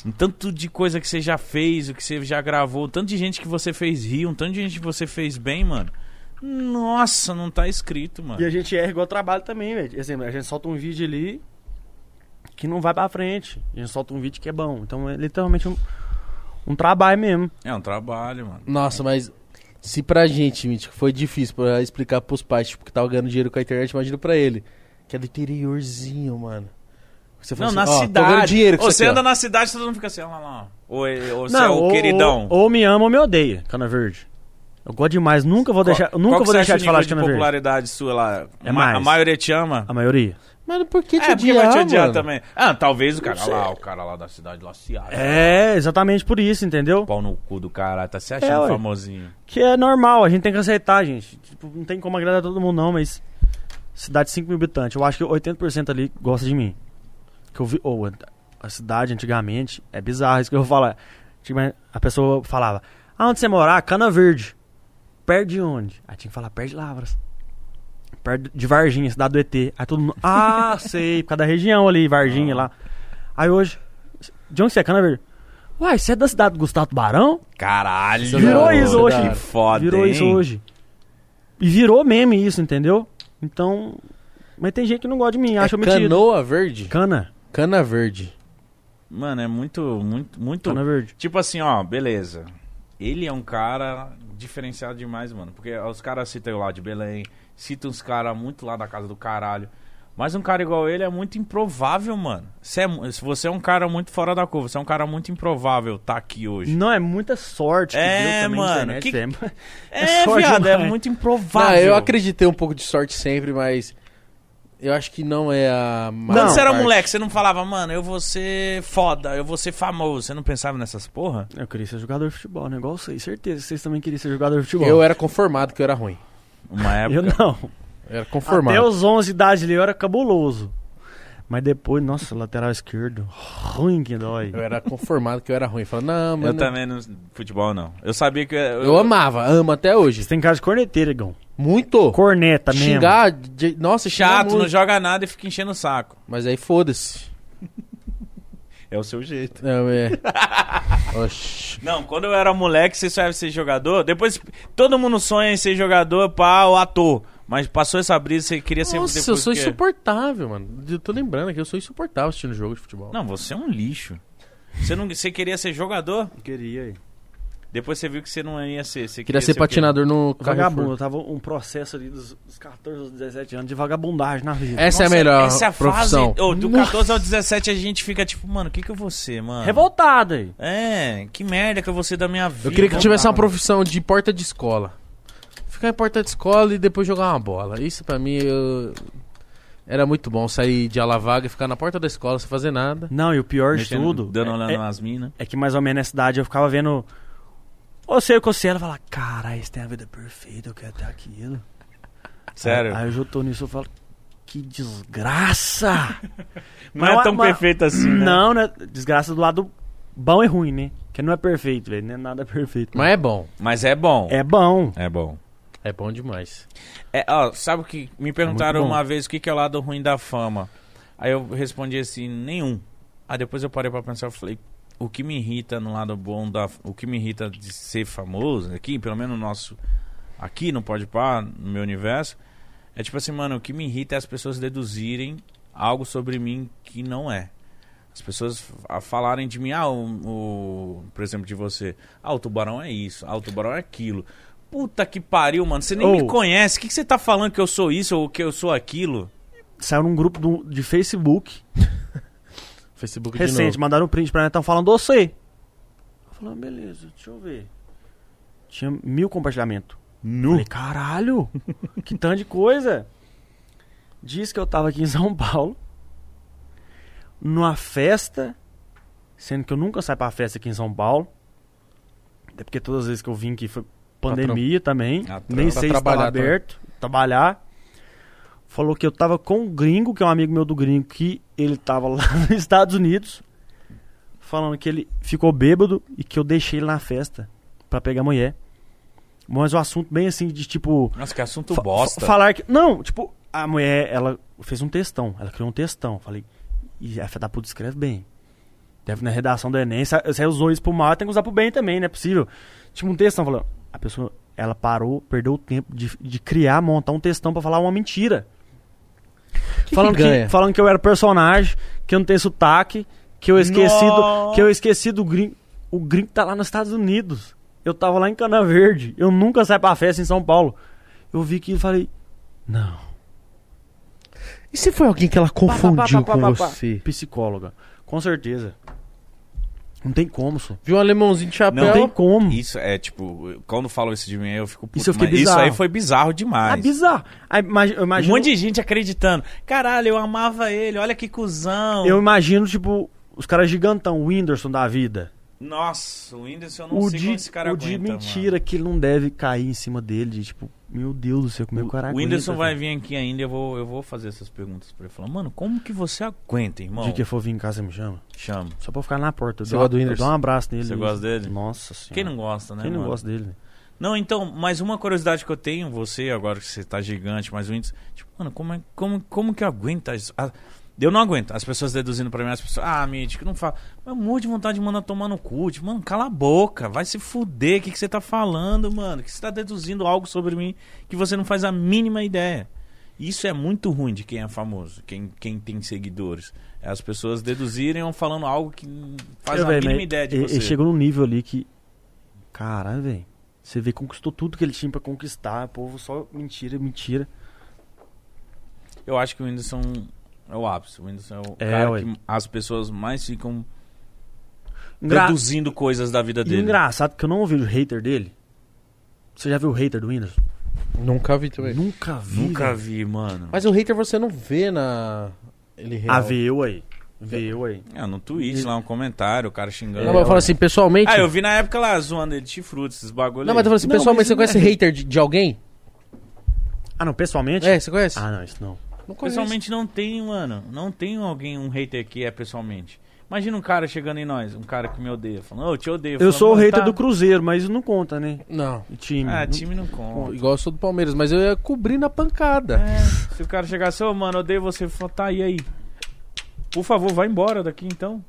Um tanto de coisa que você já fez, o que você já gravou, um tanto de gente que você fez rir, um tanto de gente que você fez bem, mano. Nossa, não tá escrito, mano. E a gente erra igual trabalho também, velho. Exemplo, a gente solta um vídeo ali que não vai pra frente. A gente solta um vídeo que é bom. Então é literalmente um, um trabalho mesmo. É um trabalho, mano. Nossa, mas se pra gente, Mítico, foi difícil pra explicar pros pais, tipo, que tava ganhando dinheiro com a internet, imagina pra ele. Que é do interiorzinho, mano. Você Não, fala na assim, ó, cidade. dinheiro com Ou isso você aqui, ó. anda na cidade e todo mundo fica assim, olha lá, lá. Ou, é- ou você é o ou, queridão. Ou, ou me ama ou me odeia, Cana Verde. Eu gosto demais, nunca vou deixar, eu nunca Qual vou deixar de falar de Cana Verde. popularidade sua lá? É Ma- A mais. maioria te ama? A maioria. Mano, por que te É, odiar, vai te odiar mano? também. Ah, talvez o cara. Lá, o cara lá da cidade lá se acha. É, exatamente por isso, entendeu? Pau no cu do cara, tá se achando É, famosinho. Que é normal, a gente tem que aceitar, gente. Tipo, não tem como agradar todo mundo, não, mas. Cidade de 5 mil habitantes, eu acho que 80% ali gosta de mim. Que eu vi. Ou a cidade antigamente, é bizarro isso que eu vou falar. A pessoa falava: Aonde você morar? Cana Verde. Perto de onde? Aí tinha que falar perto de Lavras. Perto de Varginha, cidade do ET. Aí todo mundo. Ah, sei, por causa da região ali, Varginha lá. Aí hoje. De onde você é, Cana Verde? Uai, você é da cidade do Gustavo Tubarão? Caralho! Virou isso da- hoje. Foda, virou hein? isso hoje. E virou meme isso, entendeu? Então, Mas tem gente que não gosta de mim, É acha eu metido. canoa verde? Cana. Cana verde. Mano, é muito, muito, muito. Cana verde. Tipo assim, ó, beleza. Ele é um cara diferenciado demais, mano. Porque os caras citam eu lá de Belém, citam uns caras muito lá da casa do caralho. Mas um cara igual ele é muito improvável, mano. Você é, se você é um cara muito fora da curva, você é um cara muito improvável tá aqui hoje. Não, é muita sorte que É, deu mano, que- é. É, sorte viado, é muito Não, improvável. eu acreditei um pouco de sorte sempre, mas eu acho que não é a Quando você era parte. moleque, você não falava, mano, eu vou ser foda, eu vou ser famoso. Você não pensava nessas porra? Eu queria ser jogador de futebol, né? Igual vocês. Certeza que vocês também queriam ser jogador de futebol. Eu era conformado que eu era ruim. Uma época. Eu não. Eu era conformado. Até os 11 de idade ali eu era cabuloso. Mas depois, nossa, lateral esquerdo. Ruim que dói. Eu era conformado que eu era ruim. Falando, não, Eu mano. também no futebol não. Eu sabia que. Eu, Eu amava, amo até hoje. Você tem cara de corneteiro, Igão. Muito. Corneta mesmo. Xingar, de- nossa, xingar Chato, não muito. joga nada e fica enchendo o saco. Mas aí foda-se. É o seu jeito. Não, é. Oxi. Não, quando eu era moleque, você sabe ser jogador. Depois, todo mundo sonha em ser jogador, pá, ou ator. Mas passou essa brisa, você queria ser Nossa, eu sou o quê? insuportável, mano. Eu tô lembrando aqui, eu sou insuportável assistindo jogo de futebol. Não, você é um lixo. Você, não, você queria ser jogador? Queria aí. Depois você viu que você não ia ser. Você Queria ser o quê? patinador no Vagabundo, Carrefour. eu tava um processo ali dos, dos 14 aos 17 anos de vagabundagem na vida. Essa é a Nossa, melhor Essa é a profissão. fase. ô, do Nossa. 14 ao 17 a gente fica tipo, mano, o que que eu vou ser, mano? Revoltado aí. É, que merda que eu vou ser da minha vida. Eu queria que tivesse uma profissão de porta de escola. Ficar em porta de escola e depois jogar uma bola. Isso pra mim eu- era muito bom. Sair de ala vaga e ficar na porta da escola sem fazer nada. Não, e o pior de tudo Dando olhando é, é, nas minas. é que mais ou menos nessa idade eu ficava vendo você e o Cossielo e falava, caralho, você tem a vida perfeita, eu quero ter aquilo. Sério. Aí, aí eu já tô nisso e falo, que desgraça! não é Mas- tão mas- perfeito assim, né? Não, né? Desgraça do lado bom e ruim, né? Que não é perfeito, velho. Não é nada perfeito. Mas é bom. Mas é bom. É bom. É bom. É bom demais. É, ó, sabe o que me perguntaram muito bom. uma vez o que, que é o lado ruim da fama? Aí eu respondi assim, nenhum. Aí depois eu parei pra pensar, eu falei, o que me irrita no lado bom da, o que me irrita de ser famoso aqui, pelo menos no nosso aqui no Pode Par, no meu universo, é tipo assim, mano, o que me irrita é as pessoas deduzirem algo sobre mim que não é. As pessoas a falarem de mim, ah, o, o- por exemplo, de você, ah, o tubarão é isso, ah, o tubarão é aquilo. Puta que pariu, mano. Você nem Ô. me conhece. O que, que você tá falando que eu sou isso ou que eu sou aquilo? Saiu num grupo do- de Facebook Facebook recente, mandaram um print pra mim, estão falando você. Eu falei, ah, beleza, deixa eu ver. Tinha mil compartilhamentos. Nu. Falei, caralho, que tanto de coisa. Diz que eu tava aqui em São Paulo, numa festa, sendo que eu nunca saio pra festa aqui em São Paulo. Até porque todas as vezes que eu vim aqui foi pandemia também. Ah, Nem pra sei se estava também. aberto. Trabalhar. Falou que eu tava com um gringo, que é um amigo meu do gringo, que ele tava lá nos Estados Unidos. Falando que ele ficou bêbado e que eu deixei ele na festa pra pegar mulher. Mas o assunto bem assim, de tipo. Nossa, que assunto Fa- bosta. fa- Falar que. Não, tipo, a mulher, ela fez um textão. Ela criou um textão. Falei, e a da puta escreve bem. Deve na redação do Enem. Você usou isso pro mal, tem que usar pro bem também, não é possível. Tipo, um textão falando. A pessoa, ela parou, perdeu o tempo de, de criar, montar um textão pra falar uma mentira. Que falando, que, falando que eu era personagem, que eu não tenho sotaque, que eu esqueci do, que eu esqueci do gringo. O gringo tá lá nos Estados Unidos. Eu tava lá em Cana Verde. Eu nunca saio pra festa em São Paulo. Eu vi que e falei, não. E se foi alguém que ela confundiu Pá, pá, pá, com pá, pá. você? Psicóloga. Com certeza. Não tem como, só. Viu um alemãozinho de chapéu? Não tem como. Isso é tipo, quando falam isso de mim, eu fico puto. Isso eu fiquei isso aí foi bizarro demais. Ah, bizarro. Aí, imagi- eu Um imagino, monte de gente acreditando. Caralho, eu amava ele, olha que cuzão. eu imagino, tipo, os caras gigantão, o Whindersson da vida. Nossa, o Whindersson eu não O sei de, como esse cara o de aguenta, mentira que ele não deve cair em cima dele, de tipo, meu Deus do céu, como é que o cara mano. O Whindersson aguenta, vai vir aqui ainda, eu vou, eu vou fazer essas perguntas pra ele. Falar, mano, como que você aguenta, irmão? O dia que eu for vir em casa, me chama. Chama. Só pra eu ficar na porta. Eu Você gosta do Whindersson? dou um abraço nele. Você gosta dele? Nossa senhora. Quem não gosta, né, Quem não mano? gosta dele? Não, então, mas uma curiosidade que eu tenho, você, agora que você tá gigante, mas o índice. Tipo, mano, como, é, como, como que aguenta isso? Eu não aguento. As pessoas deduzindo pra mim, as pessoas, ah, Mítico, não fala. Eu morro de vontade de mandar tomar no cu. Tipo, mano, cala a boca, vai se fuder. O que, que você tá falando, mano? Que você tá deduzindo algo sobre mim que você não faz a mínima ideia. Isso é muito ruim de quem é famoso, quem, quem tem seguidores. É as pessoas deduzirem ou falando algo que faz Eu, a véi, mínima mas ideia de ele, você. ele chegou num nível ali que. Caralho, velho. Você vê, conquistou tudo que ele tinha pra conquistar. O povo só mentira, mentira. Eu acho que o Whindersson é o ápice. O Whindersson é o É, cara ué. que as pessoas mais ficam Engra... deduzindo coisas da vida E o dele. engraçado é que eu não ouvi o hater dele. Você já viu o hater do Windows? Nunca vi também. Nunca vi. Nunca vi, mano. Mas o hater você não vê na. Ele real. Ah, vê eu aí. Vê eu aí. É, no Twitch, lá um comentário, o cara xingando. Não, mas eu falo assim, pessoalmente. Ah, eu vi na época lá zoando ele de chifruto, esses bagulho Não, mas eu falo assim, Não, pessoalmente, mas você não é conhece hater de, de alguém? Ah, não, pessoalmente? É, você conhece? Ah, não, isso não. Não. Pessoalmente não tem, mano. Não tem alguém, um hater que é pessoalmente. Imagina um cara chegando em nós, um cara que me odeia, falando, ô, eu te odeio. Eu Falando, sou o "Mano, hater tá." do Cruzeiro, mas isso não conta, né? Não. O time. Ah, Não- time não conta. Igual eu sou do Palmeiras, mas eu ia cobrir na pancada. É, se o cara chegasse, ô, mano, odeio você, eu falo, tá, e aí? Por favor, vai embora daqui então.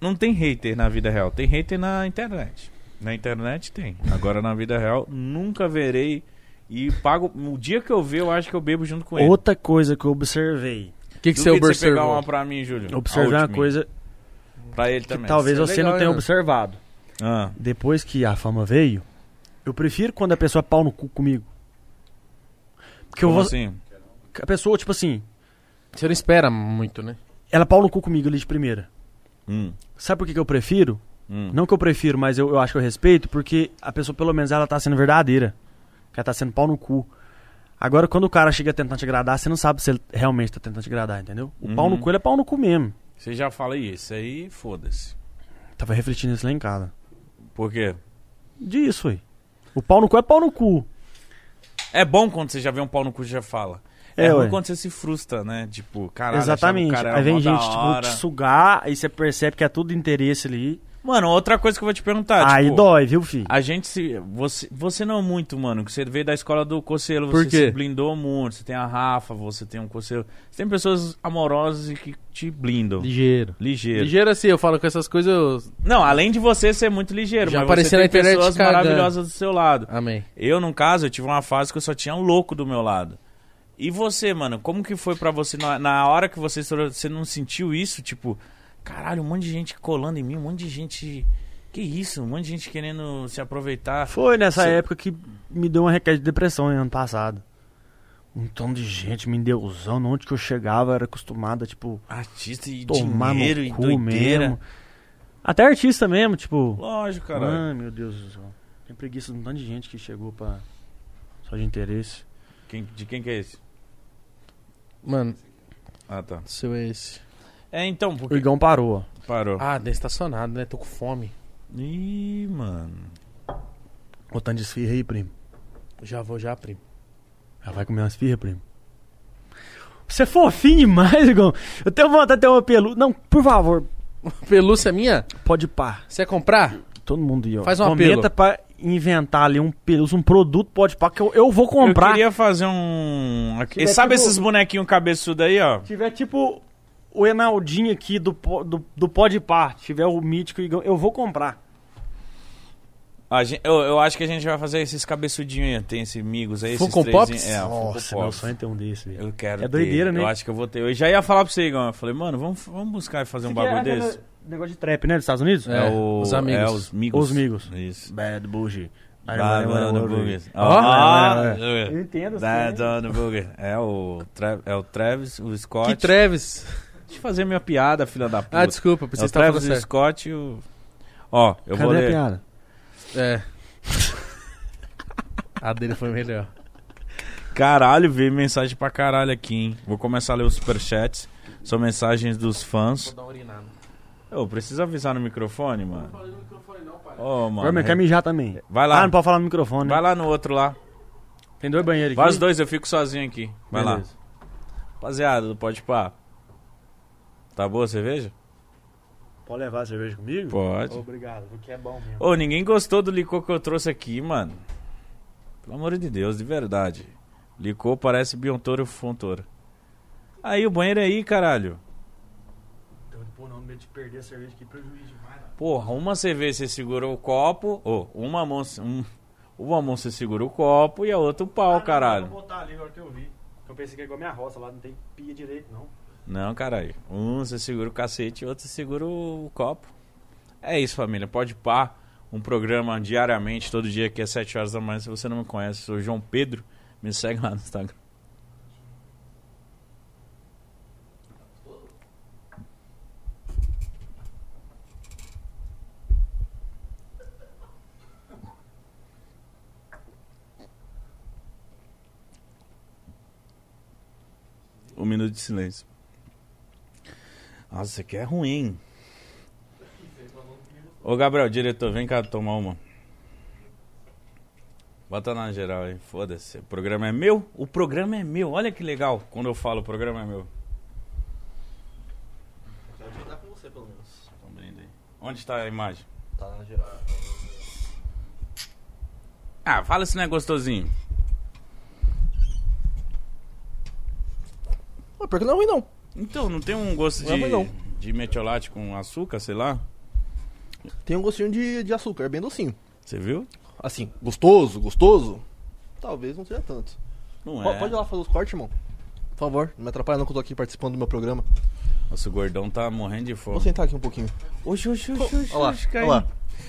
Não tem hater na vida real, tem hater na internet. Na internet tem. Agora na vida real, nunca verei. E pago. O dia que eu ver, eu acho que eu bebo junto com ele. Outra coisa que eu observei. O que, que você Duvida você pegar observou? uma pra mim, Júlio. Eu observei uma coisa Pra ele que também. talvez Isso é você legal, não tenha hein, observado. Ah, Depois que a fama veio, eu prefiro quando a pessoa é pau no cu comigo. Porque eu como vou. assim? A pessoa, tipo assim, Você não espera muito, né? ela é pau no cu comigo ali de primeira. Hum, Sabe por que, que eu prefiro? hum. Não que eu prefiro, mas eu, eu acho que eu respeito, porque a pessoa, pelo menos, ela tá sendo verdadeira. Que ela tá sendo pau no cu. Agora, quando o cara chega tentando te agradar, você não sabe se ele realmente tá tentando te agradar, entendeu? O pau no Uhum. cu, ele é pau no cu mesmo. Você já fala isso aí, foda-se. Tava refletindo isso lá em casa. Por quê? Disso, aí. O pau no cu é pau no cu. É bom quando você já vê um pau no cu e já fala. É, É, quando você se frustra, né? Tipo, caralho, Exatamente. o cara Aí vem gente, tipo, te sugar, aí você percebe que é tudo interesse ali. Mano, outra coisa que eu vou te perguntar, aí tipo, dói, viu, filho? a gente se... Você, você não muito, mano, que você veio da escola do Coceiro, Por você quê? se blindou muito, você tem a Rafa, você tem um Coceiro... Você tem pessoas amorosas e que te blindam. Ligeiro. Ligeiro. Ligeiro assim, eu falo com essas coisas, eu... Não, além de você ser muito ligeiro, Já mas você na tem internet pessoas cagando. maravilhosas do seu lado. Amém. Eu, no caso, eu tive uma fase que eu só tinha um louco do meu lado. E você, mano, como que foi pra você na, na hora que você estourou, você não sentiu isso? Tipo, caralho, um monte de gente colando em mim, um monte de gente. Que isso? Um monte de gente querendo se aproveitar. Foi nessa Você- época que me deu uma requete de depressão ano passado. Um tom de gente me endeusando, onde que eu chegava era acostumado a, tipo, Artista e tomar dinheiro no e cu doideira. mesmo. Até artista mesmo, tipo... Lógico, caralho. Ai, meu Deus do céu. Tem preguiça de um tanto de gente que chegou pra... Só de interesse. Quem- de quem que é esse? Mano, Ah, tá. seu é esse. É, então, O porque Igão parou, ó. parou. Ah, deve estacionado, né? Tô com fome. Ih, mano. Ô, tanto de esfirra aí, primo. Já vou já, primo. Já vai comer umas esfirra, primo? Você é fofinho demais, Igão. Eu tenho vontade de ter uma pelu... Não, por favor, Pelúcia é minha? pode pá. Você quer comprar? Todo mundo ó. Faz um Comenta pra inventar ali um pelúcia, um produto pode pá, que eu, eu vou Eu comprar. queria fazer um. Tiver Sabe tipo- esses bonequinhos cabeçudos aí, ó? Se tiver tipo o Enaldinho aqui do, do, do Pode Par, tiver o mítico Igão, eu vou comprar. A gen- eu, eu acho que a gente vai fazer esses cabeçudinhos aí. Tem esses migos aí, esses Funko três- Pops? É, o Funko Nossa, meu Pops. sonho é ter um desse, velho. Eu quero É doideira, ter. né? Eu acho que eu vou ter. Eu já ia falar pra você, Igão. Eu falei, mano, vamos, vamos buscar e fazer um bagulho desse. Negócio de trap, né? Dos Estados Unidos? É, os amigos. É, os migos. Os migos. Isso. Bad Bougie. Bad on the. Ah, entendo. Bad on the. É o, é o Travis, o Scott. Que Travis. Deixa eu fazer minha piada, filha da puta. Ah, desculpa, é você o está falando certo. Scott e o... Ó, eu Cadê vou a ler. piada? É. A dele foi melhor. Caralho, veio mensagem pra caralho aqui, hein? Vou começar a ler os superchats. São mensagens dos fãs. dar uma urinada. Ô, precisa avisar no microfone, mano? Ô, Agora mano. me quer mijar também. Vai Ah, lá. não pode falar no microfone, né? Vai lá no outro lá. Tem dois banheiros aqui. Vai os dois, eu fico sozinho aqui. Vai lá. Beleza. Rapaziada, do Pode Pá. Tá boa a cerveja? Pode levar a cerveja comigo? Pode. Obrigado, porque é bom mesmo. Ô, ninguém gostou do licor que eu trouxe aqui, mano. Pelo amor de Deus, de verdade. Licor parece Biontoro e Fontoura. Aí, o banheiro é aí, caralho. Pô, não, medo de perder a cerveja aqui, prejuízo demais. Porra, uma cerveja você segurou o copo. Ô, uma mão. Um, uma mão você segura o copo e a outra o pau, caralho. Vou botar ali agora que eu vi. Eu pensei que é igual a minha roça, lá não tem pia direito, não. Não, caralho. Um você segura o cacete e outro você segura o copo. É isso, família. Pode pá. Um programa diariamente, todo dia aqui às 7 horas da manhã. Se você não me conhece, sou João Pedro. Me segue lá no Instagram. Um minuto de silêncio. Nossa, isso aqui é ruim. Ô Gabriel, diretor, vem cá tomar uma. Bota na geral aí, foda-se. O programa é meu? O programa é meu. Olha que legal quando eu falo o programa é meu. Tá com você, pelo menos. Então, brinde aí. Onde está a imagem? Tá na geral. Ah, fala se não é gostosinho. Ué, pior que não é ruim, não. Então, não tem um gosto de, não. de metiolate com açúcar, sei lá? Tem um gostinho de, de açúcar, é bem docinho. Você viu? Assim, gostoso, gostoso? Talvez não seja tanto. Não é. Pode ir lá fazer os cortes, irmão. Por favor, não me atrapalha não que eu tô aqui participando do meu programa. Nossa, o gordão tá morrendo de fome. Vou sentar aqui um pouquinho. Oxi, oxi, oxi, oxi, Olha lá, oxi, olha lá.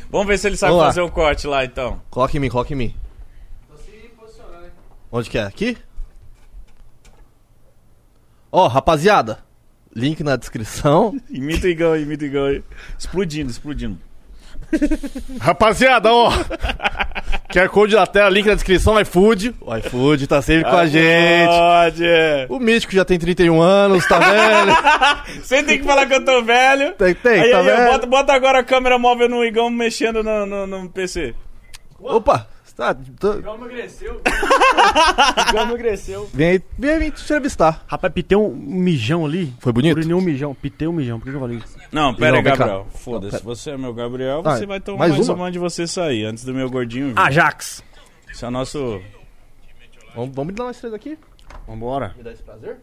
Vamos ver se ele sabe fazer o corte lá, então. Coloca em mim, coloca em mim. Onde que é? Aqui? Ó, rapaziada, link na descrição. Imita o Igão, imita o Igão aí. Explodindo, explodindo. Rapaziada, ó. QR Code na tela, link na descrição, iFood. O iFood tá sempre com a gente. Pode. O Mítico já tem 31 anos, tá vendo? Você tem que falar que eu tô velho. Tem, tem, aí, tá aí, vendo? bota, bota agora a câmera móvel no Igão mexendo no, no, no PC. Opa, tá, tô- Igual emagreceu. Igual emagreceu. vem aí, vem aí te entrevistar. Rapaz, pitei um mijão ali. Foi bonito? Urinei um mijão. Pitei um mijão. Por que que eu falei isso? Não, pera aí. Gabriel. Foda-se. Você é meu Gabriel, Ah, você vai tomar mais mais, uma? uma de você sair, antes do meu gordinho vir. Ajax. Esse é o nosso... Vamos, vamos dar nós três aqui? Vambora. Me dá esse prazer?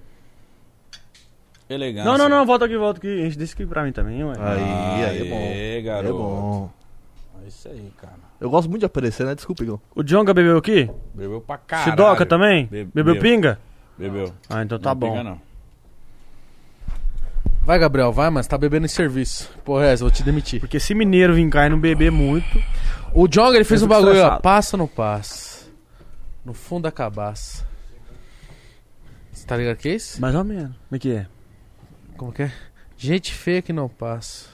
Elegância. Não, não, não. Volta aqui, volta aqui. Enche desse aqui pra mim também, ué. Aí, aí é bom. Aê, garoto. É bom. É isso aí, cara. Eu gosto muito de aparecer, né? Desculpa, Igor. O Jonga bebeu aqui? Bebeu pra caralho. Sidoca também? Be- Bebeu bebeu. pinga? Bebeu. Ah, então tá não bom. Pinga, não. Vai, Gabriel, vai, mas tá bebendo em serviço. Porra, é essa, vou te demitir. Porque se mineiro vir cá e não beber muito. O Jong, ele fez um bagulho, ó. Passa ou não passa? No fundo da cabaça. Você tá ligado que é isso? Mais ou menos. Como é que é? Como que é? Gente feia que não passa.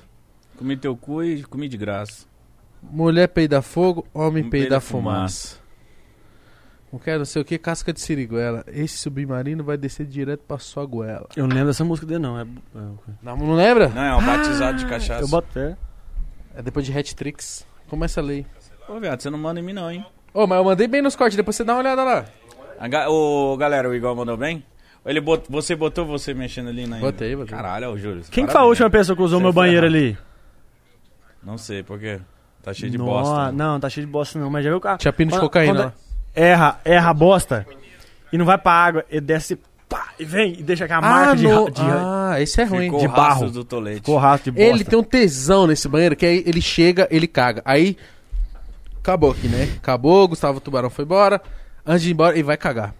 Comi teu cu e comi de graça. Mulher peida fogo, homem Um peida peida fumaça. Não quero não sei o que, casca de siriguela. Esse submarino vai descer direto pra sua goela. Eu não lembro dessa música dele, não. É, é- Não, não lembra? Não, é um batizado de cachaça. eu boto fé. É depois de Hat-Tricks. Começa a ler. Ô, viado, você não manda em mim não, hein? Ô, mas eu mandei bem nos cortes, depois você dá uma olhada lá. A ga- Ô, galera, o Igor mandou bem? Ele bot... Você botou você mexendo ali na... Botei, botei. Caralho, ô, Júlio. Quem que foi a última pessoa que usou Você meu banheiro errado. ali? Não sei, por quê? Tá cheio de Nó- bosta. né? Não, tá cheio de bosta não. Mas já viu o cara? Tinha pino de cocaína lá. Erra, erra a bosta e não vai pra água. E desce, pá, e vem e deixa aquela marca de, no- ra- de, ah, esse é ruim. Ficou de barro. do tolete. ficou rastro de bosta. Ele tem um tesão nesse banheiro, que aí ele chega, ele caga. Aí, acabou aqui, né? Acabou, Gustavo Tubarão foi embora. Antes de ir embora, ele vai cagar.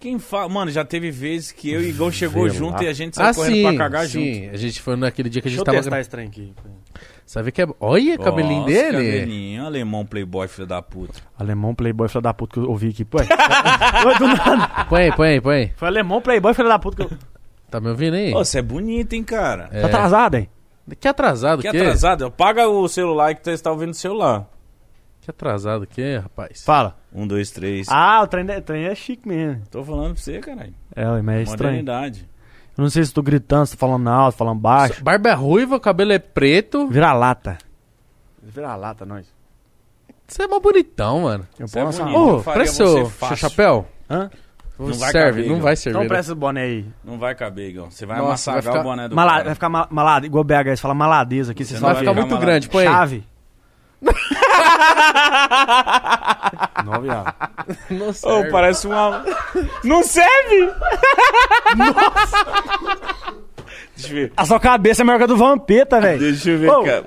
Quem fala... Mano, já teve vezes que eu e Igor chegou Vê junto lá. e a gente saiu Ah, correndo sim, pra cagar junto. sim. A gente foi naquele dia que a gente Deixa eu tava... testar esse trem aqui. Sabe que é... Olha o cabelinho Nossa, dele. cabelinho, alemão playboy, filho da puta. Alemão playboy, filho da puta que eu ouvi aqui. Pô, Oi, do nada. Põe aí, põe aí, põe aí. Foi alemão playboy, filho da puta que eu... Tá me ouvindo aí? Ô, você é bonito, hein, cara? É. Tá atrasado, hein? Que atrasado Que que atrasado. Paga o celular que você está ouvindo o celular. Que atrasado que rapaz? Fala. Um, dois, três. Ah, o trem, o trem é chique mesmo. Tô falando pra você, caralho. É, ué, mas é estranho. Modernidade. Eu não sei se tô gritando, se tô falando alto, falando baixo. Barba é ruiva, o cabelo é preto. Vira lata. Vira lata, nós. Você é mó bonitão, mano. Eu Você é posso bonito. Ô, Eu faria presta você seu, fácil. chapéu. Hã? Não vai serve, caber, não vai servir. Então né? presta esse boné aí. Não vai caber, Igor. Você vai Nossa, amassagar vai ficar- o boné do Mala, cara. vai ficar ma malado, igual BH, você fala maladeza aqui, você Você só não Vai ficar muito malado. grande, põe aí. Chave. Não, viado. Não serve. parece uma... Não serve! Deixa eu ver. A sua cabeça é maior que a do Vampeta, velho. Deixa eu ver, Ô, cara.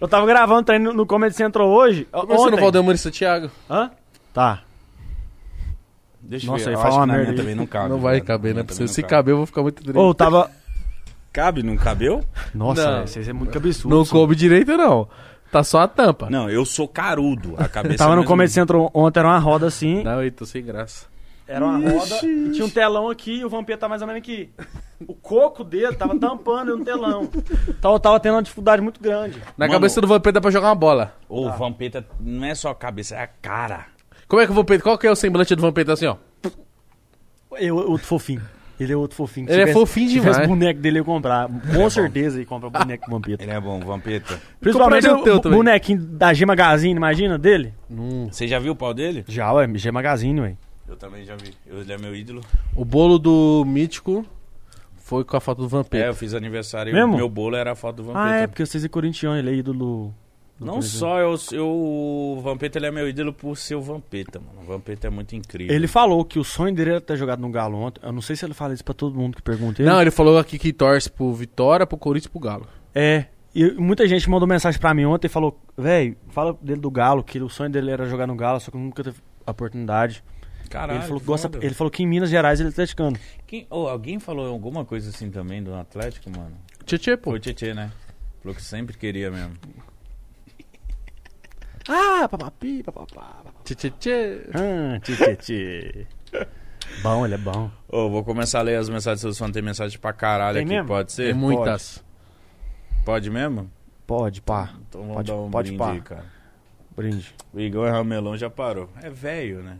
Eu tava gravando treino no Comedy Central hoje. Conversando no. Valdemar e Santiago. Hã? Tá. Deixa eu Nossa, ver. aí Eu fala acho uma que na merda aí. também não cabe. não vai caber, né? Se, não caber, eu vou ficar muito triste. Ou tava. Cabe, não cabeu? Nossa, Não. vocês é muito cabeçudo. não coube direito, não. Tá só a tampa. Não, eu sou carudo. A cabeça Tava é no Comedy Central ontem, era uma roda assim. Não, eu tô sem graça. Era uma roda e tinha um telão aqui e o Vampiro tá mais ou menos aqui. O coco dele tava tampando no telão. Tava, tava tendo uma dificuldade muito grande. Na Mano, cabeça do Vampeta dá pra jogar uma bola. Ô, o Vampeta não é só a cabeça, é a cara. Como é que o Vampeta... Qual que é o semblante do Vampeta assim, ó? O- outro fofinho. Ele é outro fofinho. Se Ele é tivesse- fofinho Se tivesse demais. boneco dele, eu ia comprar. Com certeza ia comprar o boneco do Vampiro. Ele é bom, Vampeta. Principalmente o o, teu também. bonequinho da G Magazine, imagina, dele? Você já viu o pau dele? Já, ué, G Magazine, ué. Eu também já vi. Eu- Ele é meu ídolo. O bolo do Mítico foi com a foto do É, Vampeta. eu fiz aniversário e Mesmo? o meu bolo era a foto do Vampeta. Ah, é, porque vocês é corintiano, ele é ídolo... Não só eu, eu, o Vampeta ele é meu ídolo por ser o Vampeta, mano. O Vampeta é muito incrível. Ele falou que o sonho dele era ter jogado no Galo ontem. Eu não sei se ele fala isso pra todo mundo que pergunta ele. Não, ele falou aqui que torce pro Vitória, pro Corinthians e pro Galo. É. E muita gente mandou mensagem pra mim ontem e falou: Véi, fala dele do Galo, que o sonho dele era jogar no Galo, só que nunca teve a oportunidade. Caralho, ele, falou que gosta, ele falou que em Minas Gerais ele é atleticano. Quem- ô, alguém falou alguma coisa assim também do Atlético, mano? Tchê, pô. Foi o Tietê, né? Falou que sempre queria mesmo. Ah, papapi, papapá. Tchê, tchê, tchê. Ah, tchê, tchê. Bom, ele é bom. Ô, vou começar a ler as mensagens, vocês vão ter mensagem pra caralho Tem aqui, mesmo? pode ser? Tem muitas. Pode mesmo? Pode, pá. Então vamos Pode- dar um pode brinde pá. aí, cara. Brinde. O Igor Ramelão já parou. É velho, né?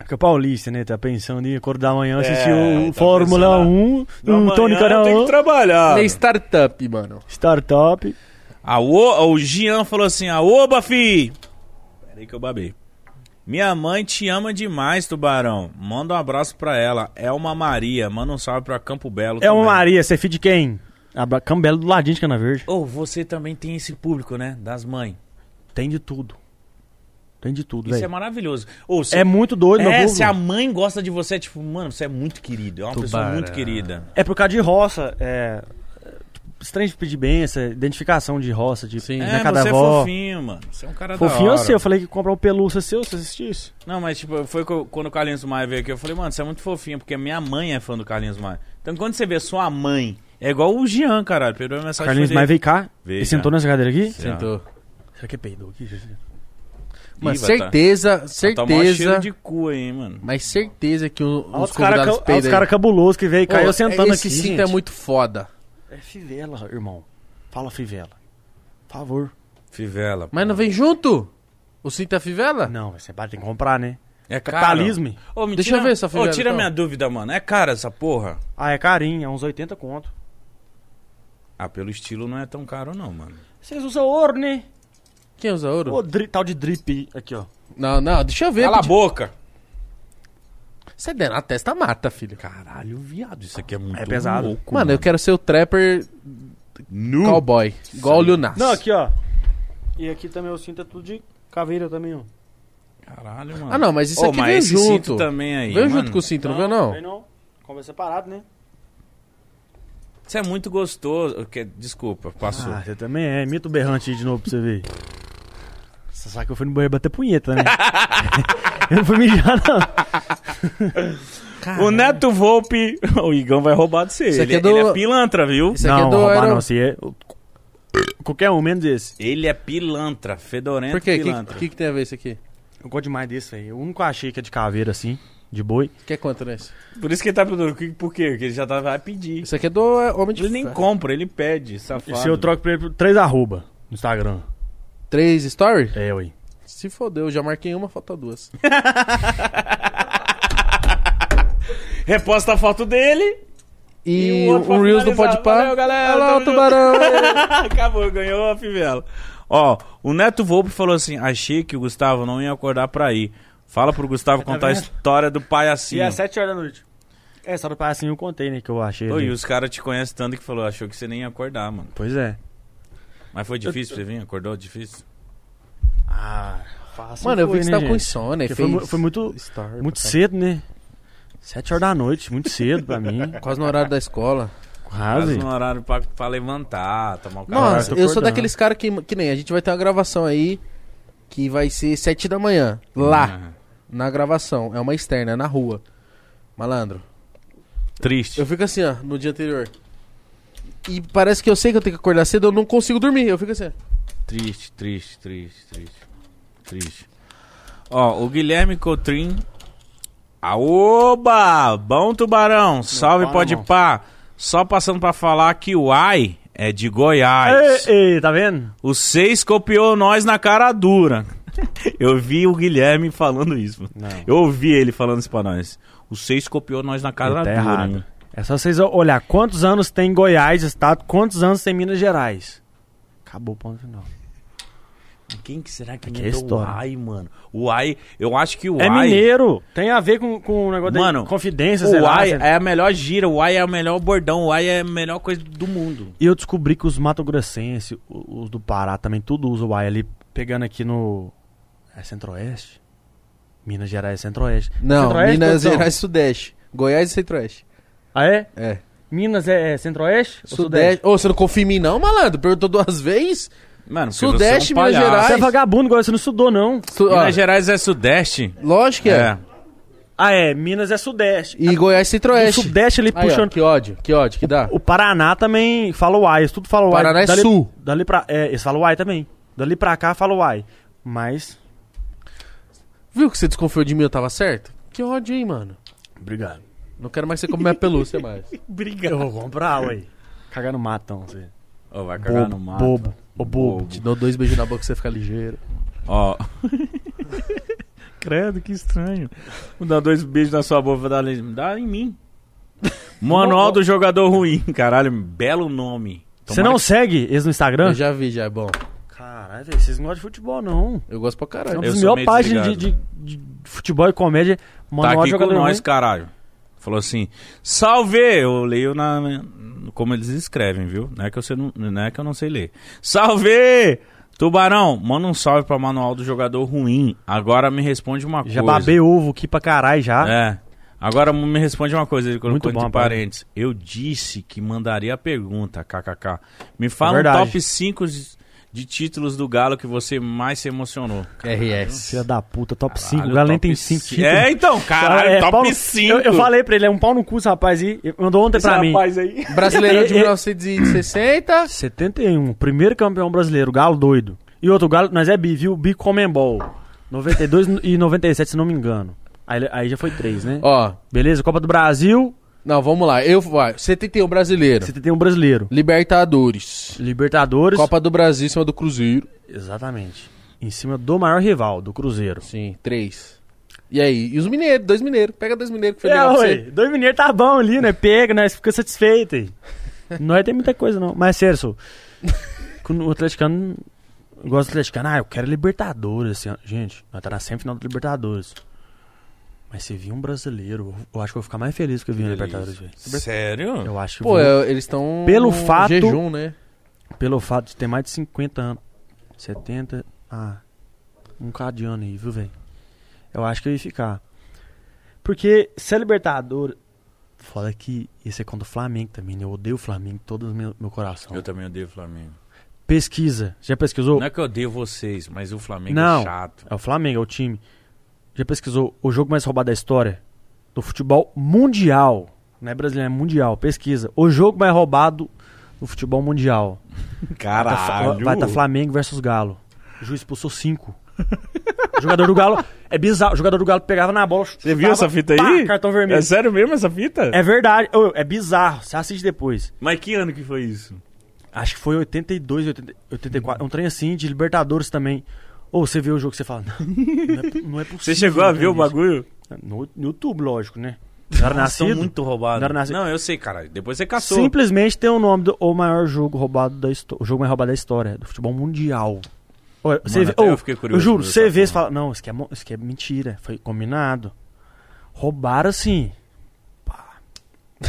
Fica paulista, né? Tá pensando em acordar amanhã, assistir É, o tá Fórmula pensando, 1, Amanhã o Tony tem que trabalhar. Nem startup, mano. Startup. A o, o Gian falou assim: Aoba, fi! Peraí que eu babei. Minha mãe te ama demais, tubarão. Manda um abraço pra ela. Elma Maria. Manda um salve pra Campo Belo. É uma. Maria, você é filho de quem? Abra... Cambelo do ladinho de Cana Verde. Ô, você também tem esse público, né? Das mães. Tem de tudo. Tem de tudo, Isso é velho. maravilhoso. Ô, se- É muito doido, é, se a mãe gosta de você, tipo, mano, você é muito querido. É uma pessoa Tubarão. muito querida. É por causa de roça, é... Estranho de pedir benção, identificação de roça, de Sim. né, É, cada você avó. é fofinho, mano. Você é um cara Fofinho da eu hora. sei, eu falei que comprar um pelúcia seu, você assistisse. Não, mas tipo, foi quando o Carlinhos Maia veio aqui, eu falei, mano, você é muito fofinho, porque minha mãe é fã do Carlinhos Maia. Então quando você vê sua mãe, é igual o Jean, caralho. Perdeu a mensagem Carlinhos Maia veio cá Veio, e sentou nessa cadeira aqui. Sim. Sentou. Será que é peidou aqui, Ih, vai tá- certeza, Tá certeza. de cu aí, mano. Mas certeza que o- Olha os os caras cara cabulosos que veio e caiu Ô, sentando esse aqui. cinto gente. é muito foda. É fivela, irmão. Fala fivela. Por favor. Fivela. Mas não vem junto? O cinto é fivela? Não, você vai ter que comprar, né? É caro. Capitalismo. Ô, me Deixa tira- eu ver essa Ô, fivela, tira então. minha dúvida, mano. É cara essa porra? Ah, é carinho, é uns 80 conto. Ah, pelo estilo não é tão caro não, mano. Vocês usam ouro, né? Quem usa ouro? Ô, dri- tal de drip aqui, ó. Não, não, deixa eu ver. Cala a boca. Você der na testa, mata, filho. Caralho, viado, isso aqui é muito É pesado. louco, Mano, eu quero ser o trapper Nu. cowboy. Igual o Lil Nas. Não, aqui, ó. E aqui também o cinto é tudo de caveira também, ó. Caralho, mano. Ah, não, mas isso Ô, aqui mas veio esse junto. cinto também aí, Veio mano. junto com o cinto, não, veio não? Aí não. Compra separado, né? Isso é muito gostoso. Que- Desculpa, passou. Ah, você também é. Mito berrante aí de novo pra você ver. Você sabe que eu fui no banheiro bater punheta, né? eu não fui mijar, não. O Neto Volpe, o Igão vai roubar de você. Isso aqui Ele, é do- ele é pilantra, viu? Isso aqui não, é do roubar aero- não. Se é... Qualquer um, menos esse. Ele é pilantra, fedorento Por quê? O que, pilantra. que, que tem a ver isso aqui? Eu gosto demais desse, velho. O único que eu achei que é de caveira, assim, de boi. Quer quanto nesse? Por isso que ele tá perguntando, que- por quê? Porque ele já tá, vai pedir. Isso aqui é do é, Homem de Ele nem compra, ele pede, safado. Esse eu troco pra ele por três arroba no Instagram. Três story? É, ué. Se fodeu, eu já marquei uma, falta duas. Reposta a foto dele. E, pra um Reels do. Pode. Valeu, galera, Olha lá o tubarão. Acabou, ganhou a fivela. Ó, o Neto Volpe falou assim: achei que o Gustavo não ia acordar pra ir. Fala pro Gustavo Tá contar a história do E palhacinho. é sete horas da noite. É, só do palhacinho eu contei, né, que eu achei. Ali. e os caras te conhecem tanto que falou, achou que você nem ia acordar, mano. Pois é. Mas foi difícil pra você vir? Acordou difícil? Ah, fácil Mano, eu vi que você né, tava com gente? insônia. e Porque foi mu- foi muito- Muito pra cedo, né? Sete horas da noite, muito cedo pra mim. Quase no horário da escola. Quase Quase. no horário pra, pra levantar, tomar um café. Nossa, tô eu sou acordando. daqueles caras que, que nem a gente vai ter uma gravação aí que vai ser sete da manhã. Lá. Uhum. na gravação. É uma externa, é na rua. Malandro. Triste. Eu fico assim, ó, no dia anterior. E parece que eu sei que eu tenho que acordar cedo, eu não consigo dormir. Eu fico assim. ó. Triste, triste, triste, triste. Triste. Ó, o Guilherme Cotrim. Aoba! Bom tubarão! Salve, pode mão. pá! Só passando pra falar que o Ai é de Goiás. Ei, ei, tá vendo? O seis copiou nós na cara dura. Eu vi o Guilherme falando isso. Não. Eu ouvi ele falando isso pra nós. O seis copiou nós na cara Ele tá dura. errado. hein? É só vocês olhar quantos anos tem Goiás, estado, quantos anos tem Minas Gerais. Acabou o ponto final. Quem que será que Aqui é inventou o história. Ai, mano? O Ai, eu acho que o É Ai... mineiro. Tem a ver com, com o negócio Mano, de confidência, sei O. Ai sei- é a melhor gira, o Ai é o melhor bordão, o Ai é a melhor coisa do mundo. E eu descobri que os matogrossenses, o- os do Pará também, tudo usa o ai ali, pegando aqui no... É Centro-Oeste? Minas Gerais é Centro-Oeste. Não, Centro-Oeste, Minas produção? Gerais Sudeste. Goiás e Centro-Oeste. Ah, é? É. Minas é, é Centro-Oeste? Sudeste. Ô, você não confia em mim, não, malandro? Perguntou duas vezes? Mano, Sudeste, é um Minas. Gerais. Você é vagabundo, igual você não estudou, não. Su- ó, Minas Gerais é Sudeste? lógico que é. Ah, é. Minas é Sudeste. E Goiás O Centro-Oeste. Sudeste ali Aí, ó, puxando... que ódio, que ódio, que dá. O Paraná também fala o ai, isso tudo fala o ai. Paraná é dali, sul. Dali pra, é, eles falam o ai também. Dali pra cá fala o ai. Mas... Viu que você desconfiou de mim eu tava certo? Que ódio, hein, mano? Obrigado. Não quero mais que você come minha pelúcia mais. Obrigado. Eu vou comprar, ué. Cagar no mato, então. Você. Ô, vai cagar Bobo, no mato. bobo. Ô, bobo. Te dou dois beijos na boca pra você ficar ligeiro. Ó. Credo, que estranho. Vou dar dois beijos na sua boca, vou dar, dá em mim. Manual do jogador ruim. Caralho, belo nome. Você não que- segue eles no Instagram? Eu já vi, já é bom. Caralho, velho, vocês não gostam de futebol, não. Eu gosto pra É caralho. uma Eu das melhores páginas de, de- de futebol e comédia. Tá Manual de aqui com nós, ruim. caralho. Falou assim: Salve! Eu leio na. Como eles escrevem, viu? Não é que eu, sei, não, não é que eu não sei ler. Salve! Tubarão, manda um salve pra manual do jogador ruim. Agora me responde uma Já coisa. babei ovo aqui pra caralho já. É. Agora me responde uma coisa, ele colocou Muito bom, parênteses. Eu disse que mandaria a pergunta, kkk. Me fala um verdade. top 5 de, títulos do Galo que você mais se emocionou. RS. Filha da puta, top 5. Caralho, O Galo nem top tem 5 ci- títulos. É, então, caralho, É, pau top no- 5. Eu, eu falei pra ele, é um pau no cu esse rapaz aí. Mandou ontem pra mim. aí. Brasileirão de E- e- 1960. 71, primeiro campeão brasileiro, Galo doido. E outro Galo, nós é bi, viu? Bi Comembol. 92 e 97, se não me engano. Aí, aí já foi 3, né? Ó, Beleza, Copa do Brasil, não, vamos lá. Eu, vai, 71 brasileiro. 71 brasileiro. Libertadores. Libertadores. Copa do Brasil em cima do Cruzeiro. Exatamente. Em cima do maior rival, do Cruzeiro. Sim, três. E aí? E os mineiros? Dois mineiros. Pega dois mineiros que foi É, você. dois mineiros tá bom ali, né? Pega, nós fica satisfeito aí. Nós tem muita coisa, não. Mas sério, sou. O atleticano gosta do atleticano, ah, eu quero Libertadores. Assim. Gente, nós tá na semifinal do Libertadores. Mas se vir um brasileiro, eu acho que eu vou ficar mais feliz que eu vi um Libertadores. Sério? Eu acho que Pô, vou- é, eles estão Pelo fato- jejum, né? pelo fato de ter mais de 50 anos. 70. Ah, um cara de ano aí, viu, velho? Eu acho que eu ia ficar. Porque se é Libertadores. Foda que esse é contra o Flamengo também, né? Eu odeio o Flamengo, todo o meu, meu coração. Eu também odeio o Flamengo. Pesquisa. Já pesquisou? Não é que eu odeio vocês, mas o Flamengo Não. é chato. É o Flamengo, é o time. Já pesquisou o jogo mais roubado da história? Do futebol mundial. Não é brasileiro, é mundial. Pesquisa. O jogo mais roubado do futebol mundial. Caralho. Vai estar Flamengo versus Galo. O juiz expulsou cinco. o jogador do Galo. É bizarro. O jogador do Galo pegava na bola. Você viu essa fita aí? cartão vermelho. É sério mesmo essa fita? É verdade. É bizarro. Você assiste depois. Mas que ano que foi isso? Acho que foi 82, 80, 84. Um trem assim de Libertadores também. Ou você vê o jogo e você fala. Não, não, é, não é possível. Você chegou a ver o isso." bagulho? No, no YouTube, lógico, né? Não era nascido. muito roubados. Não era nascido. Não, eu sei, caralho. Depois você caçou. Simplesmente tem o nome do o maior jogo roubado da história. O jogo mais roubado da história, do futebol mundial. Olha, você vê, ô, eu fiquei curioso eu juro, você vê e fala, não, isso aqui, é, isso aqui é mentira, foi combinado. Roubaram assim.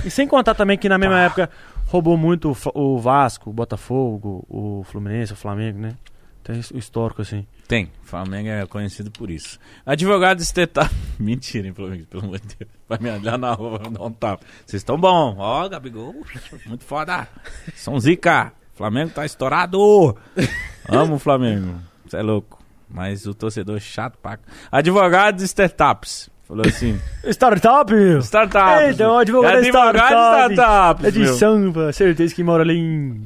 E sem contar também que na mesma época roubou muito o o Vasco, o Botafogo, o Fluminense, o Flamengo, né? Tem histórico assim. Tem. Flamengo é conhecido por isso. Advogado estetado. Mentira, hein, Flamengo, pelo amor de Deus. Vai me olhar na rua, vai me dar um tapa. Vocês estão bom. Ó, Gabigol. Muito foda. São zica. Flamengo tá estourado. Amo o Flamengo. Você é louco. Mas o torcedor chato, paca. Advogados startups. Falou assim. Startup. Eita, é um advogado Advogado de startup. startups. É de meu. Sampa, certeza que mora ali em...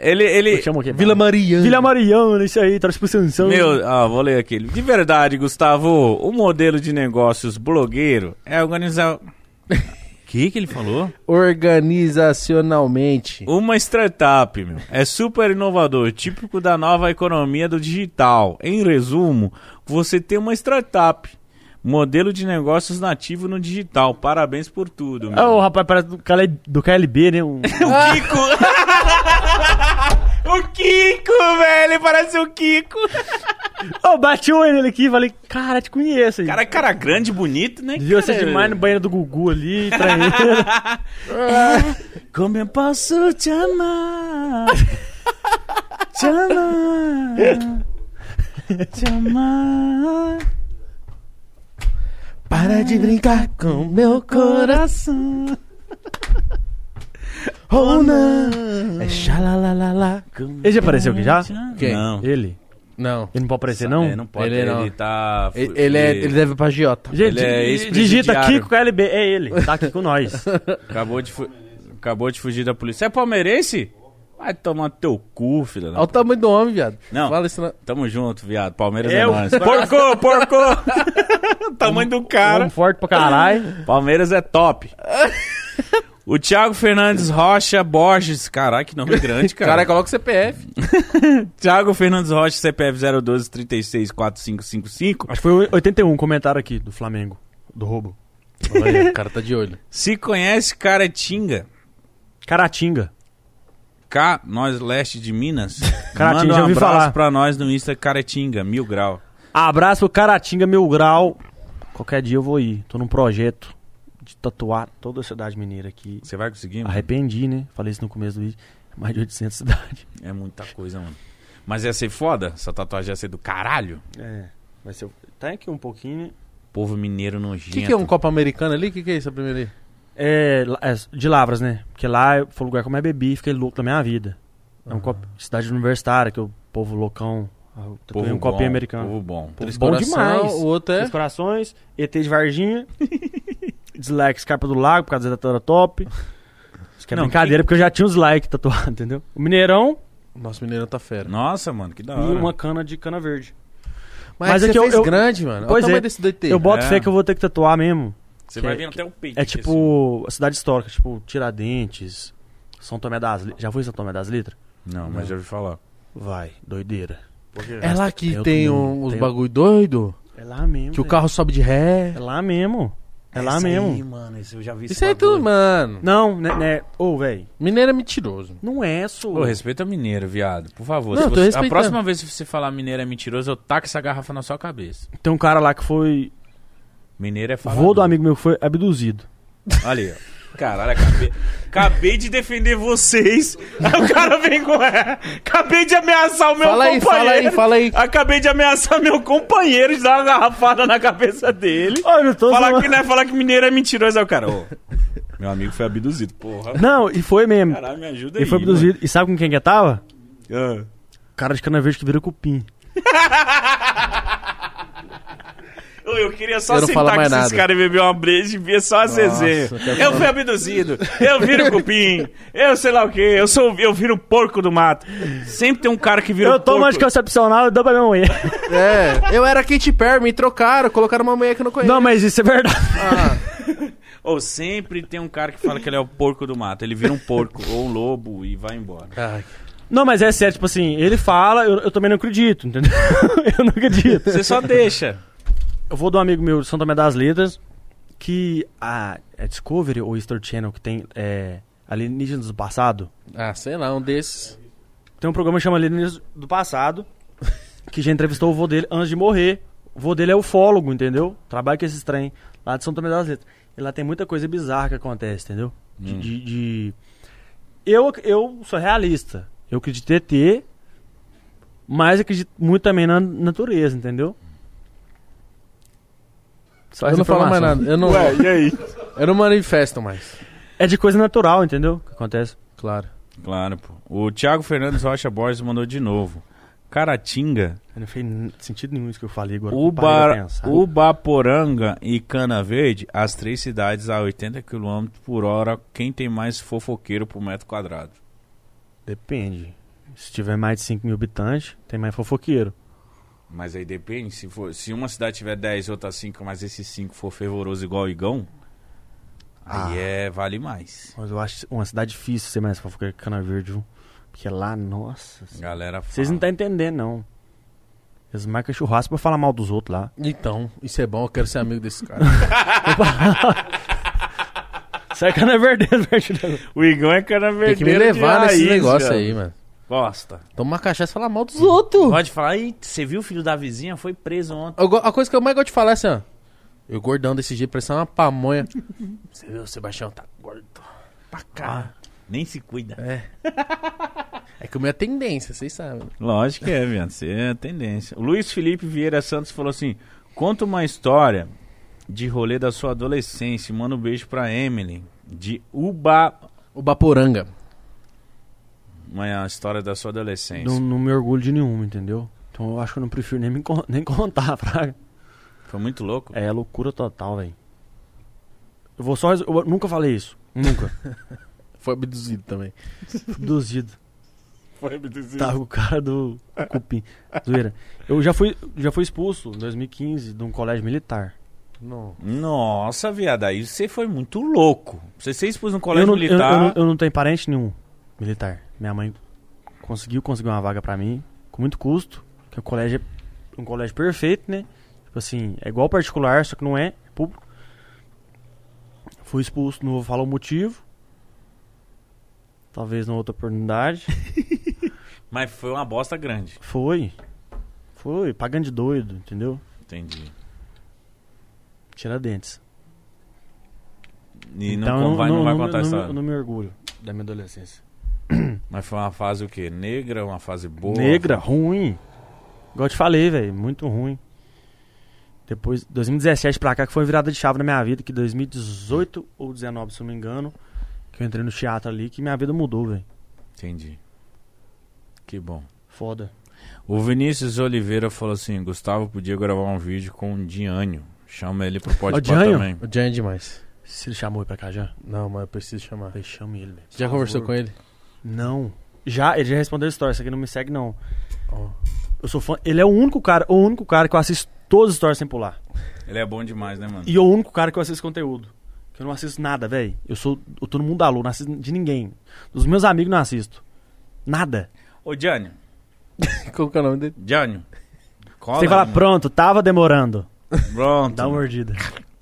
Ele, ele, Chama o quê? Vila Mariana. Vila Mariana, isso aí, torce pro Sansão. Meu, ah, vou ler aquele. De verdade, Gustavo, o modelo de negócios blogueiro é organizar. O que que ele falou? Organizacionalmente. Uma startup, meu. É super inovador, típico da nova economia do digital. Em resumo, você tem uma startup. Modelo de negócios nativo no digital. Parabéns por tudo, meu. Ah, o rapaz parece do, KL do KLB, né? Um... O Kiko! o Kiko, velho! Ele parece o Kiko! Ô, bati o olho nele aqui e falei, cara, te conheço aí. Cara, é cara grande, bonito, né? Ser cara? demais no banheiro do Gugu ali, traindo. Como eu posso te amar? Te amar. Te amar. Para de brincar com meu coração. Oh, não. É xalalalala. Ele já apareceu aqui já? Quem? Não. Ele? Não. Ele não pode aparecer, não? É, não pode. Ele Ele, não. tá. Ele, ele é, ele deve ir pra Giota. Gente, Ele é digita. Kiko KLB, é ele. Tá aqui com nós. Acabou de, fu- Acabou de fugir da polícia. Você é palmeirense? Vai tomar teu cu, filho. Olha o tamanho do homem, viado. Não. Fala isso não. Tamo junto, viado. Palmeiras É é, nóis. Porco, porco! o tamanho do cara. Homem forte pra caralho. Palmeiras é top. O Thiago Fernandes Rocha Borges. Caralho, que nome grande, cara. Cara, coloca o CPF. Thiago Fernandes Rocha, CPF 012 36 4555. Acho que foi 81 comentário aqui do Flamengo, do roubo. Olha, o cara tá de olho. Se conhece Caratinga, Caratinga. K, nós leste de Minas, Caratinga, manda já um ouvi abraço falar. pra nós no Insta Caratinga, mil grau. Abraço pro Caratinga Mil Grau. Qualquer dia eu vou ir. Tô num projeto de tatuar toda a cidade mineira aqui. Você vai conseguir? mano? Arrependi, né? Falei isso no começo do vídeo. Mais de 800 cidades. É muita coisa, mano. Mas ia ser foda? Essa tatuagem ia ser do caralho? É. Vai ser. Tá aqui um pouquinho, né? Povo mineiro O nojento. que, que é um copo americano ali? O que, que é isso a primeira aí? É, é, de Lavras, né? Porque lá foi o lugar que eu mais bebi e fiquei louco da minha vida. É um copo, cidade universitária, que o povo loucão. ah, eu tatuei um copinho americano. Povo bom. Três bom coração, demais. O outro é... Três corações, ET de Varginha, dislike Scarpa do Lago, por causa da tatuadora top. Isso que é Não, brincadeira, porque eu já tinha os likes tatuados, entendeu? O Mineirão Nossa, mineiro tá fera. Nossa, mano, que da e hora. uma cana de cana verde. Mas, Mas é é que que eu- fez eu- grande, mano. Olha Pois o tamanho é, desse doite. Eu boto É. fé que eu vou ter que tatuar mesmo. Você que vai é- vir até o peito. É assim. tipo a cidade histórica, tipo Tiradentes, São Tomé das Letras. Já foi em São Tomé das Letras? assim. Não, mas já ouvi falar. Vai, doideira. É lá que Tem tem, um, uns tem- bagulho doido. É lá mesmo. Que o carro sobe de ré. É lá mesmo. É lá Esse mesmo. Aí, mano, esse eu já vi Isso aí é tudo, mano. Não, né, né? Ô, velho. Mineiro é mentiroso. Não é, só. Ô, respeita mineiro, viado. Por favor. Não, Se tô você- a próxima vez que você falar mineiro é mentiroso, eu taco essa garrafa na sua cabeça. Tem um cara lá que foi. Mineiro é falar. Vô do amigo meu que foi abduzido. Olha aí, ó. Caralho, acabei, acabei de defender vocês. Aí o cara vem com. Acabei de ameaçar o meu Fala aí, companheiro. fala aí, fala aí. Acabei de ameaçar meu companheiro de dar uma garrafada na cabeça dele. Ô, eu tô Falar zoando. que, né, falar que mineiro é mentiroso. Aí o cara, ô. Meu amigo foi abduzido. Porra. Não, e foi mesmo. Caralho, me ajuda aí. Ele foi abduzido. E sabe com quem que tava? mano. Ah. Cara de cana verde que vira cupim. Eu queria só Eu sentar com esses nada. caras e beber uma breja e ver só as resenhas. eu fui abduzido, eu viro cupim, eu sei lá o que, eu sou, eu viro porco do mato. Sempre tem um cara que vira Eu tomo porco. anticoncepcional e dou pra minha mulher. É, eu era Katy Perry, me trocaram, colocaram uma mulher que eu não conheço. Não, mas isso é verdade. Ah, Ou sempre tem um cara que fala que ele é o porco do mato. Ele vira um porco ou um lobo e vai embora. ai. Não, mas é sério, tipo assim, ele fala, eu, eu também não acredito, entendeu? eu não acredito. Você só deixa. Eu vou de um amigo meu de São Tomé das Letras, que a é Discovery ou History Channel, que tem é, Alienígenas do Passado, ah, sei lá, um desses. tem um programa que chama Alienígenas do Passado, que já entrevistou o vô dele antes de morrer. O vô dele é ufólogo, entendeu? Trabalha com esses trem lá de São Tomé das Letras. E lá tem muita coisa bizarra que acontece, entendeu? De, de- de- Eu, eu sou realista. Eu acredito em ET, mas acredito muito também na natureza, entendeu? Só eu não falo mais nada. Eu não, e aí? eu não manifesto mais. É de coisa natural, entendeu? Que acontece. Claro. Claro, pô. O Thiago Fernandes Rocha Borges mandou de novo. Caratinga, Não fez sentido nenhum isso que eu falei agora. Uba. Ubaporanga e Cana Verde, as três cidades a 80 km por hora. Quem tem mais fofoqueiro por metro quadrado? Depende. Se tiver mais de 5 mil habitantes, tem mais fofoqueiro. Mas aí depende, se, for, se uma cidade tiver 10 e outra 5, mas esses 5 for fervoroso igual o Igão, aí Ah. é vale mais. Mas eu acho uma cidade difícil ser mais fofoqueiro que Cana Verde, viu? Porque lá, nossa. senhora. Galera. Vocês não estão entendendo, não. Eles marcam churrasco pra falar mal dos outros lá. Então, isso é bom, eu quero ser amigo desse cara. Isso é Cana Verde, Verde. O Igão é Cana Verde. Tem que me levar nesse negócio aí, mano. Gosta. Toma uma cachaça e fala mal dos outros. Pode falar, Ih, você viu o filho da vizinha? Foi preso ontem. Eu A coisa que eu mais gosto de falar é assim, ó. Eu gordão desse jeito, parecendo uma pamonha. Você viu, o Sebastião tá gordo. Pra cá. Nem se cuida. É que o meu é tendência, vocês sabem. Lógico que é, viado. Você é a tendência. O Luiz Felipe Vieira Santos falou assim: conta uma história de rolê da sua adolescência. Manda um beijo pra Emily. De Uba. O Baporanga. Uma história da sua adolescência. Não, não me orgulho de nenhuma, entendeu? Então eu acho que eu não prefiro nem, me nem contar, Fraga. Foi muito louco. É loucura total, velho. Eu vou só. Eu nunca falei isso. Nunca. Foi abduzido também. Abduzido. Foi abduzido. Tá o cara do cupim. Zoeira. Eu já fui, já fui expulso em 2015 de um colégio militar. Não. Nossa, viado. Aí você foi muito louco. Você se expôs no colégio eu, não, eu- militar. Eu, não, eu não tenho parente nenhum militar. Minha mãe conseguiu conseguir uma vaga pra mim, com muito custo. Que o colégio é um colégio perfeito, né? Tipo assim, é igual particular, só que não é, é público. Fui expulso, não vou falar o motivo. Talvez numa outra oportunidade. Mas foi uma bosta grande. Foi. Foi, pagando de doido, entendeu? Entendi. Tira dentes. E então, não, vai, não, vai contar não, história. não me orgulho da minha adolescência. Mas foi uma fase o quê? Negra? Uma fase boa? Negra, ruim. Igual eu te falei, velho, muito ruim. Depois, 2017 pra cá, que foi uma virada de chave na minha vida, que 2018 ou 19, se eu não me engano, que eu entrei no teatro ali, que minha vida mudou, velho. Entendi. Que bom. Foda. O Vinícius Oliveira falou assim: Gustavo podia gravar um vídeo com o Diânio. Chama ele pro Diânio? também. O Jan é demais. Se ele chamou ele pra cá já? Não, mas eu preciso chamar. Chame ele, velho. Você já conversou com ele? Não. Já, ele já respondeu a história, isso aqui não me segue, não. Ó. Eu sou fã. Ele é o único cara, o único cara que eu assisto todas as histórias sem pular. Ele é bom demais, né, mano? E o único cara que eu assisto conteúdo. Que eu não assisto nada, velho. Eu sou. Eu tô no mundo da lua, não assisto de ninguém. Dos meus amigos não assisto. Nada. Ô, Diânio. Qual que é o nome dele? Diânio. Cola, Você mano. pronto, tava demorando. Pronto. Dá uma mordida.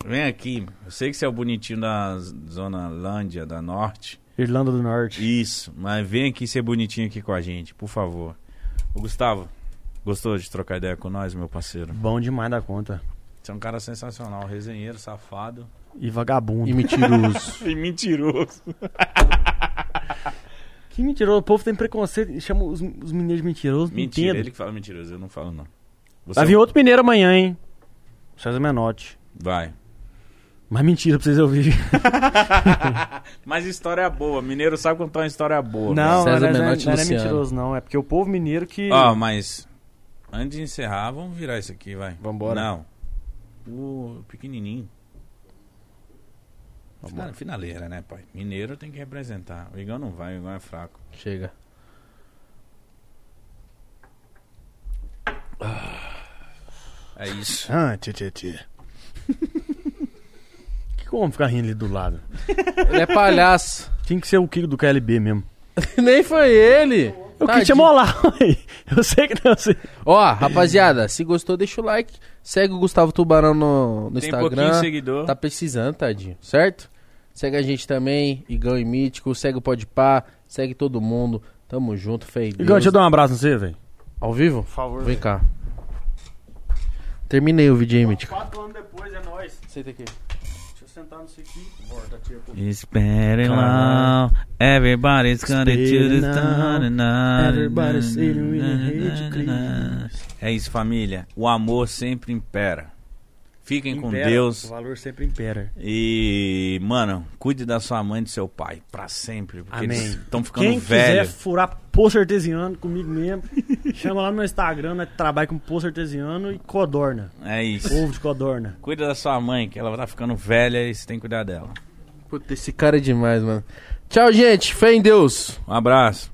Vem aqui. Eu sei que você é o bonitinho da Zona Lândia, da Norte. Irlanda do Norte. Isso. Mas vem aqui ser bonitinho aqui com a gente, por favor. Ô, Gustavo. Gostou de trocar ideia com nós, meu parceiro? Bom demais da conta. Você é um cara sensacional. Resenheiro, safado. E vagabundo. E mentiroso. E mentiroso. Que mentiroso. O povo tem preconceito. e Chama os, os mineiros de mentirosos. não Mentira. entendo. Ele que fala mentiroso. Eu não falo, não. Você Vai é vir um- outro mineiro amanhã, hein? César Menotti. Vai. Mas mentira pra vocês ouvirem. Mas história boa. Mineiro sabe contar uma história boa. Não, César não, é- não, é- não é mentiroso, não. É porque o povo mineiro que. Ó, mas antes de encerrar, vamos virar isso aqui, vai. Vambora. Não. O pequenininho. Final, finaleira, né, pai? Mineiro tem que representar. O Igão não vai, o Igão é fraco. Chega. É isso. Ah, tchê, tchê, tchê. como ficar rindo ali do lado? Ele é palhaço. Tinha que ser o Kiko do KLB mesmo. Nem foi ele. Eu Tadinho. quis te molar. Eu sei que não sei. Ó, rapaziada, se gostou, deixa o like. Segue o Gustavo Tubarão no, no Tem pouquinho de Instagram. seguidor. Tá precisando, tadinho, certo? Segue a gente também, Igão e Mítico. Segue o Podpah, segue todo mundo. Tamo junto, Igual, Deus. deixa eu dar um abraço no você, velho. Ao vivo? Por favor. Vem cá. Terminei o vídeo aí, Mítico. Quatro anos depois é nóis. Senta aqui. Sentar nisso aqui. Bora, tá tipo. Espere lá, everybody's gonna the now, everybody's sitting with a hate Christ. É isso, família. O amor sempre impera. Fiquem com Impera, Deus. O valor sempre impera. E, mano, cuide da sua mãe e do seu pai. Pra sempre. Porque Amém. eles estão ficando Quem quiser velhos. furar posto artesiano comigo mesmo, Chama lá no meu Instagram, né? Trabalha com poço artesiano e codorna. É isso. Ovo de codorna. Cuida da sua mãe, que ela tá ficando velha e você tem que cuidar dela. Puta, esse cara é demais, mano. Tchau, gente. Fé em Deus. Um abraço.